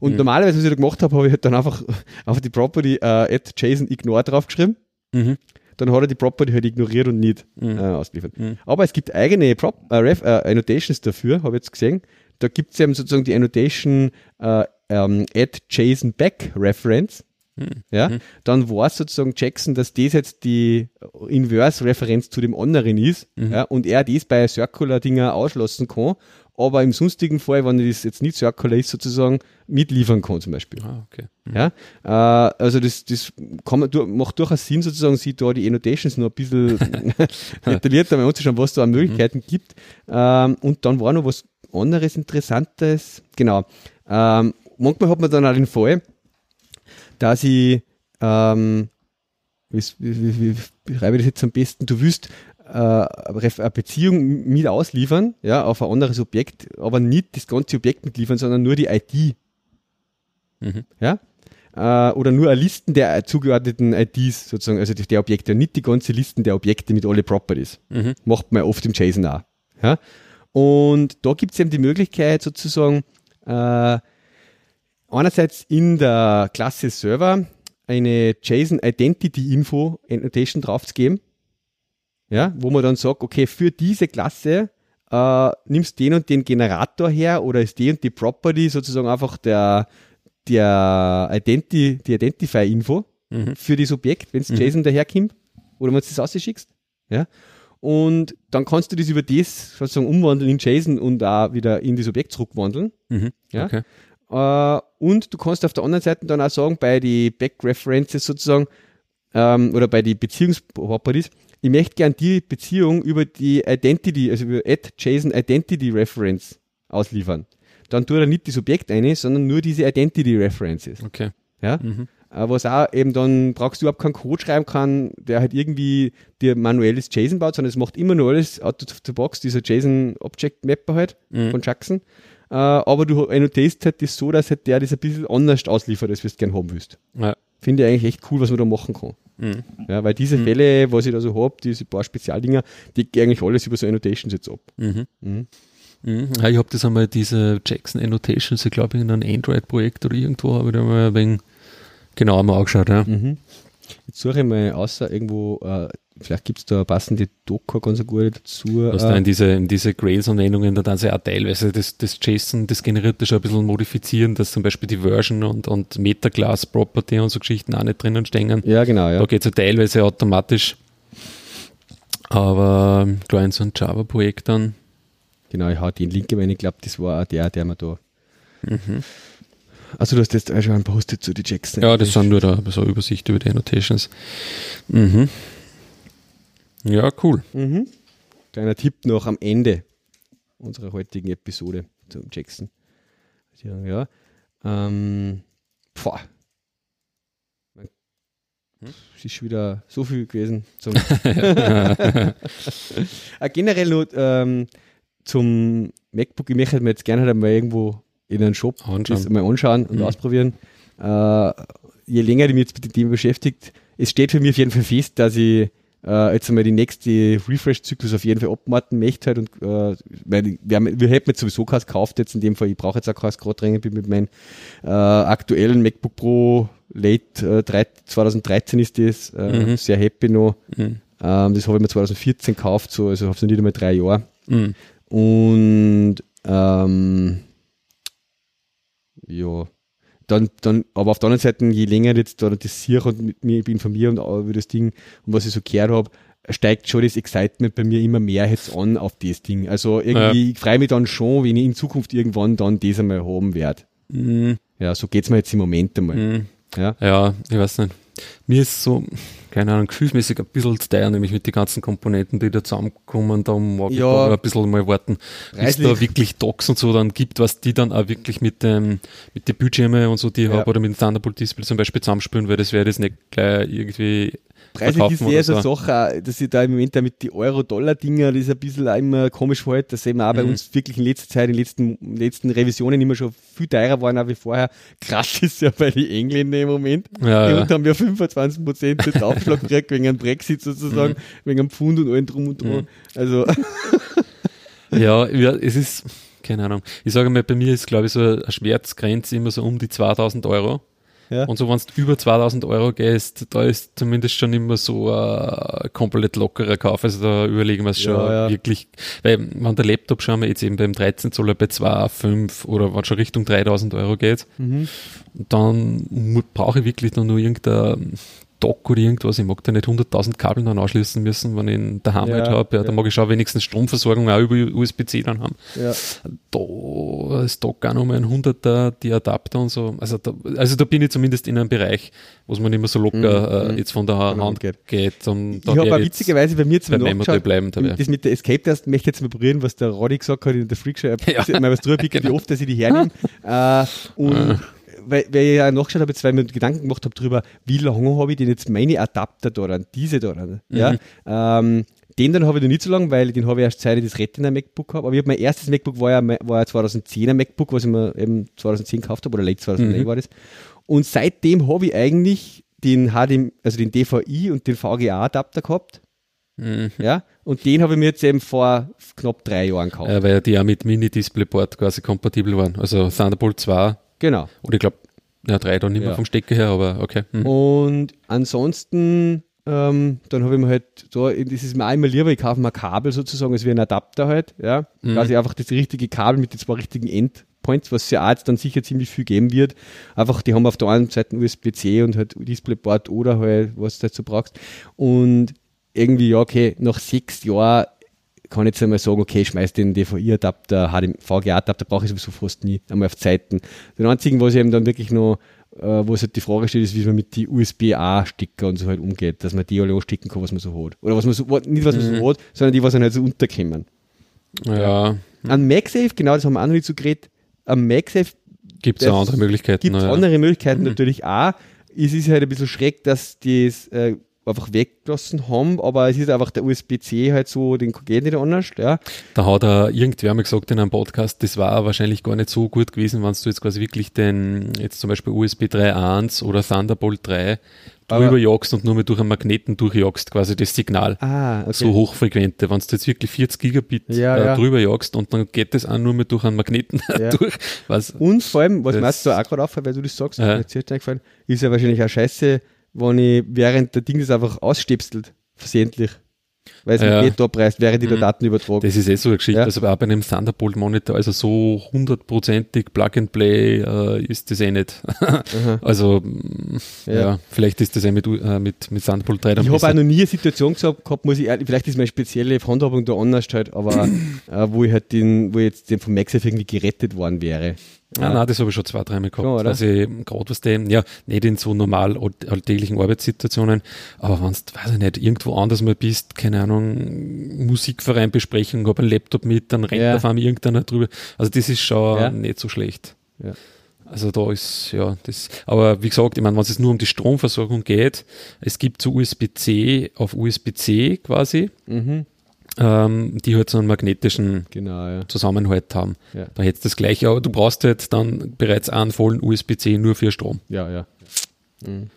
A: Und mhm. normalerweise, was ich da gemacht habe, habe ich halt dann einfach <laughs> auf die Property äh, at JSON ignore draufgeschrieben. Mhm dann hat er die Property halt ignoriert und nicht mhm. äh, ausgeliefert. Mhm. Aber es gibt eigene Prop, äh, Ref, äh, Annotations dafür, habe ich jetzt gesehen. Da gibt es eben sozusagen die Annotation äh, ähm, at JSON Back Reference. Mhm. Ja, dann war es sozusagen Jackson, dass das jetzt die Inverse-Referenz zu dem anderen ist mhm. ja, und er das bei Circular-Dinger ausschlossen kann aber im sonstigen Fall, wenn das jetzt nicht Circular ist, sozusagen mitliefern kann zum Beispiel. Ah, okay. Mhm. Ja, äh, also das, das kann man, macht durchaus Sinn, sozusagen, sich da die Annotations noch ein bisschen <laughs> detaillierter mal anzuschauen, was da an Möglichkeiten mhm. gibt. Ähm, und dann war noch was anderes Interessantes. Genau. Ähm, manchmal hat man dann auch den Fall, dass ich ähm, wie, wie, wie, wie schreibe ich das jetzt am besten? Du willst äh, eine Beziehung mit ausliefern, ja, auf ein anderes Objekt, aber nicht das ganze Objekt mitliefern, sondern nur die ID. Mhm. Ja? Äh, oder nur eine Listen der zugeordneten IDs, sozusagen, also der Objekte, nicht die ganze Listen der Objekte mit alle Properties. Mhm. Macht man oft im JSON auch. Ja? Und da gibt es eben die Möglichkeit, sozusagen, äh, einerseits in der Klasse Server eine JSON Identity Info Annotation draufzugeben ja, wo man dann sagt, okay, für diese Klasse äh, nimmst den und den Generator her oder ist die und die Property sozusagen einfach der, der Identi die Identify-Info mhm. für das Objekt, wenn es mhm. JSON daherkommt oder wenn du das ausschickst. Ja. Und dann kannst du das über das sozusagen umwandeln in JSON und auch wieder in das Objekt zurückwandeln. Mhm. Ja. Okay. Äh, und du kannst auf der anderen Seite dann auch sagen, bei die Back-References sozusagen, ähm, oder bei die Beziehungsproperties, ich möchte gern die Beziehung über die Identity, also über add JSON Identity Reference ausliefern. Dann tut er nicht das Objekt eine, sondern nur diese Identity References.
B: Okay.
A: Ja. Mhm. Äh, was auch eben dann brauchst du überhaupt keinen Code schreiben kann, der halt irgendwie dir manuelles JSON baut, sondern es macht immer nur alles out of the box, dieser JSON Object Mapper halt mhm. von Jackson. Uh, aber du annotierst halt das so, dass halt der das ein bisschen anders ausliefert, als du es gerne haben willst. Ja. Finde ich eigentlich echt cool, was man da machen kann. Mhm. Ja, weil diese mhm. Fälle, was ich da so habe, diese paar Spezialdinger, die gehen eigentlich alles über so Annotations jetzt ab. Mhm.
B: mhm. mhm. Ja, ich habe das einmal, diese Jackson Annotations, ich glaube in einem Android-Projekt oder irgendwo, habe ich da mal ein wenig genauer mal angeschaut. Ja.
A: Mhm. Jetzt suche ich mal außer irgendwo äh, Vielleicht gibt es da passende Docker ganz gut dazu.
B: Was da in diese, in diese Grails-Anwendungen da dann sehr teilweise das, das JSON, das generierte schon ein bisschen modifizieren, dass zum Beispiel die Version und, und Metaclass Property und so Geschichten auch nicht drinnen stehen.
A: Ja, genau, ja.
B: Da geht es ja teilweise automatisch. Aber klar, in so einem Java-Projekt dann.
A: Genau, ich hau den Link rein. Ich glaube, das war auch der, der mir da. Mhm. Also du hast jetzt auch schon ein Post zu die Jackson.
B: Ja, das sind nur da so eine Übersicht über die Annotations. Mhm. Ja, cool.
A: Mhm. Kleiner Tipp noch am Ende unserer heutigen Episode zum Jackson. Ja, ähm, boah. Es ist schon wieder so viel gewesen. Zum <laughs> äh, generell nur ähm, zum MacBook. Ich möchte mir jetzt gerne halt mal irgendwo in einen Shop das mal anschauen und mhm. ausprobieren. Äh, je länger ich mich jetzt mit dem Thema beschäftigt, es steht für mich auf jeden Fall fest, dass ich äh, jetzt einmal die nächste Refresh-Zyklus auf jeden Fall abwarten möchte halt und äh, weil wir, haben, wir hätten jetzt sowieso keins gekauft jetzt in dem Fall, ich brauche jetzt auch keins gerade dringend, bin mit meinem äh, aktuellen MacBook Pro Late äh, 3, 2013 ist das, äh, mhm. sehr happy noch. Mhm. Ähm, das habe ich mir 2014 gekauft, so, also habe es noch nicht einmal drei Jahre. Mhm. Und ähm, ja, dann, dann, aber auf der anderen Seite, je länger jetzt da das Sieg und mit mir informiere und auch über das Ding und was ich so gehört habe, steigt schon das Excitement bei mir immer mehr jetzt an auf das Ding. Also irgendwie, ja. ich freue mich dann schon, wenn ich in Zukunft irgendwann dann das einmal haben werde. Mhm. Ja, so geht's mir jetzt im Moment einmal. Mhm.
B: Ja. ja, ich weiß nicht. Mir ist so, keine Ahnung, gefühlsmäßig ein bisschen zu teuer, nämlich mit den ganzen Komponenten, die da zusammenkommen, da mag ja. ich ein bisschen mal warten, bis es da wirklich Docks und so dann gibt, was die dann auch wirklich mit dem, mit den Bildschirmen und so, die ich ja. habe, oder mit dem Thunderbolt Display zum Beispiel zusammenspielen, weil das wäre das nicht gleich irgendwie
A: Preislich ist eher so eine Sache, dass ich da im Moment damit die Euro-Dollar-Dinger, das ist ein bisschen auch immer komisch verhält, dass eben auch bei mhm. uns wirklich in letzter Zeit, in den letzten, letzten Revisionen immer schon viel teurer waren, als wie vorher. Krass ist ja bei den Engländern im Moment. Ja, die ja. haben ja 25 Prozent Aufschlag <laughs> gekriegt wegen einem Brexit sozusagen, mhm. wegen einem Pfund und allem drum und drum. Mhm. Also.
B: ja, ja, es ist, keine Ahnung. Ich sage mal, bei mir ist, glaube ich, so eine Schmerzgrenze immer so um die 2000 Euro. Ja. Und so, wenn du über 2000 Euro gehst, da ist zumindest schon immer so ein komplett lockerer Kauf. Also da überlegen wir es schon ja, ja. wirklich, weil wenn der Laptop schon mal jetzt eben beim 13 Zoller bei 2, 5 oder wenn schon Richtung 3000 Euro geht, mhm. dann brauche ich wirklich dann nur irgendein Dock oder irgendwas. Ich mag da nicht 100.000 Kabel dann anschließen müssen, wenn ich ihn daheim ja, halt habe. Ja, ja. Da mag ich schon wenigstens Stromversorgung auch über USB-C dann haben. Ja. Da ist Dock auch nochmal ein 100er, die Adapter und so. Also da, also da bin ich zumindest in einem Bereich, wo es mir nicht mehr so locker mhm. äh, jetzt von der Hand geht. geht.
A: Und ich habe witzigerweise bei mir
B: zum
A: nachgeschaut,
B: bleiben,
A: da das mit der Escape Test möchte ich jetzt mal probieren, was der Roddy gesagt hat in der Freakshow. <laughs> Ja. Mal was drüber picken, genau. wie oft dass ich die <laughs> hernehme. äh, und weil, weil ich ja nachgeschaut habe, zwei mir Gedanken gemacht habe darüber, wie lange habe ich denn jetzt meine Adapter da dran, diese da dran. Mhm. Ja, ähm, den dann habe ich noch nicht so lange, weil den habe ich erst seit ich das Retina MacBook habe. Aber ich habe mein erstes MacBook war ja, war ja 2010er MacBook, was ich mir eben 2010 gekauft habe, oder late 2009 mhm. war das. Und seitdem habe ich eigentlich den HDMI, also den DVI und den VGA-Adapter gehabt. Mhm. Ja, und den habe ich mir jetzt eben vor knapp drei Jahren gekauft.
B: Ja, weil die ja mit Mini-Displayport quasi kompatibel waren. Also Thunderbolt 2
A: Genau.
B: Und ich glaube, ja, drei dann nicht mehr vom Stecker her, aber okay.
A: Hm. Und ansonsten, ähm, dann habe ich mir halt da, das ist mir immer lieber, ich kaufe mir ein Kabel sozusagen, als wie ein Adapter halt, ja. Mhm. Quasi einfach das richtige Kabel mit den zwei richtigen Endpoints, was es ja jetzt dann sicher ziemlich viel geben wird. Einfach, die haben auf der einen Seite USB-C und halt Displayport oder halt, was du dazu brauchst. Und irgendwie, ja, okay, nach sechs Jahren kann jetzt einmal sagen, okay, ich schmeiß den DVI-Adapter, VGA-Adapter brauche ich sowieso fast nie, einmal auf Zeiten. Den einzigen, was ich eben dann wirklich noch, äh, wo es halt die Frage steht, ist, wie man mit die USB-A-Sticker und so halt umgeht, dass man die alle ansticken kann, was man so hat. Oder was man so, nicht was man mhm. so hat, sondern die, was dann halt so unterkommen.
B: Ja.
A: An MagSafe, genau, das haben wir auch noch nicht so geredet, am MagSafe
B: gibt es andere Möglichkeiten.
A: Gibt es andere Möglichkeiten mhm. natürlich auch. Es ist halt ein bisschen schräg, dass das äh, einfach weggelassen haben, aber es ist einfach der USB-C halt so, den geht nicht anders, ja.
B: Da hat er irgendwer mal gesagt in einem Podcast, das war wahrscheinlich gar nicht so gut gewesen, wenn du jetzt quasi wirklich den, jetzt zum Beispiel USB 3.1 oder Thunderbolt 3 drüber jagst und nur mehr durch einen Magneten durchjagst, quasi das Signal.
A: Ah, okay.
B: So hochfrequente. Wenn du jetzt wirklich 40 Gigabit ja, äh, ja. drüber jagst und dann geht das auch nur mehr durch einen Magneten <laughs> ja. durch.
A: Was, und vor allem, was meinst du auch gerade auf, weil du das sagst, ja. ist ja wahrscheinlich auch scheiße, wenn ich während der Ding das einfach ausstöpselt, versehentlich. Weil es ja. da preist, während mhm. Daten übertragen.
B: Das ist eh so eine Geschichte. Ja. Also auch bei einem Thunderbolt Monitor, also so hundertprozentig Plug and Play äh, ist das eh nicht. <laughs> also ja. ja. vielleicht ist das eh mit, äh, mit, mit Thunderbolt 3
A: Ich habe auch noch nie eine Situation gehabt, muss ich ehrlich, vielleicht ist meine spezielle Handhabung da anders halt, aber <clears throat> äh, wo ich halt den, wo jetzt den vom MagSafe irgendwie gerettet worden wäre.
B: Ja. Ah, nein, das habe ich schon zwei, dreimal gehabt. Ja, also gerade was dem, ja, nicht in so normal alltäglichen Arbeitssituationen, aber wenn du, weiß ich nicht, irgendwo anders mal bist, keine Ahnung, Musikvereinbesprechung, habe einen Laptop mit, dann rennt ja. auf einmal irgendeiner drüber. Also das ist schon ja. nicht so schlecht. Ja. Also da ist, ja, das, aber wie gesagt, ich meine, wenn es nur um die Stromversorgung geht, es gibt so USB-C auf USB-C quasi. Mhm ähm, die halt so einen magnetischen
A: genau, ja.
B: Zusammenhalt haben. Ja. Da hättest du das gleiche, aber du brauchst halt dann bereits einen vollen USB-C nur für Strom.
A: Ja, ja.
B: Mhm.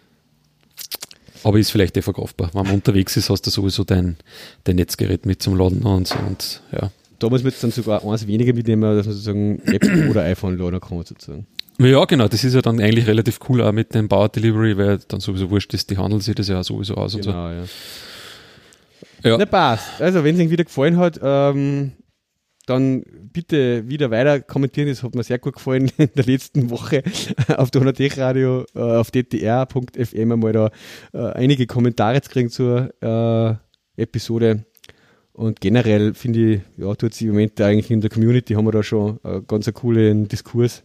B: Aber ist vielleicht eh verkaufbar. Wenn man unterwegs ist, hast du sowieso dein, dein Netzgerät mit zum Laden und und ja.
A: Da muss man jetzt dann sogar eins weniger mitnehmen, dass man sozusagen App <coughs> oder iPhone laden kann sozusagen.
B: Ja, genau, das ist ja dann eigentlich relativ cool auch mit dem Power Delivery, weil dann sowieso wurscht ist, die handeln sich das ja sowieso aus genau, und so. Genau,
A: Ja. Ja. Na passt. Also, wenn es euch wieder gefallen hat, ähm, dann bitte wieder weiter kommentieren. Das hat mir sehr gut gefallen <laughs> in der letzten Woche auf Donatech Radio, äh, auf ddr.fm einmal da äh, einige Kommentare zu kriegen zur äh, Episode. Und generell finde ich, ja, tut sich im Moment eigentlich in der Community haben wir da schon äh, ganz einen coolen Diskurs.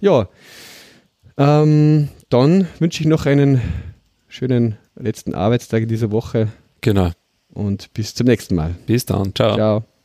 A: Ja, ähm, dann wünsche ich noch einen schönen letzten Arbeitstag in dieser Woche.
B: Genau.
A: Und bis zum nächsten Mal.
B: Bis dann. Ciao.
A: Ciao.